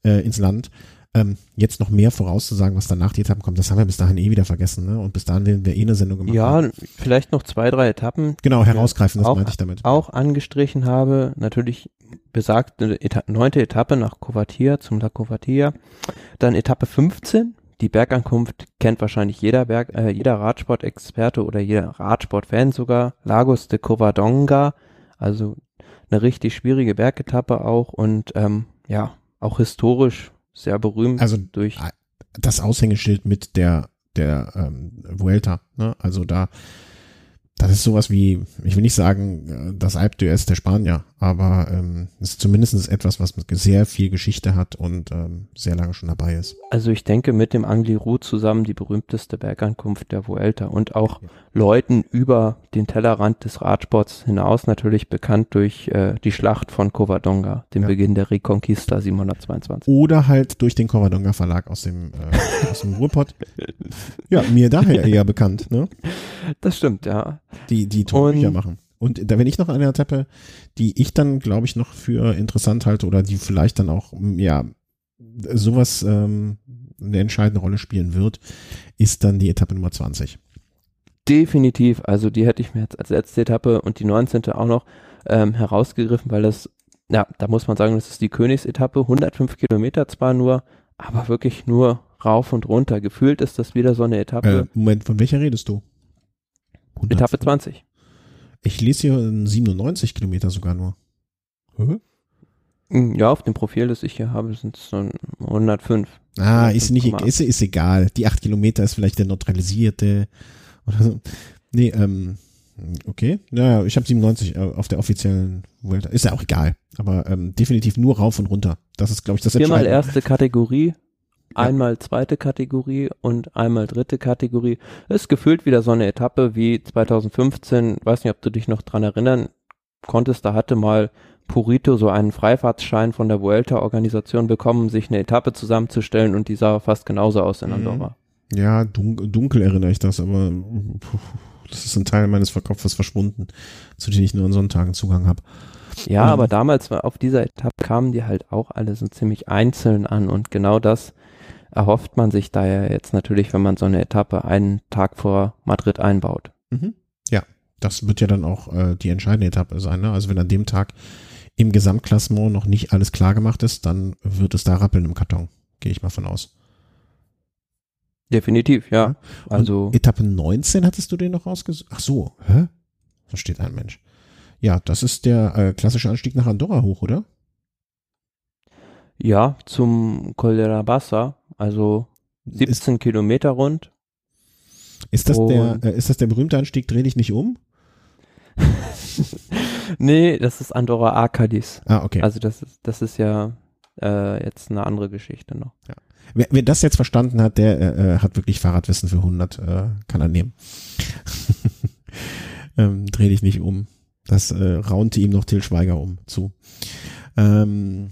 äh, ins Land, ähm, jetzt noch mehr vorauszusagen, was danach die Etappen kommt, das haben wir bis dahin eh wieder vergessen, ne? Und bis dahin werden wir eh eine Sendung gemacht. Ja, haben. vielleicht noch zwei, drei Etappen. Genau, herausgreifen, das auch, meinte ich damit. Auch angestrichen habe, natürlich besagte Eta neunte Etappe nach Covatia zum La Covatia. Dann Etappe 15, die Bergankunft kennt wahrscheinlich jeder Berg, äh, jeder Radsportexperte oder jeder Radsportfan sogar. Lagos de Covadonga, also eine richtig schwierige Bergetappe auch und ähm, ja, auch historisch sehr berühmt. Also durch das Aushängeschild mit der der ähm, Vuelta, ne? Also da das ist sowas wie, ich will nicht sagen, äh, das Alp d'Huez der Spanier, aber ähm, es ist zumindest etwas, was sehr viel Geschichte hat und ähm, sehr lange schon dabei ist. Also ich denke mit dem Angliru zusammen die berühmteste Bergankunft der Vuelta und auch ja. Leuten über den Tellerrand des Radsports hinaus natürlich bekannt durch äh, die Schlacht von Covadonga, dem ja. Beginn der Reconquista 722. Oder halt durch den Covadonga Verlag aus dem, äh, aus dem Ruhrpott. Ja, mir daher eher bekannt, ne? Das stimmt, ja. Die, die Tonbücher machen. Und da wenn ich noch eine Etappe, die ich dann, glaube ich, noch für interessant halte oder die vielleicht dann auch, ja, sowas ähm, eine entscheidende Rolle spielen wird, ist dann die Etappe Nummer 20. Definitiv, also die hätte ich mir jetzt als letzte Etappe und die 19. auch noch ähm, herausgegriffen, weil das, ja, da muss man sagen, das ist die Königsetappe, 105 Kilometer zwar nur, aber wirklich nur rauf und runter. Gefühlt ist das wieder so eine Etappe. Äh, Moment, von welcher redest du? 100? Etappe 20. Ich lese hier 97 Kilometer sogar nur. Hä? Hm, ja, auf dem Profil, das ich hier habe, sind es 105. Ah, ist nicht, ist, ist egal. Die 8 Kilometer ist vielleicht der neutralisierte oder so. Nee, ähm, okay. Naja, ich habe 97 auf der offiziellen Welt. Ist ja auch egal. Aber ähm, definitiv nur rauf und runter. Das ist, glaube ich, das Viermal erste Kategorie, einmal zweite Kategorie und einmal dritte Kategorie. Ist gefühlt wieder so eine Etappe wie 2015. Weiß nicht, ob du dich noch dran erinnern konntest. Da hatte mal Purito so einen Freifahrtsschein von der Vuelta-Organisation bekommen, sich eine Etappe zusammenzustellen und die sah fast genauso aus in mhm. Andorra. Ja, dunkel, dunkel erinnere ich das, aber das ist ein Teil meines Kopfes verschwunden, zu dem ich nur an Sonntagen Zugang habe. Ja, ähm, aber damals auf dieser Etappe kamen die halt auch alle so ziemlich einzeln an und genau das erhofft man sich da ja jetzt natürlich, wenn man so eine Etappe einen Tag vor Madrid einbaut. Mhm. Ja, das wird ja dann auch äh, die entscheidende Etappe sein. Ne? Also wenn an dem Tag im Gesamtklassement noch nicht alles klar gemacht ist, dann wird es da rappeln im Karton. Gehe ich mal von aus. Definitiv, ja. Also Und Etappe 19 hattest du den noch rausgesucht? Ach so, hä? Versteht ein Mensch. Ja, das ist der äh, klassische Anstieg nach Andorra hoch, oder? Ja, zum Col de la Bassa, also 17 ist, Kilometer rund. Ist das der, äh, ist das der berühmte Anstieg Dreh dich nicht um? nee, das ist Andorra Arcadis. Ah, okay. Also das ist, das ist ja äh, jetzt eine andere Geschichte noch. Ja. Wer, wer das jetzt verstanden hat, der äh, äh hat wirklich Fahrradwissen für 100, äh, kann er nehmen. ähm, dreh dich nicht um. Das äh, raunte ihm noch Till Schweiger um zu. Ähm,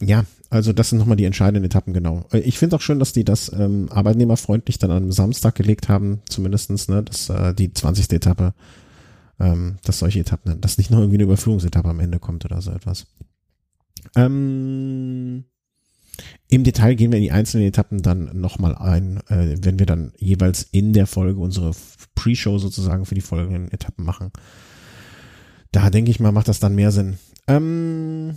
ja, also das sind nochmal die entscheidenden Etappen, genau. Äh, ich finde auch schön, dass die das ähm, arbeitnehmerfreundlich dann am Samstag gelegt haben, zumindestens, ne, dass äh, die 20. Etappe, ähm, dass solche Etappen, dass nicht noch irgendwie eine Überführungsetappe am Ende kommt oder so etwas. Ähm, Im Detail gehen wir in die einzelnen Etappen dann nochmal ein, äh, wenn wir dann jeweils in der Folge unsere Pre-Show sozusagen für die folgenden Etappen machen. Da denke ich mal, macht das dann mehr Sinn. Ähm,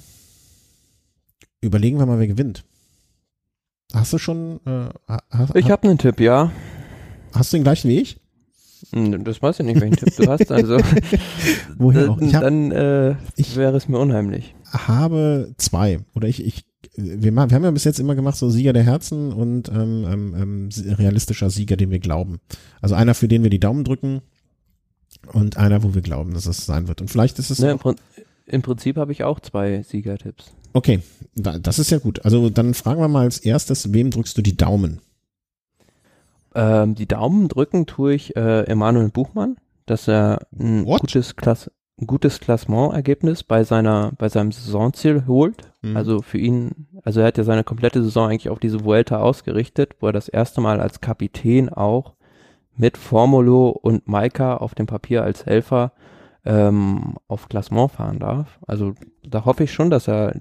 überlegen wir mal, wer gewinnt. Hast du schon? Äh, hast, ich habe einen Tipp, ja. Hast du den gleichen wie ich? Hm, das weiß ich nicht, welchen Tipp du hast. Also Woher auch? Ich hab, dann äh, wäre es mir unheimlich. Habe zwei oder ich ich wir, wir haben ja bis jetzt immer gemacht so Sieger der Herzen und ähm, ähm, ähm realistischer Sieger, den wir glauben. Also einer, für den wir die Daumen drücken und einer, wo wir glauben, dass es sein wird. Und vielleicht ist es. Ne, im, Im Prinzip habe ich auch zwei Siegertipps. Okay, das ist ja gut. Also dann fragen wir mal als erstes, wem drückst du die Daumen? Ähm, die Daumen drücken tue ich äh, Emanuel Buchmann, dass er ein What? gutes Klasse ein gutes Klassementergebnis bei seiner bei seinem Saisonziel holt. Mhm. Also für ihn, also er hat ja seine komplette Saison eigentlich auf diese Vuelta ausgerichtet, wo er das erste Mal als Kapitän auch mit Formulo und Maika auf dem Papier als Helfer ähm, auf Klassement fahren darf. Also da hoffe ich schon, dass er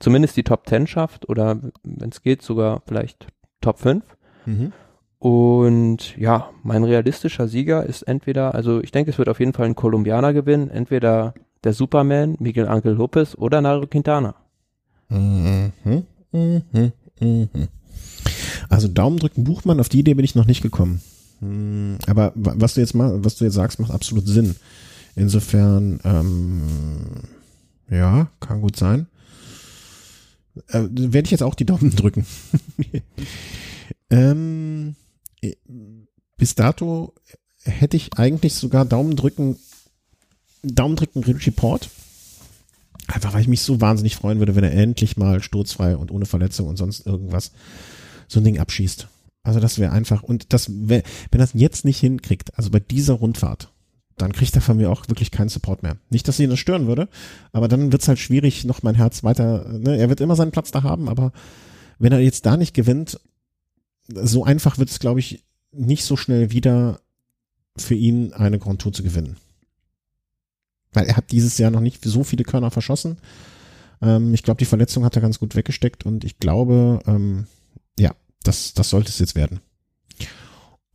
zumindest die Top 10 schafft oder wenn es geht sogar vielleicht Top 5. Mhm. Und ja, mein realistischer Sieger ist entweder, also ich denke, es wird auf jeden Fall ein Kolumbianer gewinnen, entweder der Superman, Miguel Angel Lopez oder Nairo Quintana. Mhm, mhm, mhm. Also Daumen drücken Buchmann, auf die Idee bin ich noch nicht gekommen. Hm, aber was du jetzt mal, was du jetzt sagst, macht absolut Sinn. Insofern, ähm, ja, kann gut sein. Äh, Werde ich jetzt auch die Daumen drücken. ähm, äh, bis dato hätte ich eigentlich sogar Daumen drücken, Daumen drücken Richie Port. Einfach weil ich mich so wahnsinnig freuen würde, wenn er endlich mal sturzfrei und ohne Verletzung und sonst irgendwas so ein Ding abschießt. Also das wäre einfach, und das wär, wenn das jetzt nicht hinkriegt, also bei dieser Rundfahrt, dann kriegt er von mir auch wirklich keinen Support mehr. Nicht, dass ihn das stören würde, aber dann wird's halt schwierig, noch mein Herz weiter, ne? er wird immer seinen Platz da haben, aber wenn er jetzt da nicht gewinnt, so einfach wird es, glaube ich, nicht so schnell wieder für ihn eine Grand Tour zu gewinnen. Weil er hat dieses Jahr noch nicht so viele Körner verschossen. Ähm, ich glaube, die Verletzung hat er ganz gut weggesteckt und ich glaube, ähm, ja, das, das sollte es jetzt werden.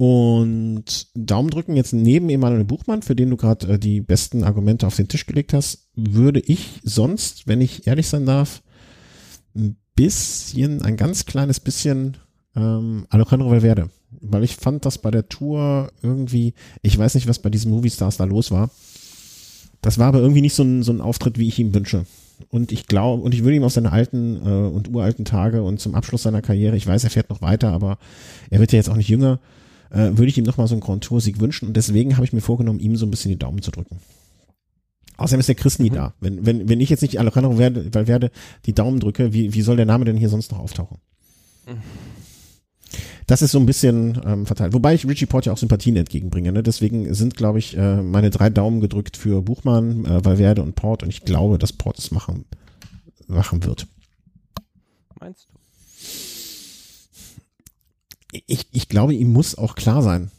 Und Daumen drücken jetzt neben Emanuel Buchmann, für den du gerade äh, die besten Argumente auf den Tisch gelegt hast, würde ich sonst, wenn ich ehrlich sein darf, ein bisschen, ein ganz kleines bisschen ähm, Alejandro Valverde weil ich fand das bei der Tour irgendwie, ich weiß nicht, was bei diesen Movie Stars da los war. Das war aber irgendwie nicht so ein, so ein Auftritt, wie ich ihm wünsche. Und ich glaube, und ich würde ihm aus seinen alten äh, und uralten Tage und zum Abschluss seiner Karriere, ich weiß, er fährt noch weiter, aber er wird ja jetzt auch nicht jünger, äh, würde ich ihm nochmal so einen Grand Tour-Sieg wünschen. Und deswegen habe ich mir vorgenommen, ihm so ein bisschen die Daumen zu drücken. Außerdem ist der Chris nie mhm. da. Wenn, wenn, wenn ich jetzt nicht Alejandro werde, weil werde die Daumen drücke, wie, wie soll der Name denn hier sonst noch auftauchen? Mhm das ist so ein bisschen ähm, verteilt. Wobei ich Richie Port ja auch Sympathien entgegenbringe. Ne? Deswegen sind, glaube ich, äh, meine drei Daumen gedrückt für Buchmann, äh, Valverde und Port. Und ich glaube, dass Port es machen, machen wird. Meinst du? Ich, ich glaube, ihm muss auch klar sein,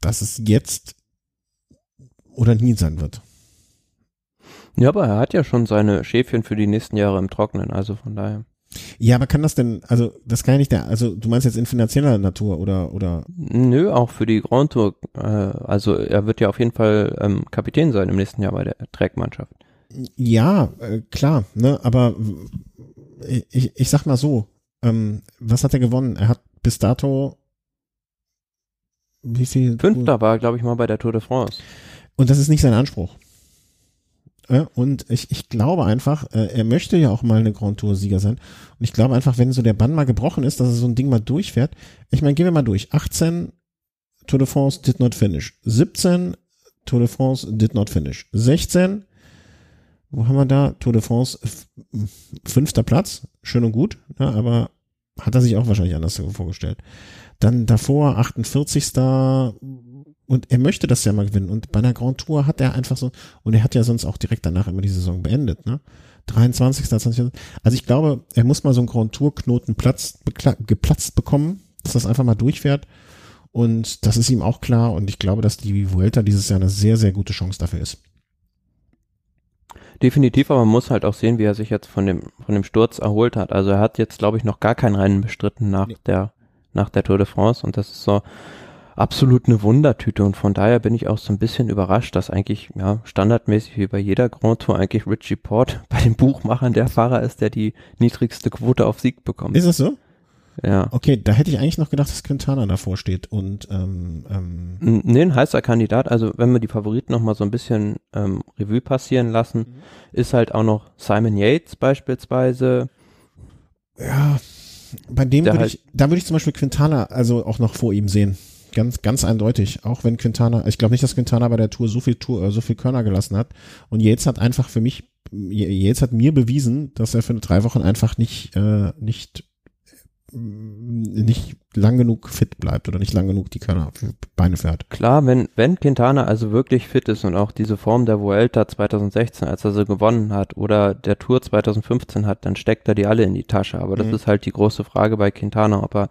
dass es jetzt oder nie sein wird. Ja, aber er hat ja schon seine Schäfchen für die nächsten Jahre im Trocknen, also von daher. Ja, aber kann das denn, also das kann ja nicht der, also du meinst jetzt in finanzieller Natur oder oder? Nö, auch für die Grand Tour. Äh, also er wird ja auf jeden Fall ähm, Kapitän sein im nächsten Jahr bei der Trackmannschaft. Ja, äh, klar, ne, aber ich, ich sag mal so, ähm, was hat er gewonnen? Er hat bis dato wie viel? Fünfter war, glaube ich, mal bei der Tour de France. Und das ist nicht sein Anspruch. Und ich, ich glaube einfach, äh, er möchte ja auch mal eine Grand Tour-Sieger sein. Und ich glaube einfach, wenn so der Bann mal gebrochen ist, dass er so ein Ding mal durchfährt. Ich meine, gehen wir mal durch. 18 Tour de France did not finish. 17 Tour de France did not finish. 16, wo haben wir da? Tour de France, fünfter Platz. Schön und gut, ne, aber hat er sich auch wahrscheinlich anders vorgestellt. Dann davor 48 und er möchte das ja mal gewinnen. Und bei einer Grand Tour hat er einfach so, und er hat ja sonst auch direkt danach immer die Saison beendet, ne? 23. 20. Also ich glaube, er muss mal so einen Grand Tour Knoten platz, geplatzt bekommen, dass das einfach mal durchfährt. Und das ist ihm auch klar. Und ich glaube, dass die Vuelta dieses Jahr eine sehr, sehr gute Chance dafür ist. Definitiv, aber man muss halt auch sehen, wie er sich jetzt von dem, von dem Sturz erholt hat. Also er hat jetzt, glaube ich, noch gar kein Rennen bestritten nach nee. der, nach der Tour de France und das ist so absolut eine Wundertüte und von daher bin ich auch so ein bisschen überrascht, dass eigentlich, ja, standardmäßig wie bei jeder Grand Tour eigentlich Richie Port bei den Buchmachern der Fahrer ist, der die niedrigste Quote auf Sieg bekommt. Ist das so? Ja. Okay, da hätte ich eigentlich noch gedacht, dass Quintana davor steht und ähm, ähm Nee, ein heißer Kandidat. Also wenn wir die Favoriten noch mal so ein bisschen ähm, Revue passieren lassen, mhm. ist halt auch noch Simon Yates beispielsweise. Ja, bei dem würde halt ich, da würde ich zum Beispiel Quintana also auch noch vor ihm sehen. Ganz, ganz eindeutig. Auch wenn Quintana, ich glaube nicht, dass Quintana bei der Tour so viel Tour, äh, so viel Körner gelassen hat. Und Yates hat einfach für mich, Yates hat mir bewiesen, dass er für drei Wochen einfach nicht, äh, nicht nicht lang genug fit bleibt oder nicht lang genug die Körner Beine fährt. Klar, wenn, wenn Quintana also wirklich fit ist und auch diese Form der Vuelta 2016, als er sie gewonnen hat, oder der Tour 2015 hat, dann steckt er die alle in die Tasche. Aber das mhm. ist halt die große Frage bei Quintana, ob er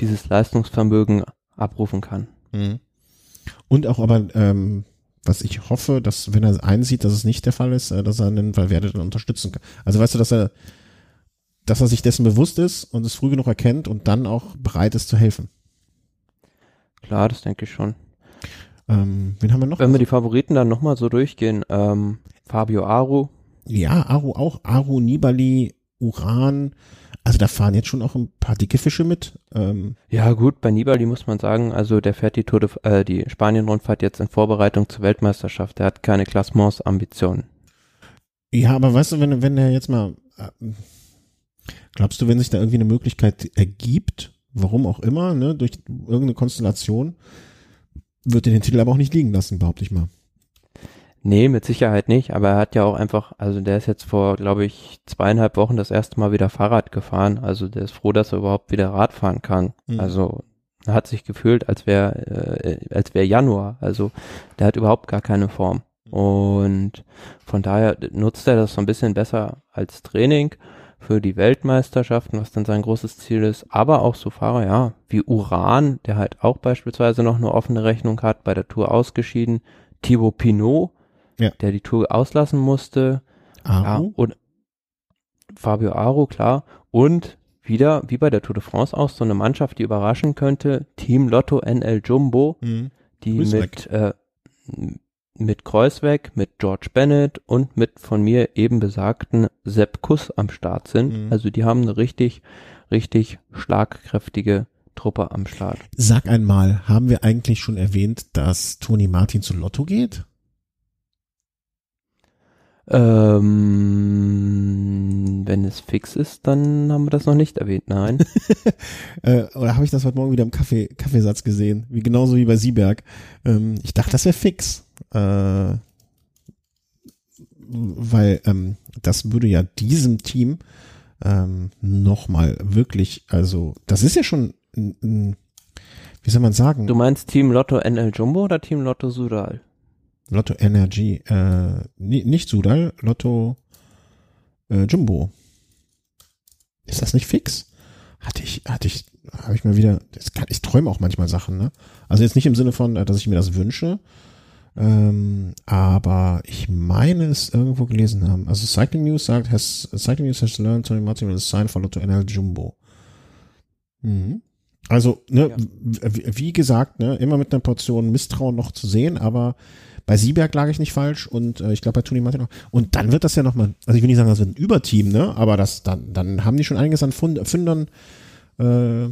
dieses Leistungsvermögen abrufen kann. Mhm. Und auch aber, ähm, was ich hoffe, dass wenn er einsieht, dass es nicht der Fall ist, äh, dass er einen Valverde dann unterstützen kann. Also weißt du, dass er dass er sich dessen bewusst ist und es früh genug erkennt und dann auch bereit ist zu helfen. Klar, das denke ich schon. Ähm, wen haben wir noch? Wenn wir die Favoriten dann nochmal so durchgehen, ähm, Fabio Aru. Ja, Aru auch, Aru, Nibali, Uran. Also da fahren jetzt schon auch ein paar dicke Fische mit. Ähm, ja gut, bei Nibali muss man sagen, also der fährt die Tour de, äh, die Spanien-Rundfahrt jetzt in Vorbereitung zur Weltmeisterschaft. Der hat keine Klassements-Ambitionen. Ja, aber weißt du, wenn, wenn er jetzt mal, äh, Glaubst du, wenn sich da irgendwie eine Möglichkeit ergibt, warum auch immer, ne, durch irgendeine Konstellation, wird er den Titel aber auch nicht liegen lassen, behaupte ich mal. Nee, mit Sicherheit nicht, aber er hat ja auch einfach, also der ist jetzt vor, glaube ich, zweieinhalb Wochen das erste Mal wieder Fahrrad gefahren. Also der ist froh, dass er überhaupt wieder Rad fahren kann. Mhm. Also er hat sich gefühlt, als wäre äh, als wäre Januar. Also der hat überhaupt gar keine Form. Mhm. Und von daher nutzt er das so ein bisschen besser als Training für die Weltmeisterschaften, was dann sein großes Ziel ist, aber auch so Fahrer, ja, wie Uran, der halt auch beispielsweise noch eine offene Rechnung hat, bei der Tour ausgeschieden, Thibaut Pinot, ja. der die Tour auslassen musste, Aru? ja, und Fabio Aru, klar, und wieder, wie bei der Tour de France auch, so eine Mannschaft, die überraschen könnte, Team Lotto NL Jumbo, mhm. die Grüß mit, äh, mit Kreuzweg, mit George Bennett und mit von mir eben besagten Sepp Kuss am Start sind. Mhm. Also die haben eine richtig, richtig schlagkräftige Truppe am Start. Sag einmal, haben wir eigentlich schon erwähnt, dass Toni Martin zu Lotto geht? Ähm, wenn es fix ist, dann haben wir das noch nicht erwähnt, nein. äh, oder habe ich das heute Morgen wieder im Kaffee, Kaffeesatz gesehen? Wie genauso wie bei Sieberg. Ähm, ich dachte, das wäre fix. Äh, weil ähm, das würde ja diesem Team ähm, nochmal wirklich, also das ist ja schon, ein, ein, wie soll man sagen? Du meinst Team Lotto NL Jumbo oder Team Lotto Sudal? Lotto Energy, äh, nicht Sudal, Lotto äh, Jumbo. Ist das nicht fix? Hatte ich, hatte ich, habe ich mal wieder, kann, ich träume auch manchmal Sachen, ne? Also jetzt nicht im Sinne von, äh, dass ich mir das wünsche, ähm, aber ich meine es irgendwo gelesen haben. Also Cycling News sagt, has, Cycling News has learned Tony Martin will sign for Lotto NL Jumbo. Mhm. Also, ne, ja. wie gesagt, ne, immer mit einer Portion Misstrauen noch zu sehen, aber bei Sieberg lag ich nicht falsch und äh, ich glaube bei Tony Martin auch. Und dann wird das ja nochmal, also ich will nicht sagen, das wird ein Überteam, ne, aber das, dann, dann haben die schon einiges an Fund, Fündern, äh,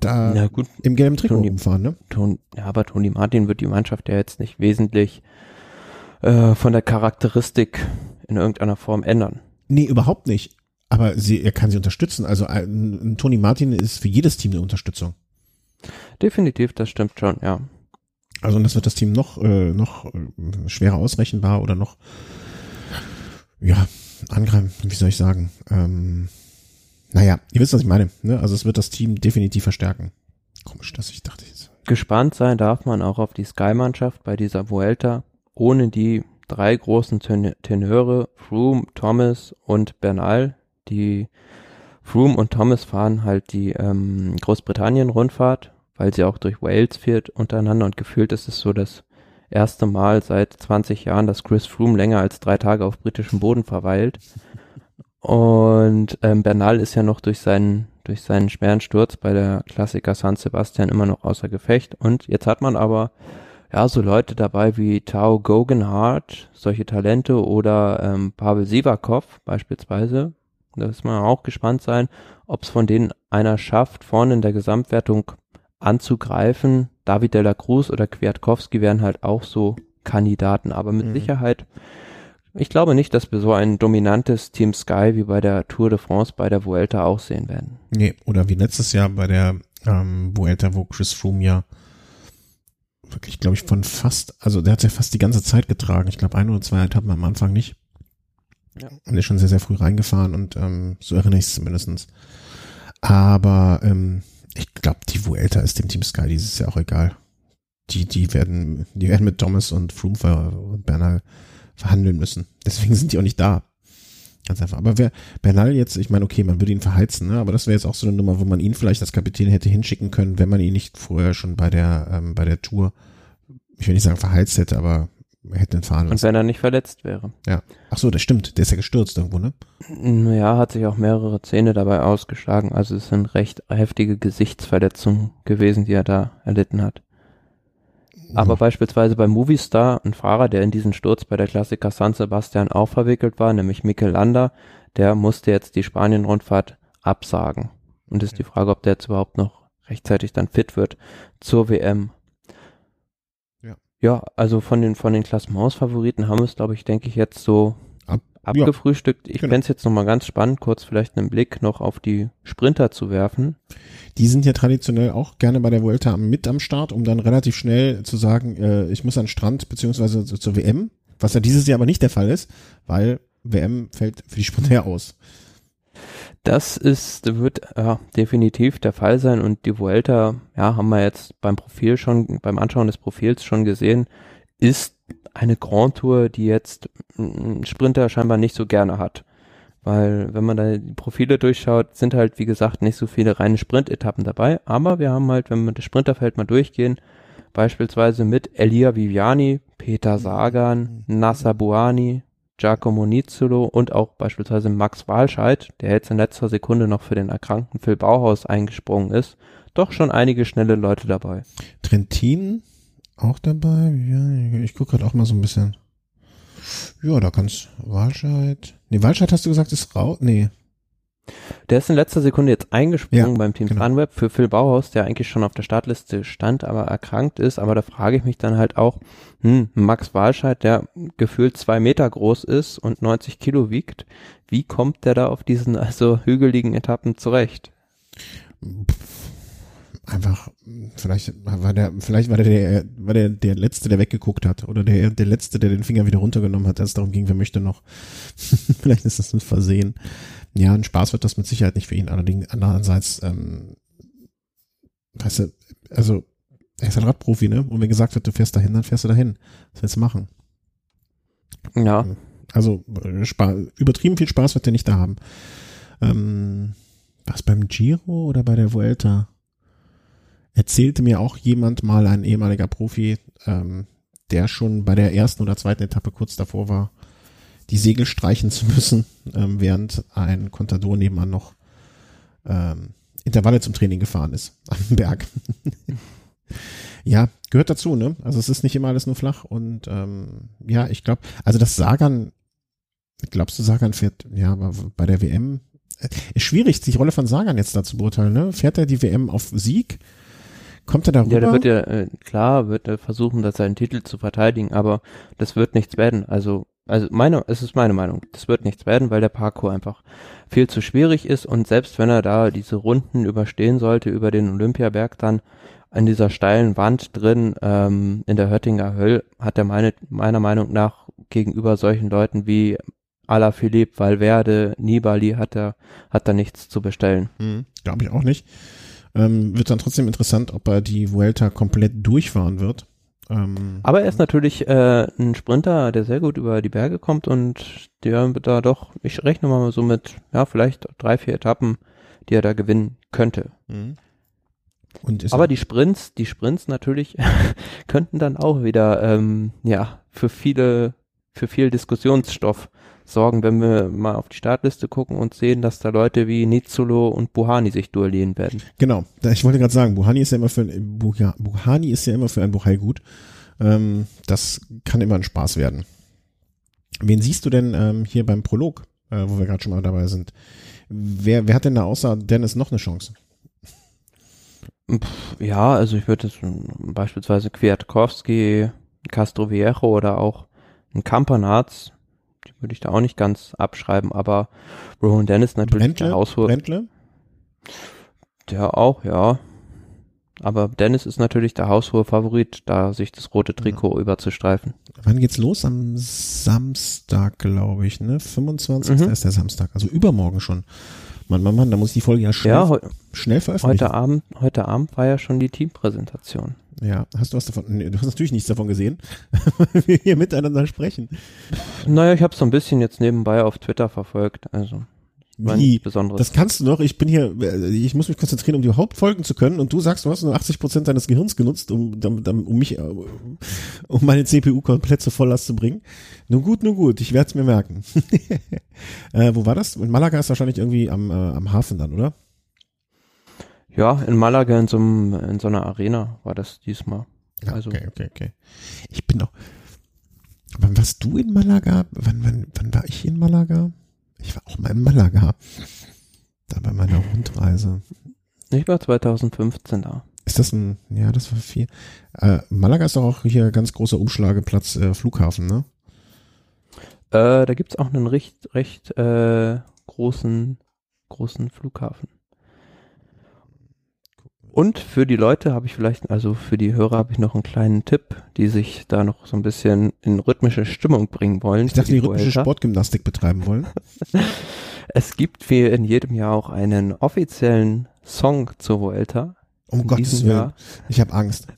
da ja, gut. im gelben Trikot Tony, umfahren, ne? Ton, ja, aber Tony Martin wird die Mannschaft ja jetzt nicht wesentlich äh, von der Charakteristik in irgendeiner Form ändern. Nee, überhaupt nicht. Aber sie, er kann sie unterstützen. Also ein, ein Tony Martin ist für jedes Team eine Unterstützung. Definitiv, das stimmt schon, ja. Also und das wird das Team noch, äh, noch äh, schwerer ausrechenbar oder noch, ja, angreifen, wie soll ich sagen, ähm, naja, ihr wisst, was ich meine. Ne? Also es wird das Team definitiv verstärken. Komisch, dass ich dachte jetzt. Gespannt sein darf man auch auf die Sky-Mannschaft bei dieser Vuelta. Ohne die drei großen Ten Tenöre, Froome, Thomas und Bernal. Die Froome und Thomas fahren halt die ähm, Großbritannien-Rundfahrt, weil sie auch durch Wales fährt untereinander und gefühlt ist es so das erste Mal seit 20 Jahren, dass Chris Froome länger als drei Tage auf britischem Boden verweilt. Und ähm, Bernal ist ja noch durch seinen durch seinen schweren Sturz bei der Klassiker San Sebastian immer noch außer Gefecht. Und jetzt hat man aber ja so Leute dabei wie Tao Guggenhardt, solche Talente oder ähm, Pavel Sivakov beispielsweise. Da ist man auch gespannt sein, ob es von denen einer schafft, vorne in der Gesamtwertung anzugreifen. David de la Cruz oder Kwiatkowski wären halt auch so Kandidaten, aber mit mhm. Sicherheit ich glaube nicht, dass wir so ein dominantes Team Sky wie bei der Tour de France bei der Vuelta auch sehen werden. Nee, oder wie letztes Jahr bei der ähm, Vuelta, wo Chris Froome ja wirklich, glaube ich, von fast, also der hat ja fast die ganze Zeit getragen. Ich glaube, ein oder zwei Etappen am Anfang nicht. Ja. Und ist schon sehr, sehr früh reingefahren und ähm, so erinnere ich es zumindestens. Aber ähm, ich glaube, die Vuelta ist dem Team Sky dieses Jahr auch egal. Die, die werden, die werden mit Thomas und Froome und Bernal verhandeln müssen. Deswegen sind die auch nicht da. Ganz einfach. Aber wer Bernal jetzt, ich meine, okay, man würde ihn verheizen, ne? aber das wäre jetzt auch so eine Nummer, wo man ihn vielleicht als Kapitän hätte hinschicken können, wenn man ihn nicht vorher schon bei der ähm, bei der Tour, ich will nicht sagen verheizt hätte, aber er hätte ihn fahren lassen. Und wenn er nicht verletzt wäre. Ja. Ach so, das stimmt. Der ist ja gestürzt irgendwo, ne? Ja, hat sich auch mehrere Zähne dabei ausgeschlagen. Also es sind recht heftige Gesichtsverletzungen gewesen, die er da erlitten hat. Aber ja. beispielsweise bei Movistar, ein Fahrer, der in diesen Sturz bei der Klassiker San Sebastian auch verwickelt war, nämlich Mikel Landa, der musste jetzt die Spanien-Rundfahrt absagen. Und ist die Frage, ob der jetzt überhaupt noch rechtzeitig dann fit wird zur WM. Ja, ja also von den, von den Klassements-Favoriten haben wir es, glaube ich, denke ich, jetzt so abgefrühstückt. Ich genau. fände es jetzt nochmal ganz spannend, kurz vielleicht einen Blick noch auf die Sprinter zu werfen. Die sind ja traditionell auch gerne bei der Vuelta mit am Start, um dann relativ schnell zu sagen, äh, ich muss an den Strand beziehungsweise zur WM, was ja dieses Jahr aber nicht der Fall ist, weil WM fällt für die Sprinter aus. Das ist, wird ja, definitiv der Fall sein und die Vuelta, ja, haben wir jetzt beim Profil schon, beim Anschauen des Profils schon gesehen, ist eine Grand Tour, die jetzt ein Sprinter scheinbar nicht so gerne hat. Weil wenn man da die Profile durchschaut, sind halt, wie gesagt, nicht so viele reine Sprintetappen dabei. Aber wir haben halt, wenn wir das Sprinterfeld mal durchgehen, beispielsweise mit Elia Viviani, Peter Sagan, Nasser Buani, Giacomo Nizzolo und auch beispielsweise Max Walscheid, der jetzt in letzter Sekunde noch für den erkrankten Phil Bauhaus eingesprungen ist, doch schon einige schnelle Leute dabei. Trentin auch dabei? Ja, ich gucke gerade auch mal so ein bisschen. Ja, da kann's Walscheid. Nee, Walscheid hast du gesagt, ist raus? Nee. Der ist in letzter Sekunde jetzt eingesprungen ja, beim Team genau. Sunweb für Phil Bauhaus, der eigentlich schon auf der Startliste stand, aber erkrankt ist. Aber da frage ich mich dann halt auch, hm, Max Walscheid, der gefühlt zwei Meter groß ist und 90 Kilo wiegt, wie kommt der da auf diesen also hügeligen Etappen zurecht? Einfach, vielleicht war der, vielleicht war der, der, war der, der Letzte, der weggeguckt hat, oder der, der Letzte, der den Finger wieder runtergenommen hat, als es darum ging, wer möchte noch. vielleicht ist das ein Versehen. Ja, ein Spaß wird das mit Sicherheit nicht für ihn, allerdings, andererseits, ähm, weißt du, also, er ist ein Radprofi, ne? Und wenn gesagt wird, du fährst dahin, dann fährst du dahin. Was willst du machen? Ja. Also, übertrieben viel Spaß wird er nicht da haben. Ähm, was beim Giro oder bei der Vuelta? Erzählte mir auch jemand mal, ein ehemaliger Profi, ähm, der schon bei der ersten oder zweiten Etappe kurz davor war, die Segel streichen zu müssen, ähm, während ein Contador nebenan noch ähm, Intervalle zum Training gefahren ist am Berg. ja, gehört dazu, ne? Also es ist nicht immer alles nur flach und ähm, ja, ich glaube, also das Sagan, glaubst du, Sagan fährt, ja, bei der WM äh, ist schwierig, die Rolle von Sagan jetzt da zu beurteilen, ne? Fährt er die WM auf Sieg? Kommt er da rüber? Ja, der wird ja, äh, klar, wird er versuchen, da seinen Titel zu verteidigen, aber das wird nichts werden. Also, also meine, es ist meine Meinung, das wird nichts werden, weil der Parkour einfach viel zu schwierig ist und selbst wenn er da diese Runden überstehen sollte über den Olympiaberg dann an dieser steilen Wand drin ähm, in der Höttinger Höll hat er meine, meiner Meinung nach gegenüber solchen Leuten wie Ala Philipp, Valverde, Nibali hat er hat da nichts zu bestellen. Hm, Glaube ich auch nicht. Ähm, wird dann trotzdem interessant, ob er die Vuelta komplett durchfahren wird. Ähm, Aber er ist natürlich äh, ein Sprinter, der sehr gut über die Berge kommt und der wird da doch, ich rechne mal so mit, ja, vielleicht drei, vier Etappen, die er da gewinnen könnte. Mhm. Aber die Sprints, die Sprints natürlich könnten dann auch wieder ähm, ja für viele, für viel Diskussionsstoff sorgen, wenn wir mal auf die Startliste gucken und sehen, dass da Leute wie Nizzolo und Buhani sich duellieren werden. Genau, ich wollte gerade sagen, Buhani ist ja immer für ein, Buha, Buhani ist ja immer für ein Buhai gut. Ähm, das kann immer ein Spaß werden. Wen siehst du denn ähm, hier beim Prolog, äh, wo wir gerade schon mal dabei sind? Wer, wer hat denn da außer Dennis noch eine Chance? Ja, also ich würde jetzt beispielsweise Kwiatkowski, Castro Viejo oder auch ein Kampanarz, die würde ich da auch nicht ganz abschreiben, aber Rowan Dennis natürlich der Haushohe, Brentle? der auch, ja. Aber Dennis ist natürlich der haushohe Favorit, da sich das rote Trikot überzustreifen. Wann geht's los? Am Samstag, glaube ich, ne? 25. Mhm. ist der Samstag, also übermorgen schon. Mann, Mann, Mann, da muss ich die Folge ja schnell, Ja, schnell veröffentlichen. heute Abend, heute Abend war ja schon die Teampräsentation. Ja, hast du was davon? Nee, du hast natürlich nichts davon gesehen, weil wir hier miteinander sprechen. Naja, ich habe so ein bisschen jetzt nebenbei auf Twitter verfolgt, also Wie? Besonderes. Das kannst du noch. Ich bin hier, äh, ich muss mich konzentrieren, um dir überhaupt folgen zu können. Und du sagst, du hast nur 80 Prozent deines Gehirns genutzt, um, um, mich, äh, um meine CPU komplett zur Volllast zu bringen. Nun gut, nun gut. Ich werde es mir merken. äh, wo war das? In Malaga ist wahrscheinlich irgendwie am, äh, am Hafen dann, oder? ja, in Malaga in so, einem, in so einer Arena war das diesmal. Ja, Also- okay, okay, okay. Ich bin doch. Wann warst du in Malaga? Wann, wann, wann war ich in Malaga? Ich war auch mal in Malaga. Da bei meiner Rundreise. Ich war 2015 da. Ist das ein, ja, das war viel. Äh, Malaga ist doch auch hier ganz großer Umschlageplatz, äh, Flughafen, ne? Äh, da gibt's auch einen recht, recht äh, großen, großen Flughafen. Und für die Leute habe ich vielleicht, also für die Hörer habe ich noch einen kleinen Tipp, die sich da noch so ein bisschen in rhythmische Stimmung bringen wollen. Ich dachte, für die rhythmische Vuelta. Sportgymnastik betreiben wollen. Es gibt wie in jedem Jahr auch einen offiziellen Song zur Vuelta. Um In Gottes Willen. Jahr, Ich habe Angst.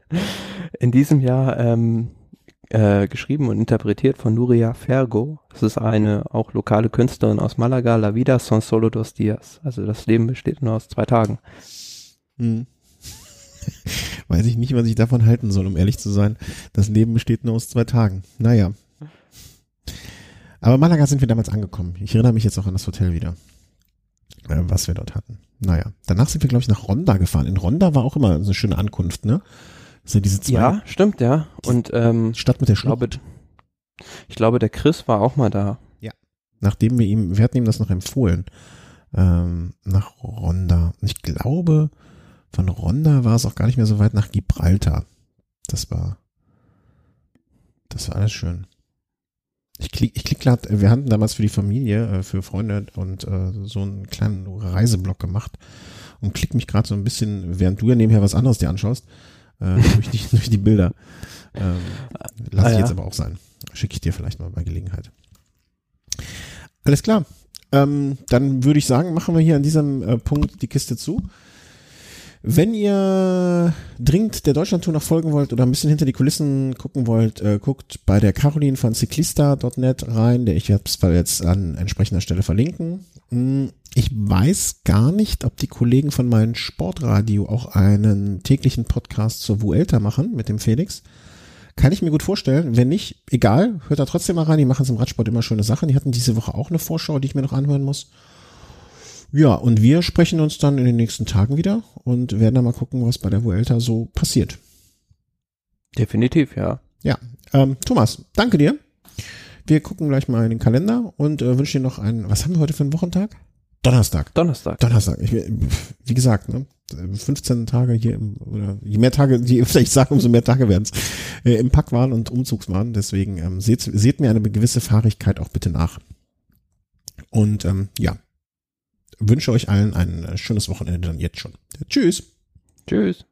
in diesem Jahr ähm, äh, geschrieben und interpretiert von Nuria Fergo. Das ist eine auch lokale Künstlerin aus Malaga. La vida son solo dos días. Also das Leben besteht nur aus zwei Tagen. Hm. Weiß ich nicht, was ich davon halten soll, um ehrlich zu sein. Das Leben besteht nur aus zwei Tagen. Naja. Aber Malaga sind wir damals angekommen. Ich erinnere mich jetzt auch an das Hotel wieder, äh, was wir dort hatten. Naja, danach sind wir, glaube ich, nach Ronda gefahren. In Ronda war auch immer eine schöne Ankunft, ne? Sind diese zwei Ja, stimmt, ja. Und ähm, Stadt mit der ich glaube, Schlucht. ich glaube, der Chris war auch mal da. Nachdem wir ihm, wir hatten ihm das noch empfohlen, ähm, nach Ronda. Und ich glaube, von Ronda war es auch gar nicht mehr so weit nach Gibraltar. Das war, das war alles schön. Ich klick, ich klick grad, wir hatten damals für die Familie, äh, für Freunde und äh, so einen kleinen Reiseblock gemacht und klick mich gerade so ein bisschen, während du ja nebenher was anderes dir anschaust, äh, durch, die, durch die Bilder. Ähm, lass Ah, ich ja. jetzt aber auch sein. Schicke ich dir vielleicht mal bei Gelegenheit. Alles klar. Ähm, dann würde ich sagen, machen wir hier an diesem äh, Punkt die Kiste zu. Wenn ihr dringend der Deutschlandtour noch folgen wollt oder ein bisschen hinter die Kulissen gucken wollt, äh, guckt bei der Caroline von cyclista.net rein. Der ich werde es jetzt an entsprechender Stelle verlinken. Hm, Ich weiß gar nicht, ob die Kollegen von meinem Sportradio auch einen täglichen Podcast zur Vuelta machen mit dem Felix. Kann ich mir gut vorstellen. Wenn nicht, egal, hört da trotzdem mal rein. Die machen im Radsport immer schöne Sachen. Die hatten diese Woche auch eine Vorschau, die ich mir noch anhören muss. Ja, und wir sprechen uns dann in den nächsten Tagen wieder und werden dann mal gucken, was bei der Vuelta so passiert. Definitiv, ja. Ja, ähm, Thomas, danke dir. Wir gucken gleich mal in den Kalender und äh, wünschen dir noch einen, was haben wir heute für einen Wochentag? Donnerstag. Donnerstag. Donnerstag. Ich, wie gesagt, ne, 15 Tage hier im, oder je mehr Tage, die vielleicht sagen, umso mehr Tage werden es, äh, im Pack waren und Umzugs waren. Deswegen ähm, seht, seht mir eine gewisse Fahrigkeit auch bitte nach. Und ähm, ja, wünsche euch allen ein äh, schönes Wochenende dann jetzt schon. Tschüss. Tschüss.